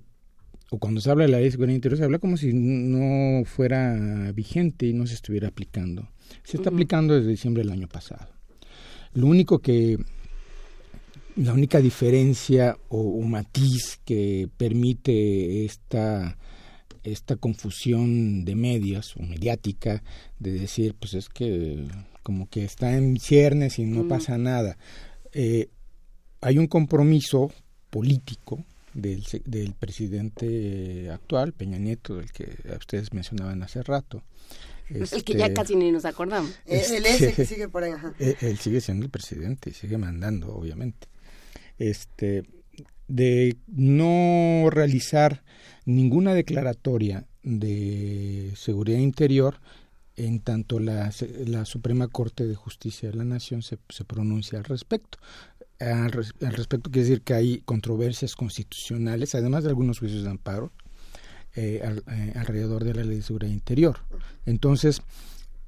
o cuando se habla de la ley de seguridad interior, se habla como si no fuera vigente y no se estuviera aplicando. Se está aplicando desde diciembre del año pasado. Lo único que la única diferencia o, matiz que permite esta, esta confusión de medios o mediática de decir, pues es que como que está en ciernes y no pasa nada. Eh, hay un compromiso político del, del, presidente actual, Peña Nieto, del que ustedes mencionaban hace rato. el que ya este, casi ni nos acordamos. el ese que sigue por ahí. él sigue siendo el presidente y sigue mandando, obviamente este, de no realizar ninguna declaratoria de seguridad interior en tanto la, la Suprema Corte de Justicia de la Nación se, se pronuncia al respecto. Al, respecto quiere decir que hay controversias constitucionales, además de algunos juicios de amparo, eh, eh, alrededor de la ley de seguridad interior. Entonces,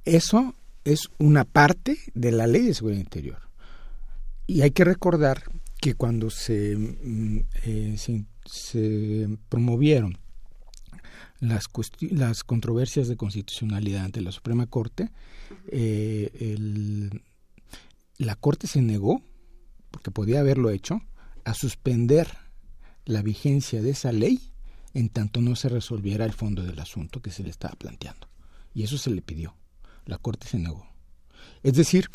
eso es una parte de la ley de seguridad interior. Y hay que recordar que cuando se, mm, eh, se, promovieron las, las controversias de constitucionalidad ante la Suprema Corte, eh, la Corte se negó, porque podía haberlo hecho, a suspender la vigencia de esa ley en tanto no se resolviera el fondo del asunto que se le estaba planteando. Y eso se le pidió. La Corte se negó. Es decir,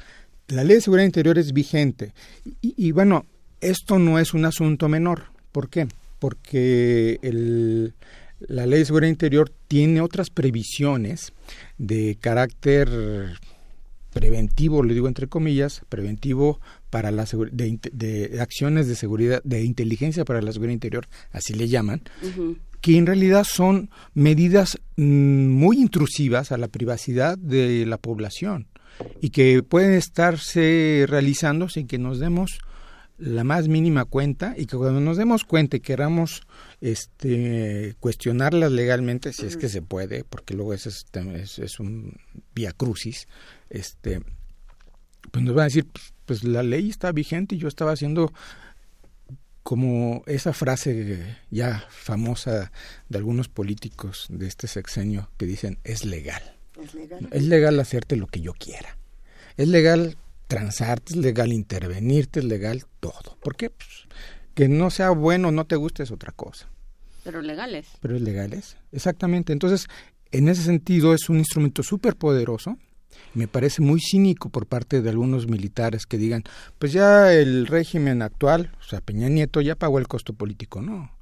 la ley de seguridad interior es vigente. y bueno, esto no es un asunto menor. ¿Por qué? Porque la ley de seguridad interior tiene otras previsiones de carácter preventivo, le digo entre comillas, preventivo para la de, de, acciones de seguridad, de inteligencia para la seguridad interior, así le llaman, que en realidad son medidas mm, muy intrusivas a la privacidad de la población y que pueden estarse realizando sin que nos demos la más mínima cuenta y que cuando nos demos cuenta y queramos este, cuestionarlas legalmente, si es que se puede, porque luego ese es, es, un vía crucis, este, pues nos van a decir, pues, pues la ley está vigente y yo estaba haciendo como esa frase ya famosa de algunos políticos de este sexenio que dicen es legal. Es legal. Es legal hacerte lo que yo quiera. Es legal transarte, es legal intervenirte, es legal todo. ¿Por qué? Pues, que no sea bueno no te guste es otra cosa. Pero legales. Pero es legales, exactamente. Entonces, en ese sentido es un instrumento súper poderoso me parece muy cínico por parte de algunos militares que digan, pues ya el régimen actual, o sea, Peña Nieto ya pagó el costo político. No,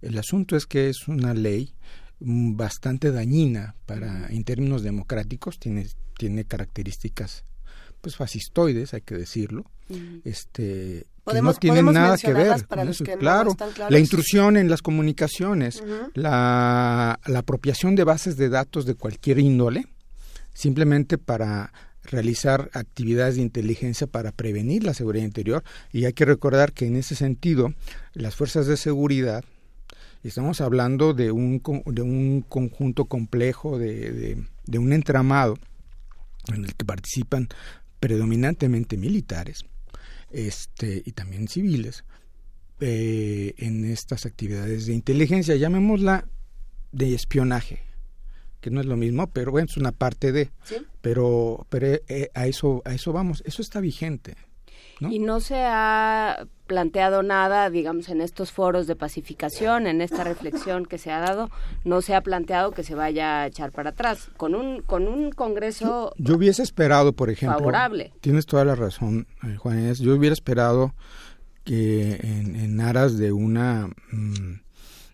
el asunto es que es una ley mm, bastante dañina para en términos democráticos tiene tiene características pues fascistoides hay que decirlo. Este que no tienen nada que ver claro. la intrusión en las comunicaciones la, la apropiación de bases de datos de cualquier índole simplemente para realizar actividades de inteligencia para prevenir la seguridad interior. Y hay que recordar que en ese sentido las fuerzas de seguridad estamos hablando de un, de un conjunto complejo de, de, un entramado en el que participan predominantemente militares este, y también civiles eh, en estas actividades de inteligencia, llamémosla de espionaje, que no es lo mismo, pero bueno, es una parte de. Pero, pero eh, a eso a eso vamos, eso está vigente. Y no se ha planteado nada, digamos, en estos foros de pacificación, en esta reflexión que se ha dado, no se ha planteado que se vaya a echar para atrás. Con un, con un Congreso. Yo, hubiese esperado, por ejemplo. Favorable. Tienes toda la razón, eh, Juan Inés. Yo hubiera esperado que en, en aras de una. Mm,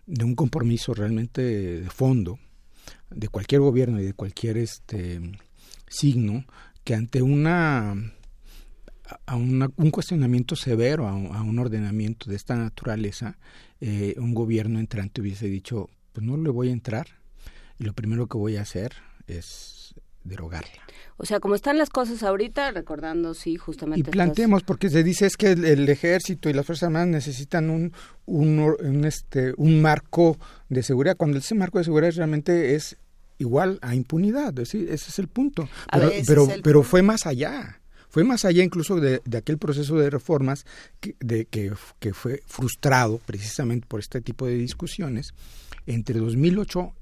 de un compromiso realmente de fondo, de cualquier gobierno y de cualquier este signo que ante una a un cuestionamiento severo a un, ordenamiento de esta naturaleza eh, un gobierno entrante hubiese dicho pues no le voy a entrar y lo primero que voy a hacer es derogarla o sea, como están las cosas ahorita, recordando, sí, justamente. Y planteemos, porque se dice es que el, ejército y las Fuerzas Armadas necesitan un, un, este, un marco de seguridad, cuando ese marco de seguridad realmente es igual a impunidad, ese es el punto. Pero, pero, fue más allá fue más allá incluso de, aquel proceso de reformas que, de, que, que, fue frustrado precisamente por este tipo de discusiones entre 2008,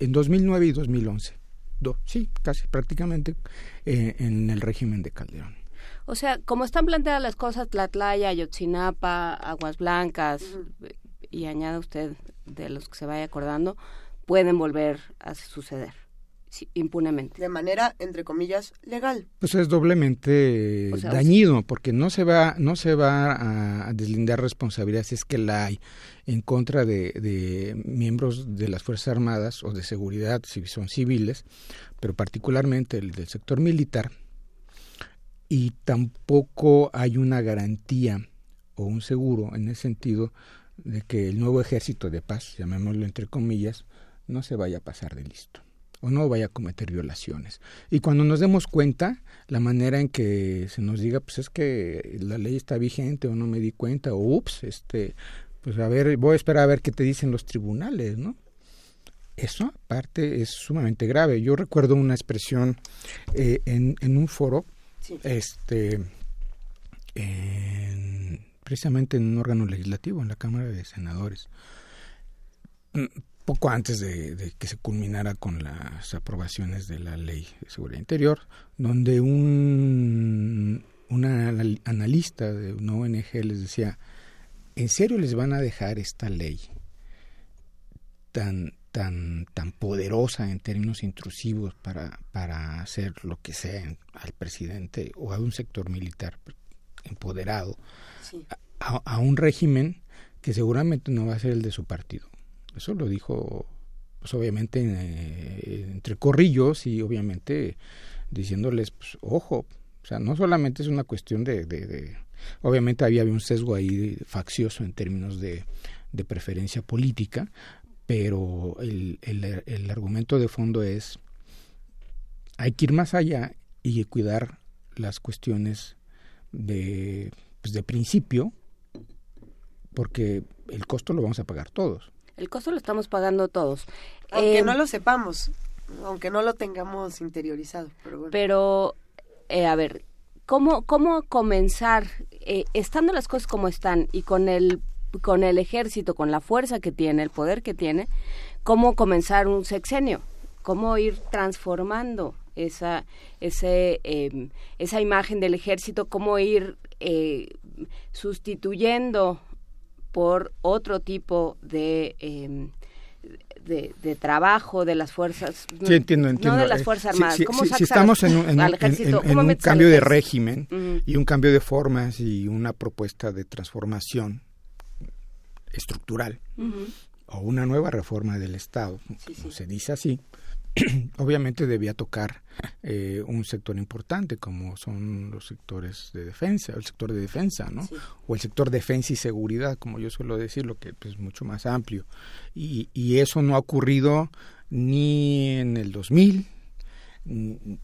en 2009 y 2011 sí, casi prácticamente eh, en el régimen de Calderón. O sea, como están planteadas las cosas, Tlatlaya, Yotzinapa, Aguas Blancas, y añada usted de los que se vaya acordando, pueden volver a suceder impunemente. De manera, entre comillas, legal. Pues es doblemente dañino, porque no se va, no se va a deslindar responsabilidad si es que la hay en contra de, miembros de las Fuerzas Armadas o de seguridad, si son civiles, pero particularmente el del sector militar, y tampoco hay una garantía o un seguro en el sentido de que el nuevo ejército de paz, llamémoslo entre comillas, no se vaya a pasar de listo o no vaya a cometer violaciones. Y cuando nos demos cuenta, la manera en que se nos diga, pues es que la ley está vigente o no me di cuenta, o ups, este, pues a ver, voy a esperar a ver qué te dicen los tribunales, ¿no? Eso, aparte, es sumamente grave. Yo recuerdo una expresión eh, en, en, un foro, este, precisamente en un órgano legislativo, en la Cámara de Senadores poco antes de, que se culminara con las aprobaciones de la ley de seguridad interior, donde un, una analista de una ONG les decía, ¿en serio les van a dejar esta ley tan tan tan poderosa en términos intrusivos para para hacer lo que sea al presidente o a un sector militar empoderado a un régimen que seguramente no va a ser el de su partido eso lo dijo, pues obviamente, eh, entre corrillos y obviamente diciéndoles, pues, ojo, o sea, no solamente es una cuestión de, de, obviamente había un sesgo ahí faccioso en términos de, preferencia política, pero el, el, argumento de fondo es hay que ir más allá y cuidar las cuestiones de, pues de principio, porque el costo lo vamos a pagar todos. El costo lo estamos pagando todos. Aunque eh, no lo sepamos, aunque no lo tengamos interiorizado. Pero, pero eh, a ver, ¿cómo, cómo comenzar, eh, estando las cosas como están y con el, con el ejército, con la fuerza que tiene, el poder que tiene, cómo comenzar un sexenio? ¿Cómo ir transformando esa, ese, em, esa imagen del ejército? ¿Cómo ir sustituyendo por otro tipo de, em, de, trabajo de las fuerzas sí, entiendo, entiendo. no de las eh, fuerzas armadas si, estamos en, un cambio de régimen y un cambio de formas y una propuesta de transformación estructural o una nueva reforma del Estado se dice así obviamente debía tocar eh, un sector importante como son los sectores de defensa, el sector de defensa, ¿no? O el sector defensa y seguridad, como yo suelo decir, lo que pues, es mucho más amplio. Y, y eso no ha ocurrido ni en el 2000,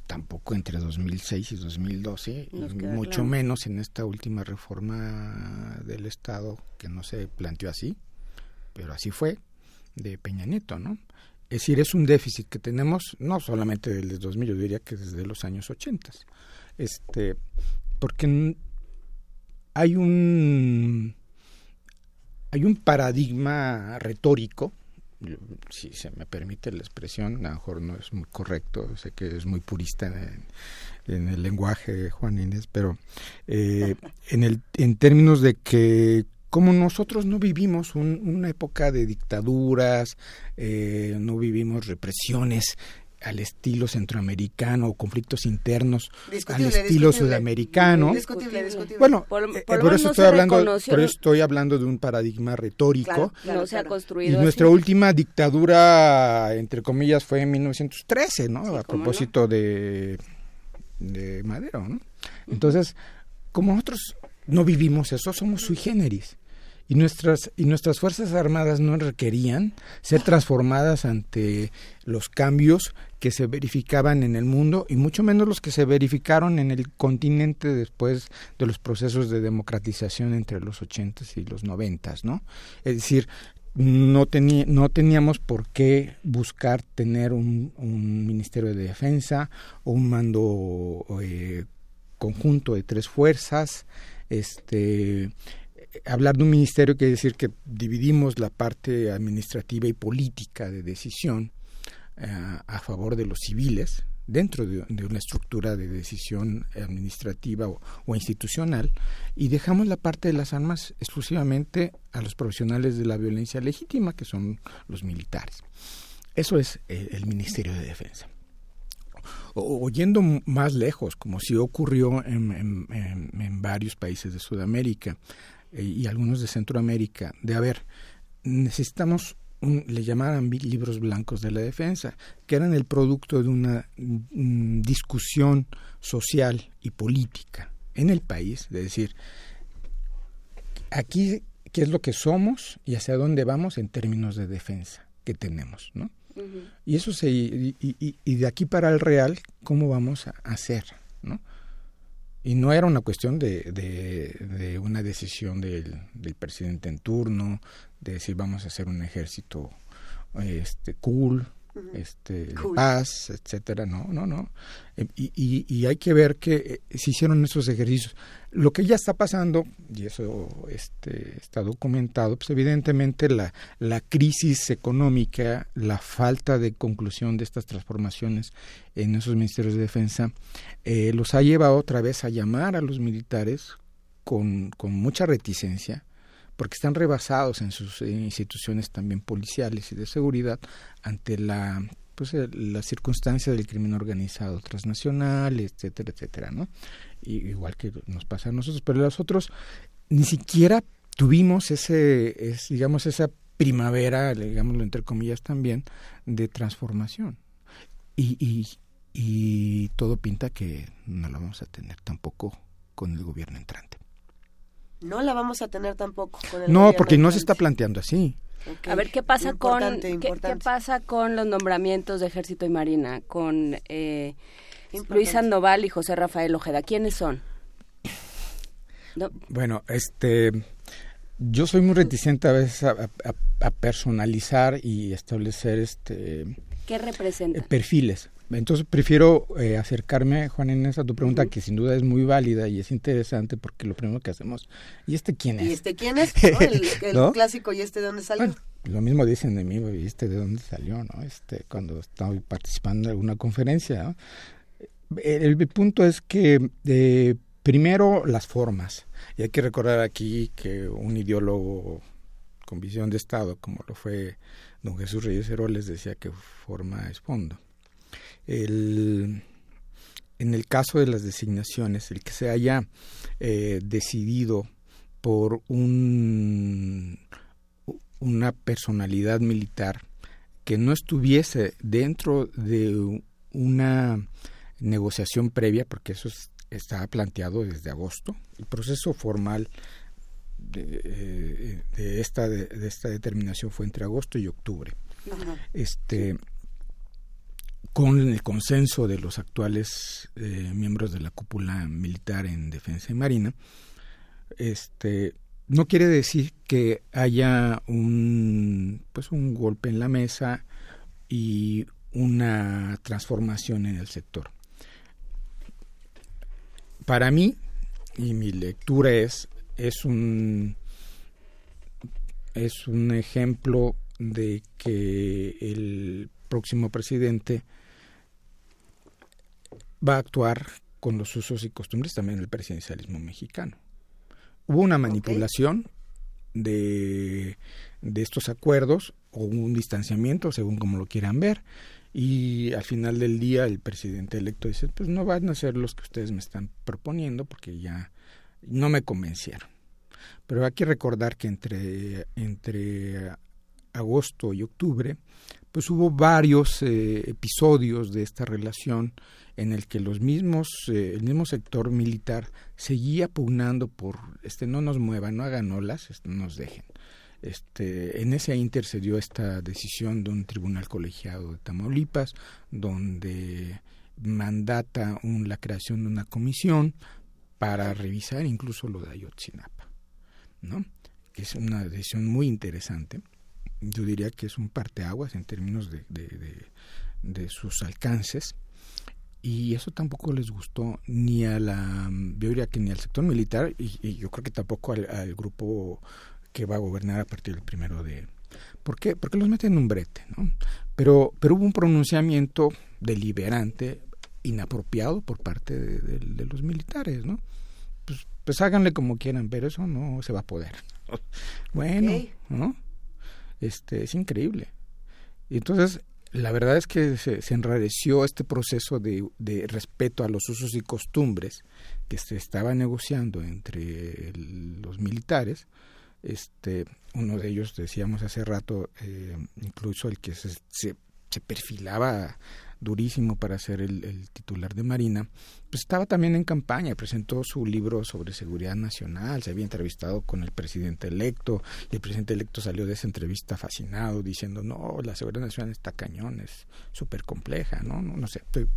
tampoco entre 2006 y 2012, mucho menos en esta última reforma del Estado que no se planteó así, pero así fue de Peña Nieto, ¿no? Es decir, es un déficit que tenemos no solamente desde 2000, yo diría que desde los años 80. Este, porque hay un hay un paradigma retórico, si se me permite la expresión, a lo mejor no es muy correcto, sé que es muy purista en, el lenguaje Juan Inés, pero eh, en, el, en términos de que como nosotros no vivimos una época de dictaduras, eh, no vivimos represiones al estilo centroamericano o conflictos internos al estilo sudamericano. Bueno, por, eh, eso estoy hablando, por eso estoy hablando de un paradigma retórico. no se ha construido. Y nuestra última dictadura, entre comillas, fue en 1913, ¿no? a propósito de de Madero, ¿no? Entonces, como nosotros no vivimos eso, somos sui generis y nuestras y nuestras fuerzas armadas no requerían ser transformadas ante los cambios que se verificaban en el mundo y mucho menos los que se verificaron en el continente después de los procesos de democratización entre los ochentas y los noventas, ¿no? Es decir, no, no teníamos por qué buscar tener un, un Ministerio de Defensa o un mando eh, conjunto de tres fuerzas, este hablar de un ministerio quiere decir que dividimos la parte administrativa y política de decisión eh, a favor de los civiles dentro de, una estructura de decisión administrativa o, institucional y dejamos la parte de las armas exclusivamente a los profesionales de la violencia legítima que son los militares. Eso es eh, el Ministerio de Defensa. O, yendo más lejos, como sí ocurrió en, varios países de Sudamérica, y algunos de Centroamérica, de a ver, necesitamos le llamaran libros blancos de la defensa, que eran el producto de una mm, discusión social y política en el país, de decir, aquí qué es lo que somos y hacia dónde vamos en términos de defensa que tenemos, ¿no? Y eso se y, y, de aquí para el real, cómo vamos a hacer, ¿no? Y no era una cuestión de, de, una decisión del, del, presidente en turno, de decir vamos a hacer un ejército este cool, este de paz, etcétera, no, no, no. Eh, y, y, hay que ver que eh, se hicieron esos ejercicios. Lo que ya está pasando, y eso este, está documentado, pues evidentemente la, la crisis económica, la falta de conclusión de estas transformaciones en esos ministerios de defensa, eh, los ha llevado otra vez a llamar a los militares con, con mucha reticencia, porque están rebasados en sus instituciones también policiales y de seguridad ante la pues eh, la circunstancia del crimen organizado transnacional, etcétera, etcétera, ¿no? igual que nos pasa a nosotros, pero los otros ni siquiera tuvimos ese, es, digamos, esa primavera, digámoslo entre comillas también, de transformación. Y, y, y todo pinta que no la vamos a tener tampoco con el gobierno entrante. No la vamos a tener tampoco con el No, porque no se está planteando así. A ver, ¿qué pasa con Importante, ¿qué- ¿qué, importante. pasa con los nombramientos de Ejército y Marina? Con eh. Luis Sandoval y José Rafael Ojeda. ¿Quiénes son? No, Bueno, este, yo soy muy reticente a veces a, a- a personalizar y establecer este ¿Qué representan? perfiles. Entonces prefiero eh, acercarme, Juan Inés, a tu pregunta, que sin duda es muy válida y es interesante porque lo primero que hacemos, ¿y este quién es? ¿Y este quién es? ¿No? El, el ¿No? clásico, ¿y este de dónde salió? Lo mismo dicen de mí, ¿y este de dónde salió? no este Cuando estaba participando en alguna conferencia. ¿no? El, el punto es que eh, primero las formas. Y hay que recordar aquí que un ideólogo con visión de Estado, como lo fue don Jesús Reyes Heroles, decía que forma es fondo. El, en el caso de las designaciones, el que se haya eh, decidido por un, una personalidad militar que no estuviese dentro de una negociación previa, porque eso es- estaba planteado desde agosto, el proceso formal de, eh, de esta, de, de esta determinación fue entre agosto y octubre. Este, con el consenso de los actuales eh, miembros de la cúpula militar en defensa y marina, este, no quiere decir que haya un, pues un golpe en la mesa y una transformación en el sector. Para mí, y mi lectura es, es un, es un ejemplo de que el próximo presidente va a actuar con los usos y costumbres también del presidencialismo mexicano. Hubo una manipulación de, de estos acuerdos o un distanciamiento, según como lo quieran ver, y al final del día el presidente electo dice, pues no van a ser los que ustedes me están proponiendo porque ya no me convencieron. Pero hay que recordar que entre, entre agosto y octubre, pues hubo varios eh, episodios de esta relación en el que los mismos, eh, el mismo sector militar seguía pugnando por, este, no nos muevan, no hagan olas, este, no nos dejen. Este, en ese inter se dio esta decisión de un tribunal colegiado de Tamaulipas, donde mandata un- la creación de una comisión para revisar incluso lo de Ayotzinapa, ¿no? que es una decisión muy interesante. Yo diría que es un parteaguas en términos de, de, de- de sus alcances y eso tampoco les gustó ni a la yo diría que ni al sector militar y, y yo creo que tampoco al, al grupo que va a gobernar a partir del primero de ¿por qué? porque los meten en un brete ¿no? pero pero hubo un pronunciamiento deliberante inapropiado por parte de, de- de los militares ¿no? pues, pues háganle como quieran pero eso no se va a poder bueno. ¿no? Este es increíble y entonces la verdad es que se, se enrareció este proceso de, respeto a los usos y costumbres que se estaba negociando entre los militares. Este, uno de ellos, decíamos hace rato, eh, incluso el que se, se, perfilaba durísimo para ser el titular de Marina, pues estaba también en campaña, presentó su libro sobre seguridad nacional, se había entrevistado con el presidente electo, y el presidente electo salió de esa entrevista fascinado, diciendo, no, la seguridad nacional está cañón, es súper compleja, ¿no? ¿no? No sé, estoy,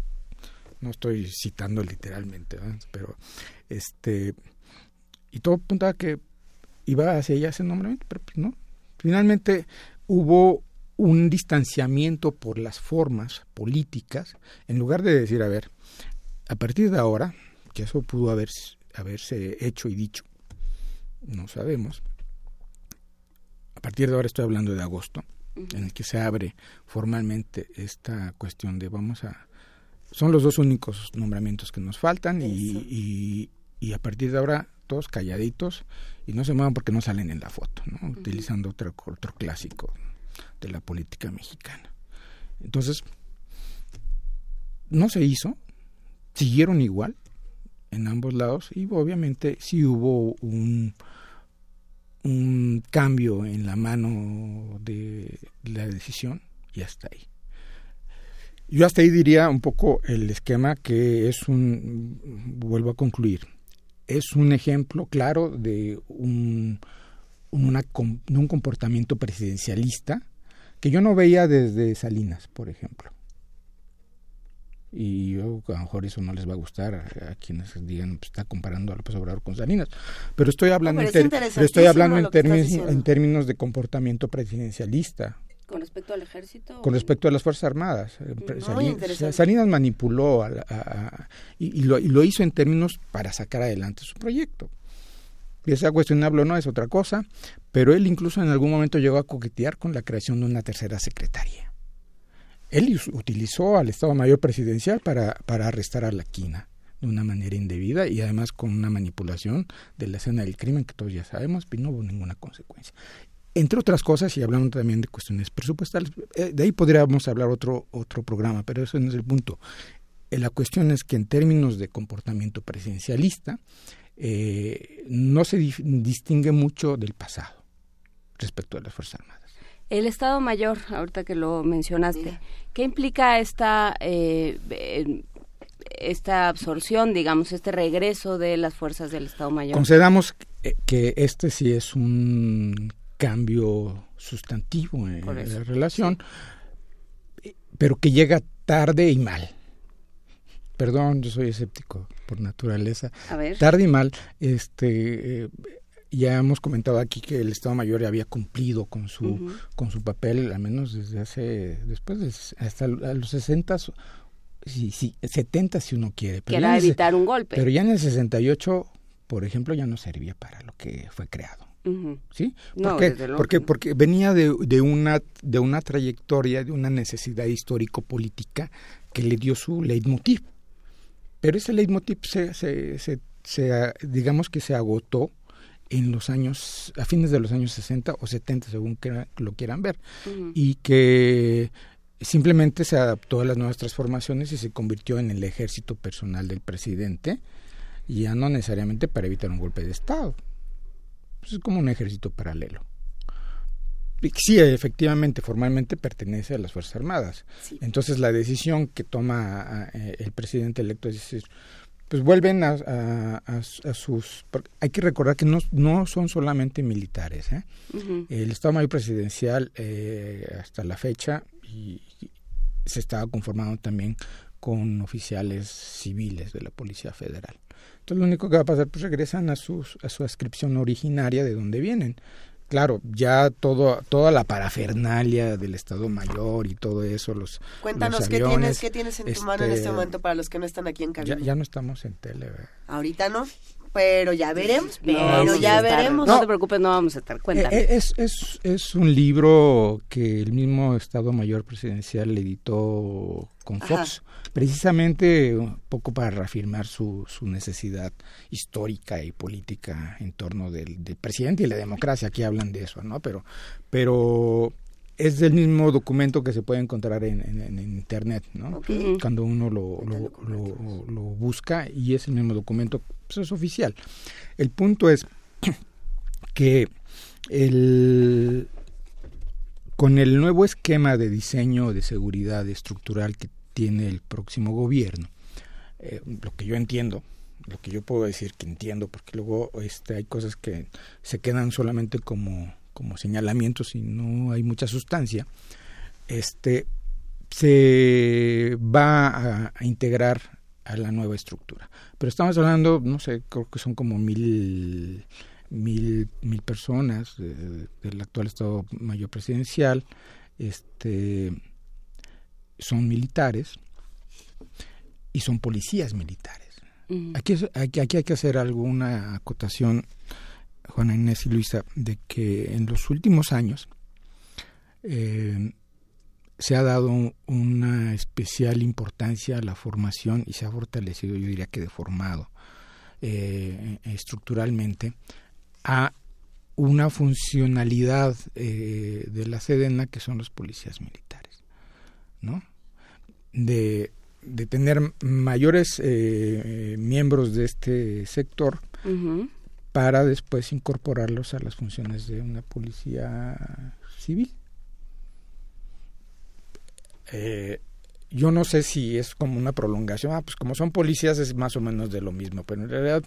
no estoy citando literalmente, ¿verdad? pero este, y todo apuntaba que iba hacia ella ese nombramiento, pero pues no. Finalmente hubo un distanciamiento por las formas políticas, en lugar de decir, a ver, a partir de ahora, que eso pudo haber, haberse hecho y dicho, no sabemos, a partir de ahora estoy hablando de agosto, en el que se abre formalmente esta cuestión de vamos a... Son los dos únicos nombramientos que nos faltan y, y, y a partir de ahora todos calladitos y no se muevan porque no salen en la foto, ¿no? utilizando otro, otro clásico de la política mexicana. Entonces, no se hizo, siguieron igual en ambos lados y obviamente sí hubo un, un cambio en la mano de la decisión y hasta ahí. Yo hasta ahí diría un poco el esquema que es un, vuelvo a concluir, es un ejemplo claro de un, una, un comportamiento presidencialista que yo no veía desde Salinas, por ejemplo. Y yo, a lo mejor eso no les va a gustar a, quienes digan, pues, está comparando a López Obrador con Salinas. Pero estoy hablando, en, estoy hablando en, términos, en términos de comportamiento presidencialista. Con respecto al ejército. Con respecto a las Fuerzas Armadas. Salinas, Salinas, manipuló y, lo, y, lo, hizo en términos para sacar adelante su proyecto. Y esa cuestionable no es otra cosa, pero él incluso en algún momento llegó a coquetear con la creación de una tercera secretaría. Él utilizó al Estado Mayor Presidencial para, para arrestar a la quina de una manera indebida y además con una manipulación de la escena del crimen que todos ya sabemos, y no hubo ninguna consecuencia. Entre otras cosas, y hablando también de cuestiones presupuestales, eh, de ahí podríamos hablar otro, otro programa, pero eso no es el punto. Eh, la cuestión es que en términos de comportamiento presidencialista, eh, no se distingue mucho del pasado respecto a las Fuerzas Armadas. El Estado Mayor, ahorita que lo mencionaste, ¿qué implica esta, eh, esta absorción, digamos, este regreso de las fuerzas del Estado Mayor? Concedamos que este sí es un cambio sustantivo en la relación, pero que llega tarde y mal. Perdón, yo soy escéptico por naturaleza. Tarde y mal, este, eh, ya hemos comentado aquí que el Estado Mayor ya había cumplido con su con su papel, al menos desde hace después de, hasta los 60 sí, sí, 70 si uno quiere, pero era evitar un golpe. Pero ya en el 68, por ejemplo, ya no servía para lo que fue creado. ¿Sí? porque, porque, porque venía de, de, una, de una trayectoria, de una necesidad histórico-política que le dio su leitmotiv. Pero ese leitmotiv se, se, se, digamos que se agotó en los años, a fines de los años 60 o 70, según que lo quieran ver, y que simplemente se adaptó a las nuevas transformaciones y se convirtió en el ejército personal del presidente, ya no necesariamente para evitar un golpe de Estado. Pues es como un ejército paralelo. Sí, efectivamente, formalmente pertenece a las Fuerzas Armadas. Entonces la decisión que toma eh, el presidente electo es decir, pues vuelven a, a, sus... Hay que recordar que no, no son solamente militares. ¿eh? El Estado Mayor Presidencial eh, hasta la fecha y, se estaba conformando también con oficiales civiles de la Policía Federal. Entonces lo único que va a pasar, pues regresan a, sus, a su ascripción originaria de donde vienen claro, ya todo, toda la parafernalia del Estado Mayor y todo eso, los Cuéntanos, ¿qué, tienes, ¿qué tienes en tu mano en este, este momento para los que no están aquí en cabina? Ya, no estamos en tele. Ahorita no, pero ya veremos, pero ya veremos. No, te preocupes, no vamos a estar, cuéntame. Eh, es, es, es un libro que el mismo Estado Mayor Presidencial editó con Fox precisamente un poco para reafirmar su, su necesidad histórica y política en torno del, presidente y la democracia. Aquí hablan de eso, ¿no? Pero, pero es del mismo documento que se puede encontrar en, en, internet, ¿no? Cuando uno lo, lo, lo, busca y es el mismo documento, pues es oficial. El punto es que el, con el nuevo esquema de diseño de seguridad estructural que tiene el próximo gobierno. Eh, lo que yo entiendo, lo que yo puedo decir que entiendo, porque luego este, hay cosas que se quedan solamente como, como señalamientos y no hay mucha sustancia, este, se va a, integrar a la nueva estructura. Pero estamos hablando, no sé, creo que son como mil, mil, mil personas del actual Estado Mayor Presidencial, este son militares y son policías militares. aquí, aquí, hay que hacer alguna acotación, Juana Inés y Luisa, de que en los últimos años eh, se ha dado una especial importancia a la formación y se ha fortalecido, yo diría que deformado eh, estructuralmente, a una funcionalidad eh, de la Sedena que son los policías militares. ¿no? De, de tener mayores eh, miembros de este sector para después incorporarlos a las funciones de una policía civil. Eh, yo no sé si es como una prolongación, ah, pues como son policías es más o menos de lo mismo, pero en realidad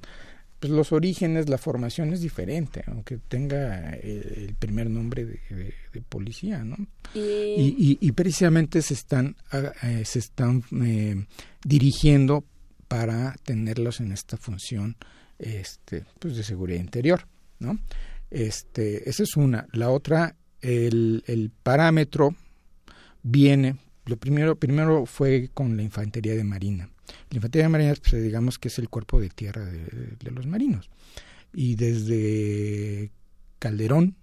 pues los orígenes, la formación es diferente, aunque tenga el, primer nombre de, policía, ¿no? Y... Y, precisamente se están, ah, eh, se están eh, dirigiendo para tenerlos en esta función este, pues de seguridad interior, ¿no? Este, esa es una. La otra, el, el parámetro viene, lo primero, primero fue con la infantería de marina. La infantería de marina, pues, digamos que es el cuerpo de tierra de, los marinos. Y desde Calderón,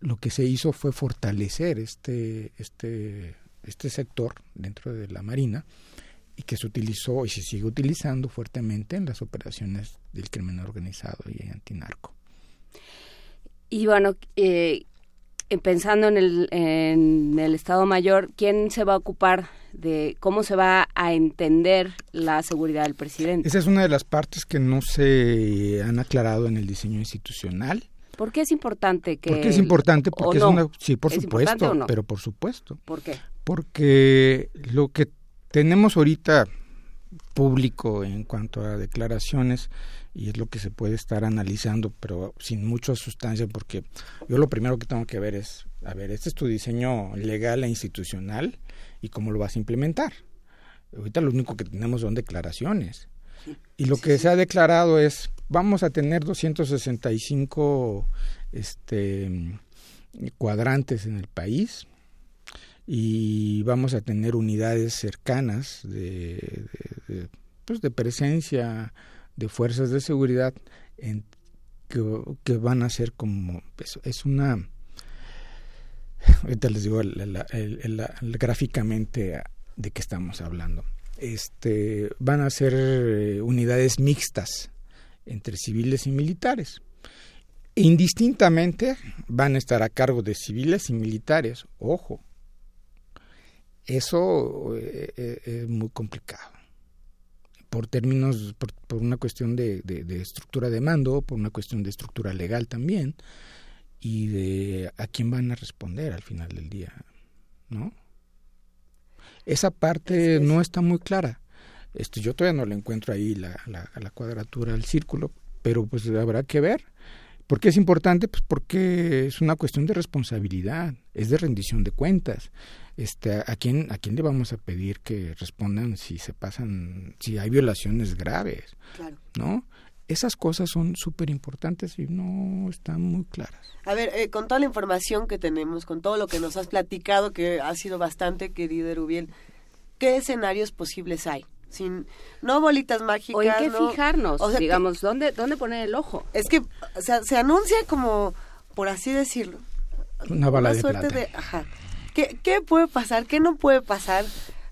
lo que se hizo fue fortalecer este, este, este sector dentro de la marina y que se utilizó y se sigue utilizando fuertemente en las operaciones del crimen organizado y antinarco. Y bueno, eh, pensando en el, en el Estado Mayor, ¿quién se va a ocupar de cómo se va a entender la seguridad del presidente? Esa es una de las partes que no se han aclarado en el diseño institucional. ¿Por qué es importante que.? ¿Por qué es importante? Porque es una. Sí, por supuesto, pero por supuesto. ¿Por qué? Porque lo que tenemos ahorita público en cuanto a declaraciones y es lo que se puede estar analizando, pero sin mucha sustancia, porque yo lo primero que tengo que ver es, a ver, este es tu diseño legal e institucional y cómo lo vas a implementar. Ahorita lo único que tenemos son declaraciones. Y lo que se ha declarado es, vamos a tener 265 este, cuadrantes en el país, y vamos a tener unidades cercanas de, pues de presencia de fuerzas de seguridad en, que, van a ser como es, es una ahorita les digo gráficamente de qué estamos hablando. Este van a ser eh, unidades mixtas entre civiles y militares. Indistintamente van a estar a cargo de civiles y militares ojo eso eh, eh, es muy complicado. Por términos, por, una cuestión de, de, estructura de mando, por una cuestión de estructura legal también, y de a quién van a responder al final del día, ¿no? Esa parte no está muy clara. Este, yo todavía no le encuentro ahí la, la, la cuadratura al círculo, pero pues habrá que ver. ¿Por qué es importante? Pues porque es una cuestión de responsabilidad, es de rendición de cuentas. Este, ¿a quién a quién le vamos a pedir que respondan si se pasan, si hay violaciones graves? ¿No? Esas cosas son súper importantes y no están muy claras. A ver, eh, con toda la información que tenemos, con todo lo que nos has platicado, que ha sido bastante, querido Erubiel, ¿qué escenarios posibles hay? sin no bolitas mágicas. O en qué fijarnos, digamos, ¿dónde, ¿dónde poner el ojo? Es que se anuncia como, por así decirlo, una bala de suerte de, ajá. ¿Qué, ¿Qué puede pasar? ¿Qué no puede pasar?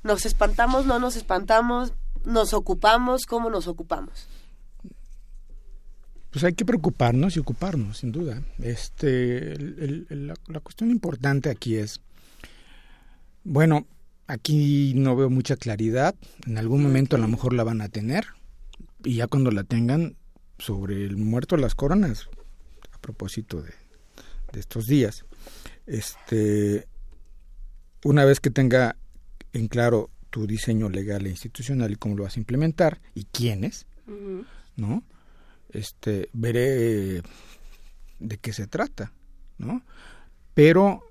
¿Nos espantamos? ¿No nos espantamos? ¿Nos ocupamos? ¿Cómo nos ocupamos? Pues hay que preocuparnos y ocuparnos, sin duda. Este, la, la cuestión importante aquí es, bueno, Aquí no veo mucha claridad. En algún momento a lo mejor la van a tener. Y ya cuando la tengan, sobre el muerto las coronas, a propósito de, estos días, este, una vez que tenga en claro tu diseño legal e institucional y cómo lo vas a implementar y quiénes, ¿no? Este, veré de qué se trata, ¿no? Pero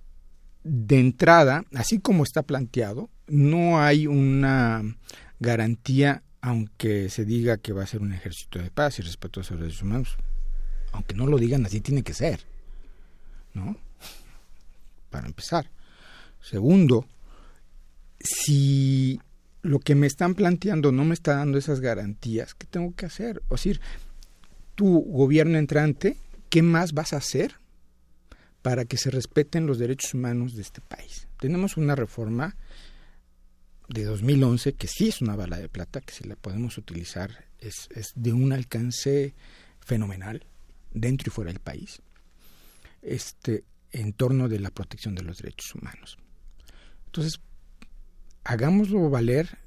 de entrada, así como está planteado, no hay una garantía, aunque se diga que va a ser un ejército de paz y respeto a los derechos humanos. Aunque no lo digan, así tiene que ser. ¿No? Para empezar. Segundo, si lo que me están planteando no me está dando esas garantías, ¿qué tengo que hacer? O decir, tu gobierno entrante, ¿qué más vas a hacer para que se respeten los derechos humanos de este país. Tenemos una reforma de 2011 que sí es una bala de plata, que si la podemos utilizar es, es de un alcance fenomenal dentro y fuera del país, este, en torno de la protección de los derechos humanos. Entonces, hagámoslo valer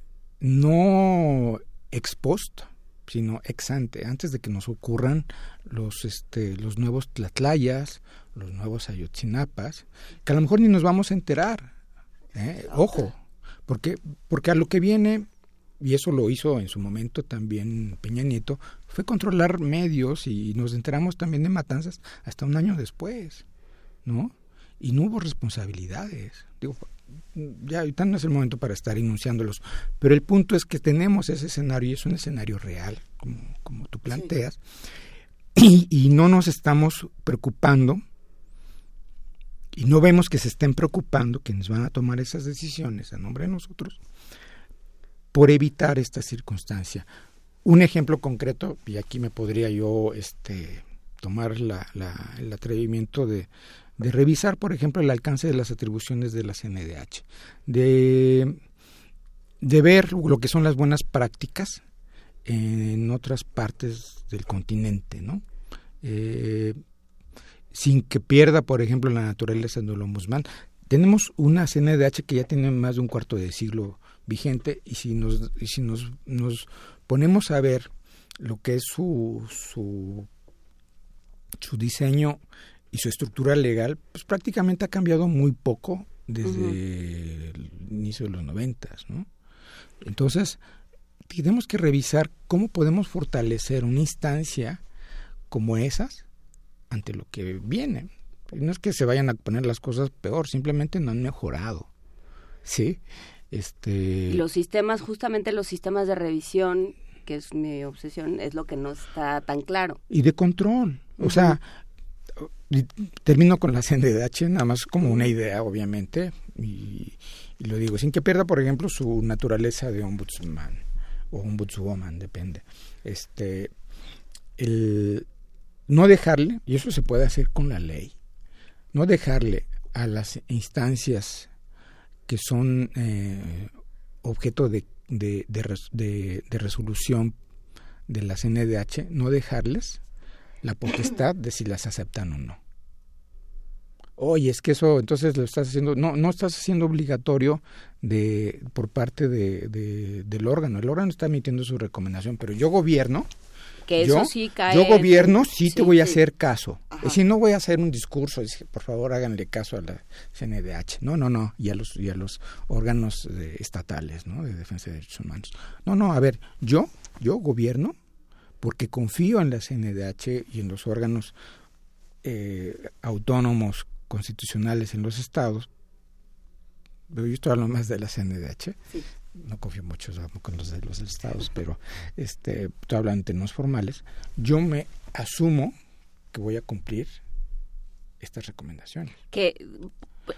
no ex post, sino ex ante, antes de que nos ocurran los, este, los nuevos tlatlayas, los nuevos ayotzinapas, que a lo mejor ni nos vamos a enterar. ¿eh? Ojo, porque, porque a lo que viene y eso lo hizo en su momento también Peña Nieto, fue controlar medios y nos enteramos también de matanzas hasta un año después, ¿no? Y no hubo responsabilidades. Digo, ya ahorita no es el momento para estar enunciándolos, pero el punto es que tenemos ese escenario y es un escenario real, como, como tú planteas, y, y no nos estamos preocupando y no vemos que se estén preocupando quienes van a tomar esas decisiones a nombre de nosotros por evitar esta circunstancia. Un ejemplo concreto, y aquí me podría yo este, tomar la, la, el atrevimiento de, de revisar, por ejemplo, el alcance de las atribuciones de la CNDH, de, de ver lo que son las buenas prácticas en otras partes del continente, ¿no? Eh, sin que pierda, por ejemplo, la naturaleza de del ombudsman. Tenemos una CNDH que ya tiene más de un cuarto de siglo vigente y si nos, y si nos, nos ponemos a ver lo que es su, su, su diseño y su estructura legal, pues prácticamente ha cambiado muy poco desde el inicio de los noventas, ¿no? Entonces, tenemos que revisar cómo podemos fortalecer una instancia como esas ante lo que viene. No es que se vayan a poner las cosas peor, simplemente no han mejorado. ¿Sí? Este... Los sistemas, justamente los sistemas de revisión, que es mi obsesión, es lo que no está tan claro. Y de control. O sea, termino con la CNDH, nada más como una idea, obviamente, y, lo digo, sin que pierda, por ejemplo, su naturaleza de ombudsman o ombudswoman, depende. Este, no dejarle, y eso se puede hacer con la ley, no dejarle a las instancias que son eh, objeto de, de, de, resolución de la CNDH, no dejarles la potestad de si las aceptan o no. Oye, es que eso entonces lo estás haciendo, no, no estás haciendo obligatorio de por parte de, del órgano. El órgano está emitiendo su recomendación, pero yo gobierno, que yo, eso sí cae yo gobierno, sí, sí te voy a hacer caso. Y si no voy a hacer un discurso, por favor háganle caso a la CNDH. No, no, no, y a los, y a los órganos de, estatales, ¿no? De defensa de derechos humanos. No, no, a ver, yo, yo gobierno porque confío en la CNDH y en los órganos eh, autónomos constitucionales en los estados. Pero yo estoy hablando más de la CNDH. Sí no confío mucho con los de los estados, pero este, estoy hablando en términos formales, yo me asumo que voy a cumplir estas recomendaciones. Que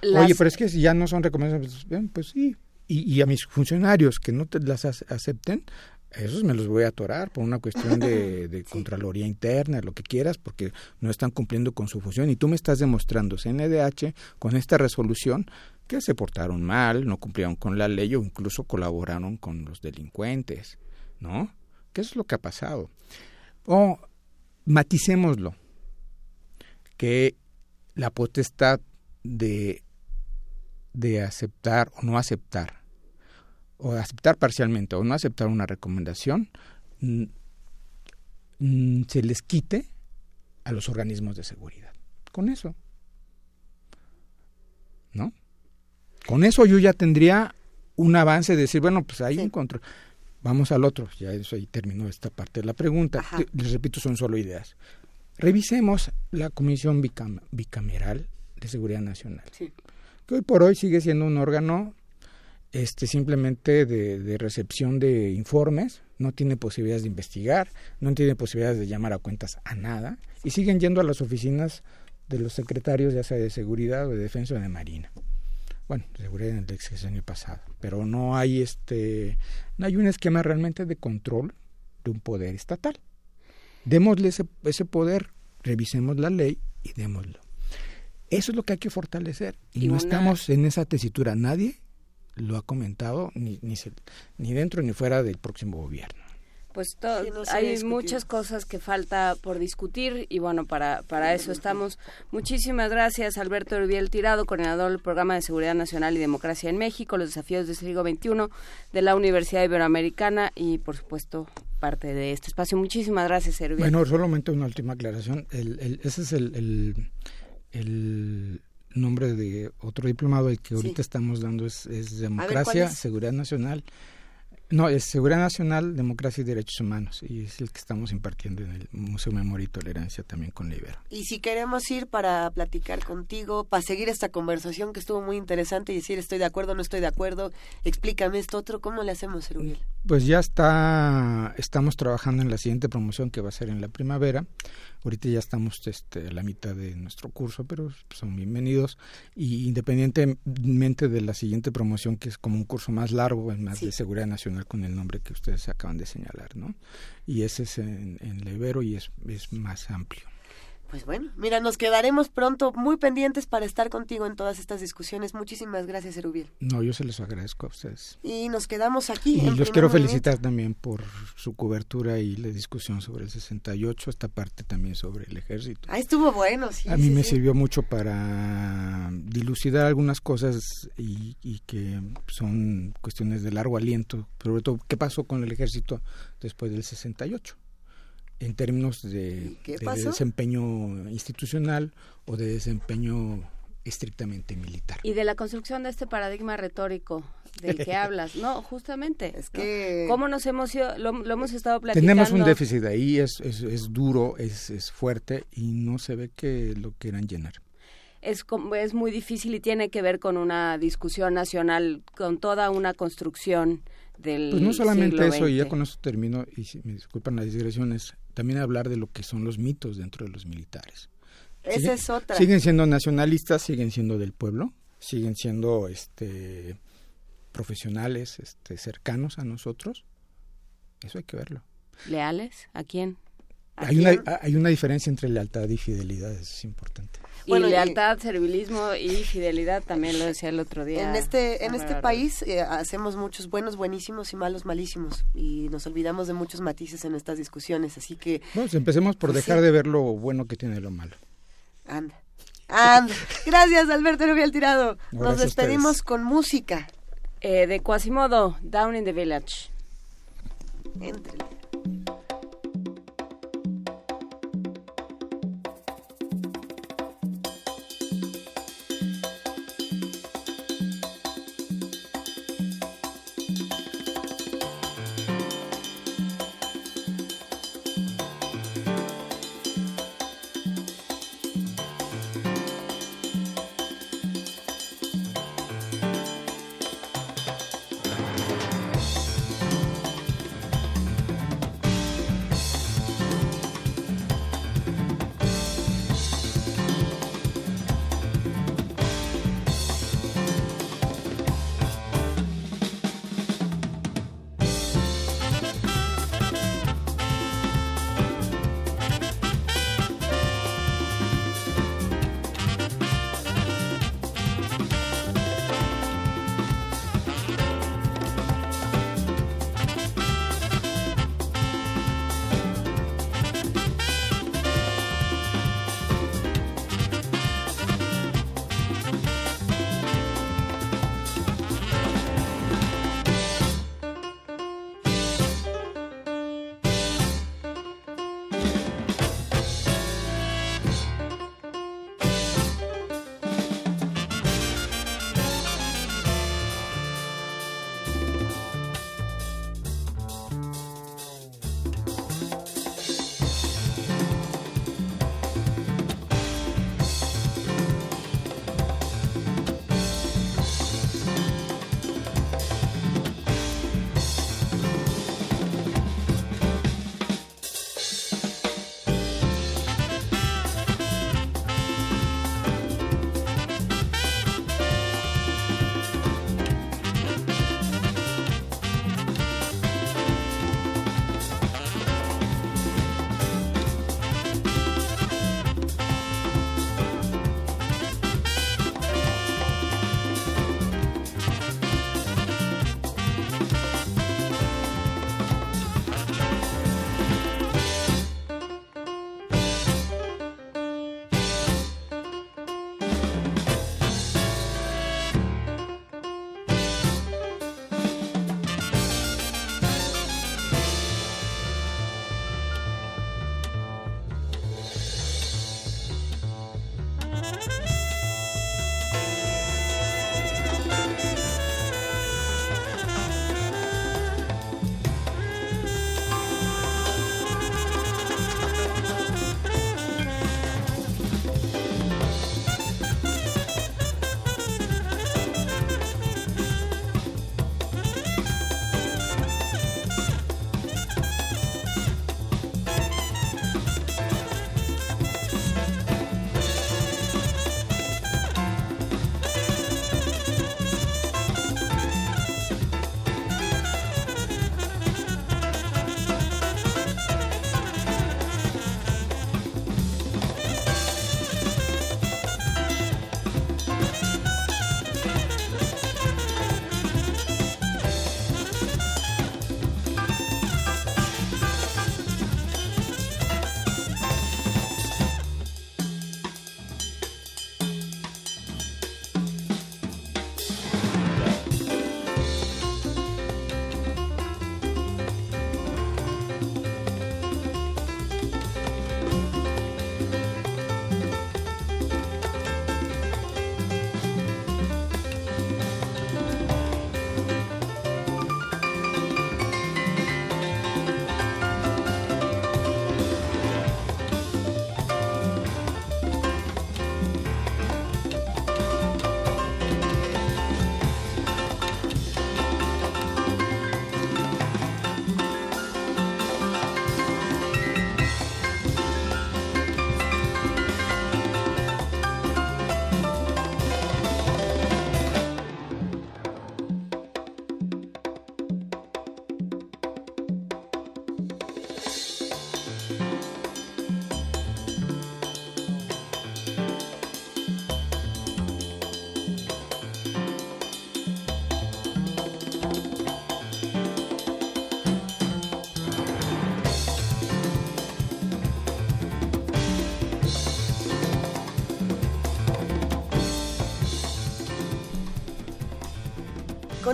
las... Oye, pero es que si ya no son recomendaciones, pues, pues sí. Y, y, a mis funcionarios que no te las acepten, esos me los voy a atorar por una cuestión de, de Contraloría Interna, lo que quieras, porque no están cumpliendo con su función. Y tú me estás demostrando, CNDH, con esta resolución, que se portaron mal, no cumplieron con la ley o incluso colaboraron con los delincuentes, ¿no? ¿Qué es lo que ha pasado? O maticémoslo, que la potestad de, de aceptar o no aceptar, o aceptar parcialmente o no aceptar una recomendación, se les quite a los organismos de seguridad. Con eso. ¿No? Con eso yo ya tendría un avance de decir, bueno, pues ahí sí. encuentro. Vamos al otro, ya eso ahí terminó esta parte de la pregunta. Ajá. Les repito, son solo ideas. Revisemos la Comisión Bicam Bicameral de Seguridad Nacional, sí. que hoy por hoy sigue siendo un órgano este, simplemente de, de, recepción de informes, no tiene posibilidades de investigar, no tiene posibilidades de llamar a cuentas a nada, y siguen yendo a las oficinas de los secretarios, ya sea de seguridad o de defensa o de marina bueno, seguridad en el año pasado, pero no hay este, no hay un esquema realmente de control de un poder estatal. Démosle ese, ese poder, revisemos la ley y démoslo. Eso es lo que hay que fortalecer y, y no una... estamos en esa tesitura. Nadie lo ha comentado ni, ni, se, ni dentro ni fuera del próximo gobierno pues todo, sí, no hay muchas cosas que falta por discutir y bueno, para, para eso estamos. Muchísimas gracias, Alberto Urbiel Tirado, coordinador del Programa de Seguridad Nacional y Democracia en México, los desafíos del siglo XXI de la Universidad Iberoamericana y, por supuesto, parte de este espacio. Muchísimas gracias, Urbiel. Bueno, solamente una última aclaración. El, el, ese es el, el, el nombre de otro diplomado el que ahorita sí. estamos dando es, es Democracia, ver, es? Seguridad Nacional No, es Seguridad Nacional, Democracia y Derechos Humanos, y es el que estamos impartiendo en el Museo Memoria y Tolerancia también con la Ibero. Y si queremos ir para platicar contigo, para seguir esta conversación que estuvo muy interesante y decir estoy de acuerdo, no estoy de acuerdo, explícame esto otro, ¿cómo le hacemos, Erubiel? Pues ya está, estamos trabajando en la siguiente promoción que va a ser en la primavera. Ahorita ya estamos este, a la mitad de nuestro curso, pero son bienvenidos. Y independientemente de la siguiente promoción, que es como un curso más largo, es más de seguridad nacional con el nombre que ustedes acaban de señalar, ¿no? Y ese es en, en la Ibero y es, es más amplio. Pues bueno, mira, nos quedaremos pronto muy pendientes para estar contigo en todas estas discusiones. Muchísimas gracias, Erubiel. No, yo se los agradezco a ustedes. Y nos quedamos aquí. Y los quiero felicitar también por su cobertura y la discusión sobre el 68, esta parte también sobre el ejército. Ah, estuvo bueno, sí. A mí sí, me sí. sirvió mucho para dilucidar algunas cosas y, y que son cuestiones de largo aliento, sobre todo qué pasó con el ejército después del 68 en términos de, de desempeño institucional o de desempeño estrictamente militar. Y de la construcción de este paradigma retórico del que hablas. No, justamente. Es que... ¿Cómo nos hemos ido? Lo, lo hemos estado platicando. Tenemos un déficit ahí, es, es, es duro, es, es fuerte y no se ve que lo quieran llenar. Es, como- es muy difícil y tiene que ver con una discusión nacional, con toda una construcción del Pues no solamente siglo eso, y ya con eso termino, y si me disculpan las digresiones, también hablar de lo que son los mitos dentro de los militares. Esa Siguen- es otra. Siguen siendo nacionalistas, siguen siendo del pueblo, siguen siendo este profesionales, este cercanos a nosotros. Eso hay que verlo. ¿Leales? ¿A quién? ¿A Hay una, hay una diferencia entre lealtad y fidelidad, eso es importante. Y Bueno, y- lealtad, servilismo y fidelidad, también lo decía el otro día. En este, en este país eh, hacemos muchos buenos, buenísimos y malos, malísimos. Y nos olvidamos de muchos matices en estas discusiones. Así que, Bueno, pues empecemos por Pues dejar sí. de ver lo bueno que tiene lo malo. anda. Anda. Gracias, Alberto Rubial Tirado. Nos Gracias despedimos con música. Eh, de Quasimodo, Down in the Village. Entre.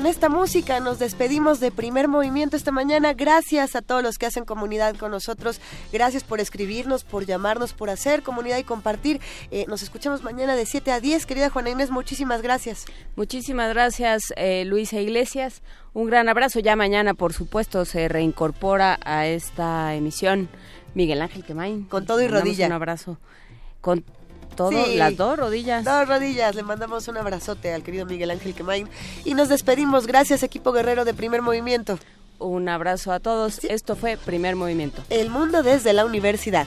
Con esta música nos despedimos de primer movimiento esta mañana. Gracias a todos los que hacen comunidad con nosotros. Gracias por escribirnos, por llamarnos, por hacer comunidad y compartir. Eh, nos escuchamos mañana de 7 a 10. Querida Juana Inés, muchísimas gracias. Muchísimas gracias, eh, Luisa Iglesias. Un gran abrazo. Ya mañana, por supuesto, se reincorpora a esta emisión Miguel Ángel Quemain. Con todo y rodilla. Un abrazo. Con todo, las dos rodillas. Dos rodillas. Le mandamos un abrazote al querido Miguel Ángel Quemain. Y nos despedimos. Gracias, equipo guerrero de Primer Movimiento. Un abrazo a todos. Esto fue Primer Movimiento. El mundo desde la universidad.